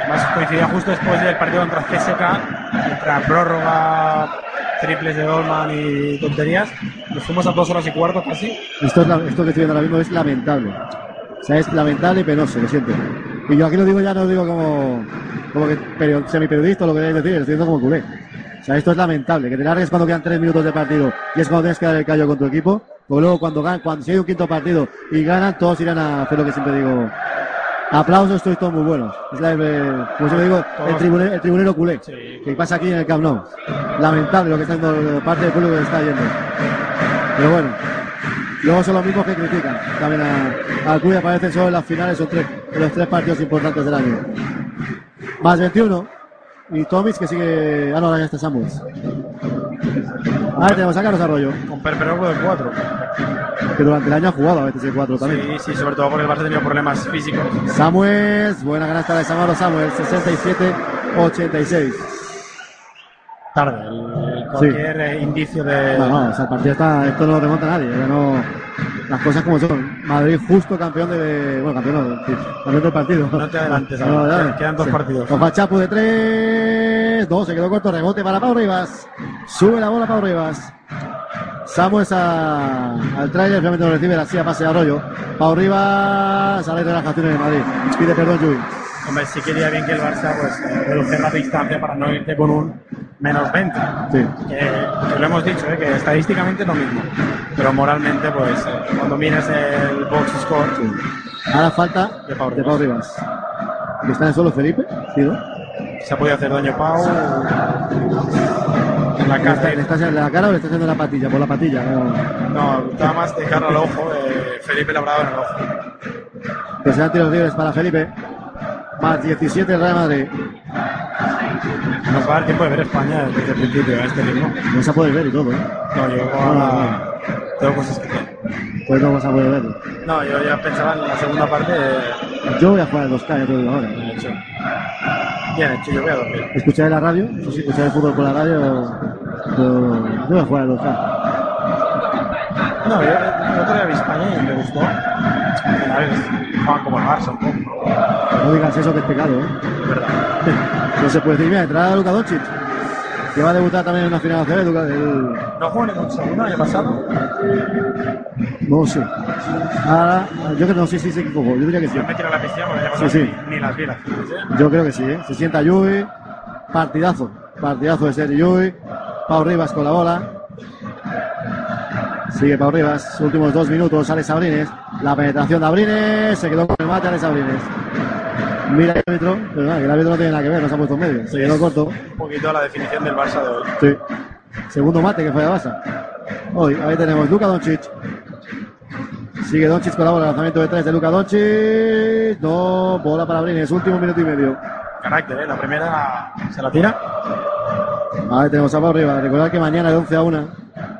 Además coincidía justo después del partido contra CSK, contra prórroga, triples de Dolman y tonterías. Nos fuimos a dos horas y cuarto casi. Esto, es la- esto que estoy viendo ahora mismo es lamentable. O sea, es lamentable y penoso, lo siento. Y yo aquí lo digo ya, no lo digo como, como que perio- semiperiodista o lo que queráis decir, lo estoy diciendo como culé. O sea, esto es lamentable, que te largues cuando quedan tres minutos de partido y es cuando tienes que dar el callo con tu equipo. Porque luego cuando ganan, cuando si hay un quinto partido y ganan, todos irán a hacer lo que siempre digo. Aplausos, sois todos muy buenos. Es la, eh, como siempre digo, el, Todos. tribune- el tribunero culé. Que pasa aquí en el Camp Nou. Lamentable lo que está haciendo parte del público que está yendo. Pero bueno, luego son los mismos que critican. También al club aparecen solo en las finales, son tres, de los tres partidos importantes del año. Más 21. Y Tomis que sigue. Ah, no, ahora ya está Samuels. Ahí tenemos a Carlos Arroyo, Con Perperoco de 4. que durante el año ha jugado a veces el 4 también. Sí, sí, sobre todo porque el Barça ha tenido problemas físicos. Samuels, buena canasta de Samaro Samuels, 67-86. Tarde, el- cualquier eh, indicio de. No, no, o sea, el partido está, esto no lo remonta nadie, no, las cosas como son. Madrid justo campeón de, bueno, campeón no, sí, campeón del partido. No te adelantes, No, dale. quedan- dos partidos. Ojo a Chapu de tres, dos, se quedó corto, rebote para Pau Rivas, sube la bola Pau Rivas. Samuels a- al trailer, finalmente lo recibe la silla, pase a Arroyo. Pau Rivas, a la relajación de Madrid. Pide perdón, Llull. Hombre, sí quería bien que el Barça pues, eh, redujera la distancia para no irte con un menos 20. Sí. Que, que lo hemos dicho, eh, que estadísticamente es lo mismo. Pero moralmente, pues, eh, cuando miras el box score, Ahora falta De Pau de Pau Rivas. ¿Que está en suelo Felipe? Sí, ¿no? se ha podido hacer daño Pau. En la ¿Le casa. está haciendo la cara o le está haciendo la patilla? Por la patilla. No. No, estaba más de cara al ojo. eh, Felipe Labrado en el ojo. Que serán tiros libres para Felipe. Más 17 el Real Madrid. Nos va a dar tiempo de ver España desde el principio a este ritmo. No se puede ver y todo, ¿eh? No, yo No, no, tengo cosas que hacer. Pues no vas a poder verlo. No, yo ya pensaba en la segunda parte. eh, Yo voy a jugar el 2K, ya te digo ahora. de hecho. bien hecho, yo voy a dormir. ¿Escucháis la radio? Sí, sí, escucháis el fútbol por la radio. Yo, yo voy a jugar al Lozano. No, yo, yo día vi España y me gustó. A juegan como el Barça un poco. No digas eso que es pecado, ¿eh? No se puede decir, mira, entrada Luka Doncic, que va a debutar también en una final de ACB, el- ¿No jugó segundo el año pasado? No sé. Ahora, yo creo que no, sí, sí, sí, que jugó. Yo diría que sí. Yo me tiro a la piscina porque el año Sí, sí. Ni, ni las vi las finales, ¿eh? Yo creo que sí, ¿eh? Se sienta Yui, partidazo, partidazo de ser Yui, Pau Rivas con la bola. Sigue Pau Rivas, últimos dos minutos, sale Sabrines, la penetración de Abrines, se quedó con el mate de Sabrines. Mira el árbitro, pero nada, que el árbitro no tiene nada que ver, no se ha puesto en medio, se quedó corto. Un poquito la definición del Barça de hoy. Sí. Segundo mate que falla Basa. Hoy, ahí tenemos Luka Doncic. Sigue Doncic con la bola, lanzamiento de tres de Luka Doncic. No, bola para Abrines, último minuto y medio. Carácter, ¿eh? La primera se la tira. Ahí tenemos a Pau Rivas. Recordad que mañana de 11 a 1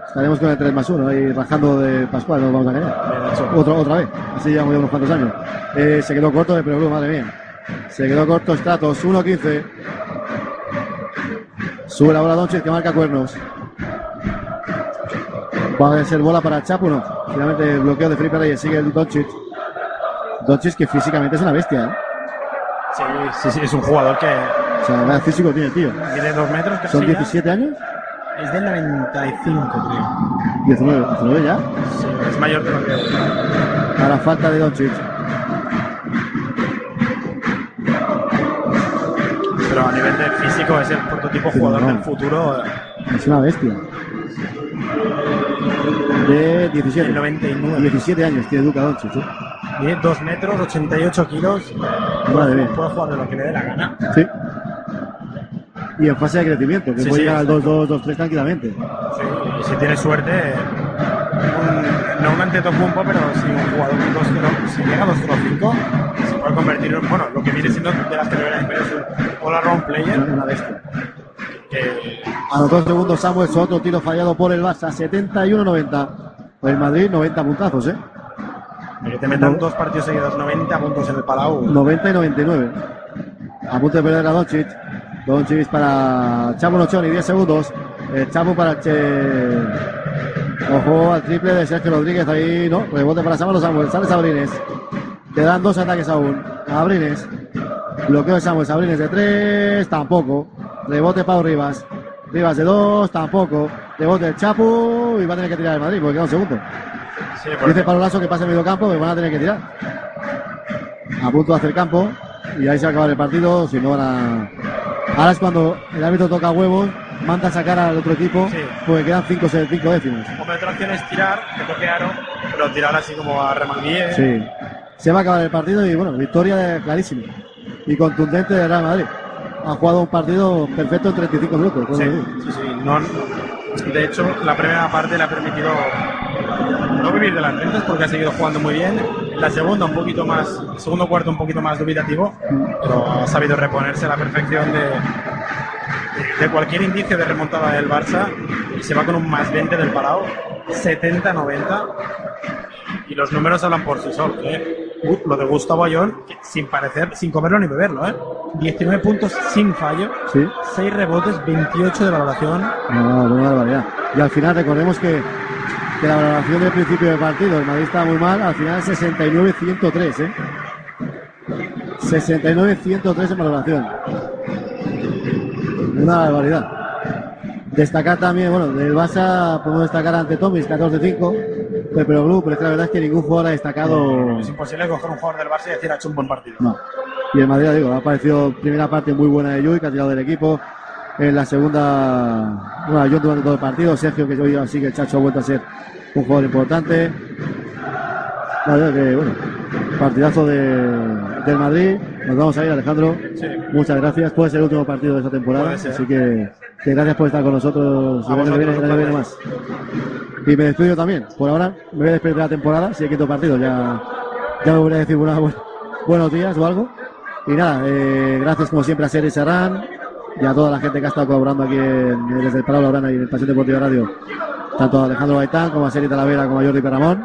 estaremos con el 3 más 1, ahí rajando de Pascual, nos vamos a caer. Otra, otra vez, así llevamos ya unos cuantos años. Eh, se quedó corto de Perú, madre mía. Se quedó corto Stratos, 1-15. Sube la bola Doncic que marca cuernos. Va a ser bola para Chapu, no. Finalmente el bloqueo de Felipe Reyes sigue el Doncic. Doncic que físicamente es una bestia, ¿eh? Sí, sí, sí, es un jugador que O sea, nada físico tiene tío. tiene dos metros. casi Son ya. 17 años, Es del 95, creo. 19, 19 ya. Sí, es mayor que lo que. A la falta de Doncic. Pero a nivel de físico es el prototipo jugador no. del futuro. eh, Es una bestia. De 17. Del 99. 17 años tiene Luka Doncic. ¿eh? Tiene 2 metros, 88 kilos. Madre mía. Puede jugar de lo que le dé la gana. Sí. Y en fase de crecimiento, que Sí, puede sí, llegar al exacto. 2-2, 2-3 tranquilamente. Sí, y si tiene suerte, un- no un Antetokounmpo, pero si un jugador con 2 si llega a 2-5, se puede convertir en, bueno, lo que viene siendo de las categorías inferiores, un all-around player. Una bestia. Que, Anotó el segundo Samuel, otro tiro fallado por el Barça, 71-90. El Madrid, 90 puntazos, ¿eh? que te metan dos partidos seguidos, 90 puntos en el Palau. 90 y 99. A punto de perder a Doncic. Doncic para Chapo Nochoni, 10 segundos. El Chapo para Che. Ojo al triple de Sergio Rodríguez. Ahí no. Rebote para Samuel Samuel. Sale Sabrines. Quedan dos ataques aún. Sabrines. Bloqueo de Samuel. Sabrines de 3. Tampoco. Rebote Pau Rivas. Rivas de 2. Tampoco. Rebote del Chapo. Y va a tener que tirar el Madrid porque queda un segundo. Sí, porque- Dice Pablo Lasso que pase el medio campo, que van a tener que tirar. A punto de hacer campo. Y ahí se va a acabar el partido. Si no van a. Ahora es cuando el árbitro toca huevos, manda a sacar al otro equipo, porque quedan 5 cinco décimos. Hombre, otra opción es tirar, que toque aro, pero tirar así como a remanguie. Sí. Se va a acabar el partido y bueno, victoria clarísima y contundente de Real Madrid. Ha jugado un partido perfecto en 35 minutos. Sí, sí, sí. No, de hecho, la primera parte le ha permitido no vivir de las rentas porque ha seguido jugando muy bien. La segunda un poquito más, el segundo cuarto un poquito más dubitativo, pero ha sabido reponerse a la perfección de, de cualquier indicio de remontada del Barça y se va con un más 20 del Palau, 70-90 y los números hablan por sí solos. ¿eh? Lo de Gustavo Ayón, sin parecer, sin comerlo ni beberlo, ¿eh? 19 puntos sin fallo, Sí. 6 rebotes, 28 de valoración. No, una barbaridad. Y al final recordemos que, que la valoración del principio del partido, el Madrid estaba muy mal, al final 69-103, ¿eh? 69-103 en valoración. Una barbaridad. Destacar también, bueno, del Barça podemos destacar ante Tomis 14-5, pero Blue, pero es que la verdad es que ningún jugador ha destacado. Es imposible coger un jugador del Barça y decir ha hecho un buen partido. No. Y el Madrid, digo, ha aparecido primera parte muy buena de Yui, que ha tirado del equipo. En la segunda, bueno, yo durante todo el partido, Sergio, que hoy así que el Chacho ha vuelto a ser un jugador importante. La verdad que, bueno, partidazo de, del Madrid. Nos vamos a ir, Alejandro. Sí. Muchas gracias. Puede ser el último partido de esta temporada. Así que, que gracias por estar con nosotros. A viene- vosotros, un viene más. Y me despido también. Por ahora me voy a despedir de la temporada. Si hay quinto partido, ya, ya me voy a decir buenas, buenos días o algo. Y nada, eh, gracias como siempre a Seri Serrán y a toda la gente que ha estado colaborando aquí en, desde el Prado Laurana y en el Pasión Deportivo Radio, tanto a Alejandro Baitán como a Seri Talavera como a Jordi Peramón.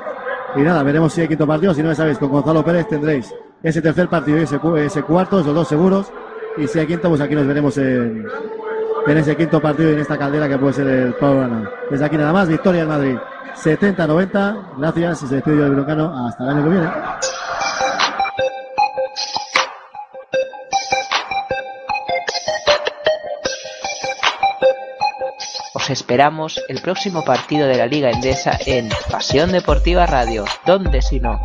Y nada, veremos si hay quinto partido. Si no, ya sabéis, con Gonzalo Pérez tendréis ese tercer partido y ese, ese cuarto, esos dos seguros. Y si hay quinto, pues aquí nos veremos en, en ese quinto partido y en esta caldera que puede ser el Prado Laurana. Desde aquí nada más, victoria en Madrid. 70-90, gracias y se despide yo del Broncano hasta el año que viene. Os esperamos el próximo partido de la Liga Endesa en Pasión Deportiva Radio. ¿Dónde si no?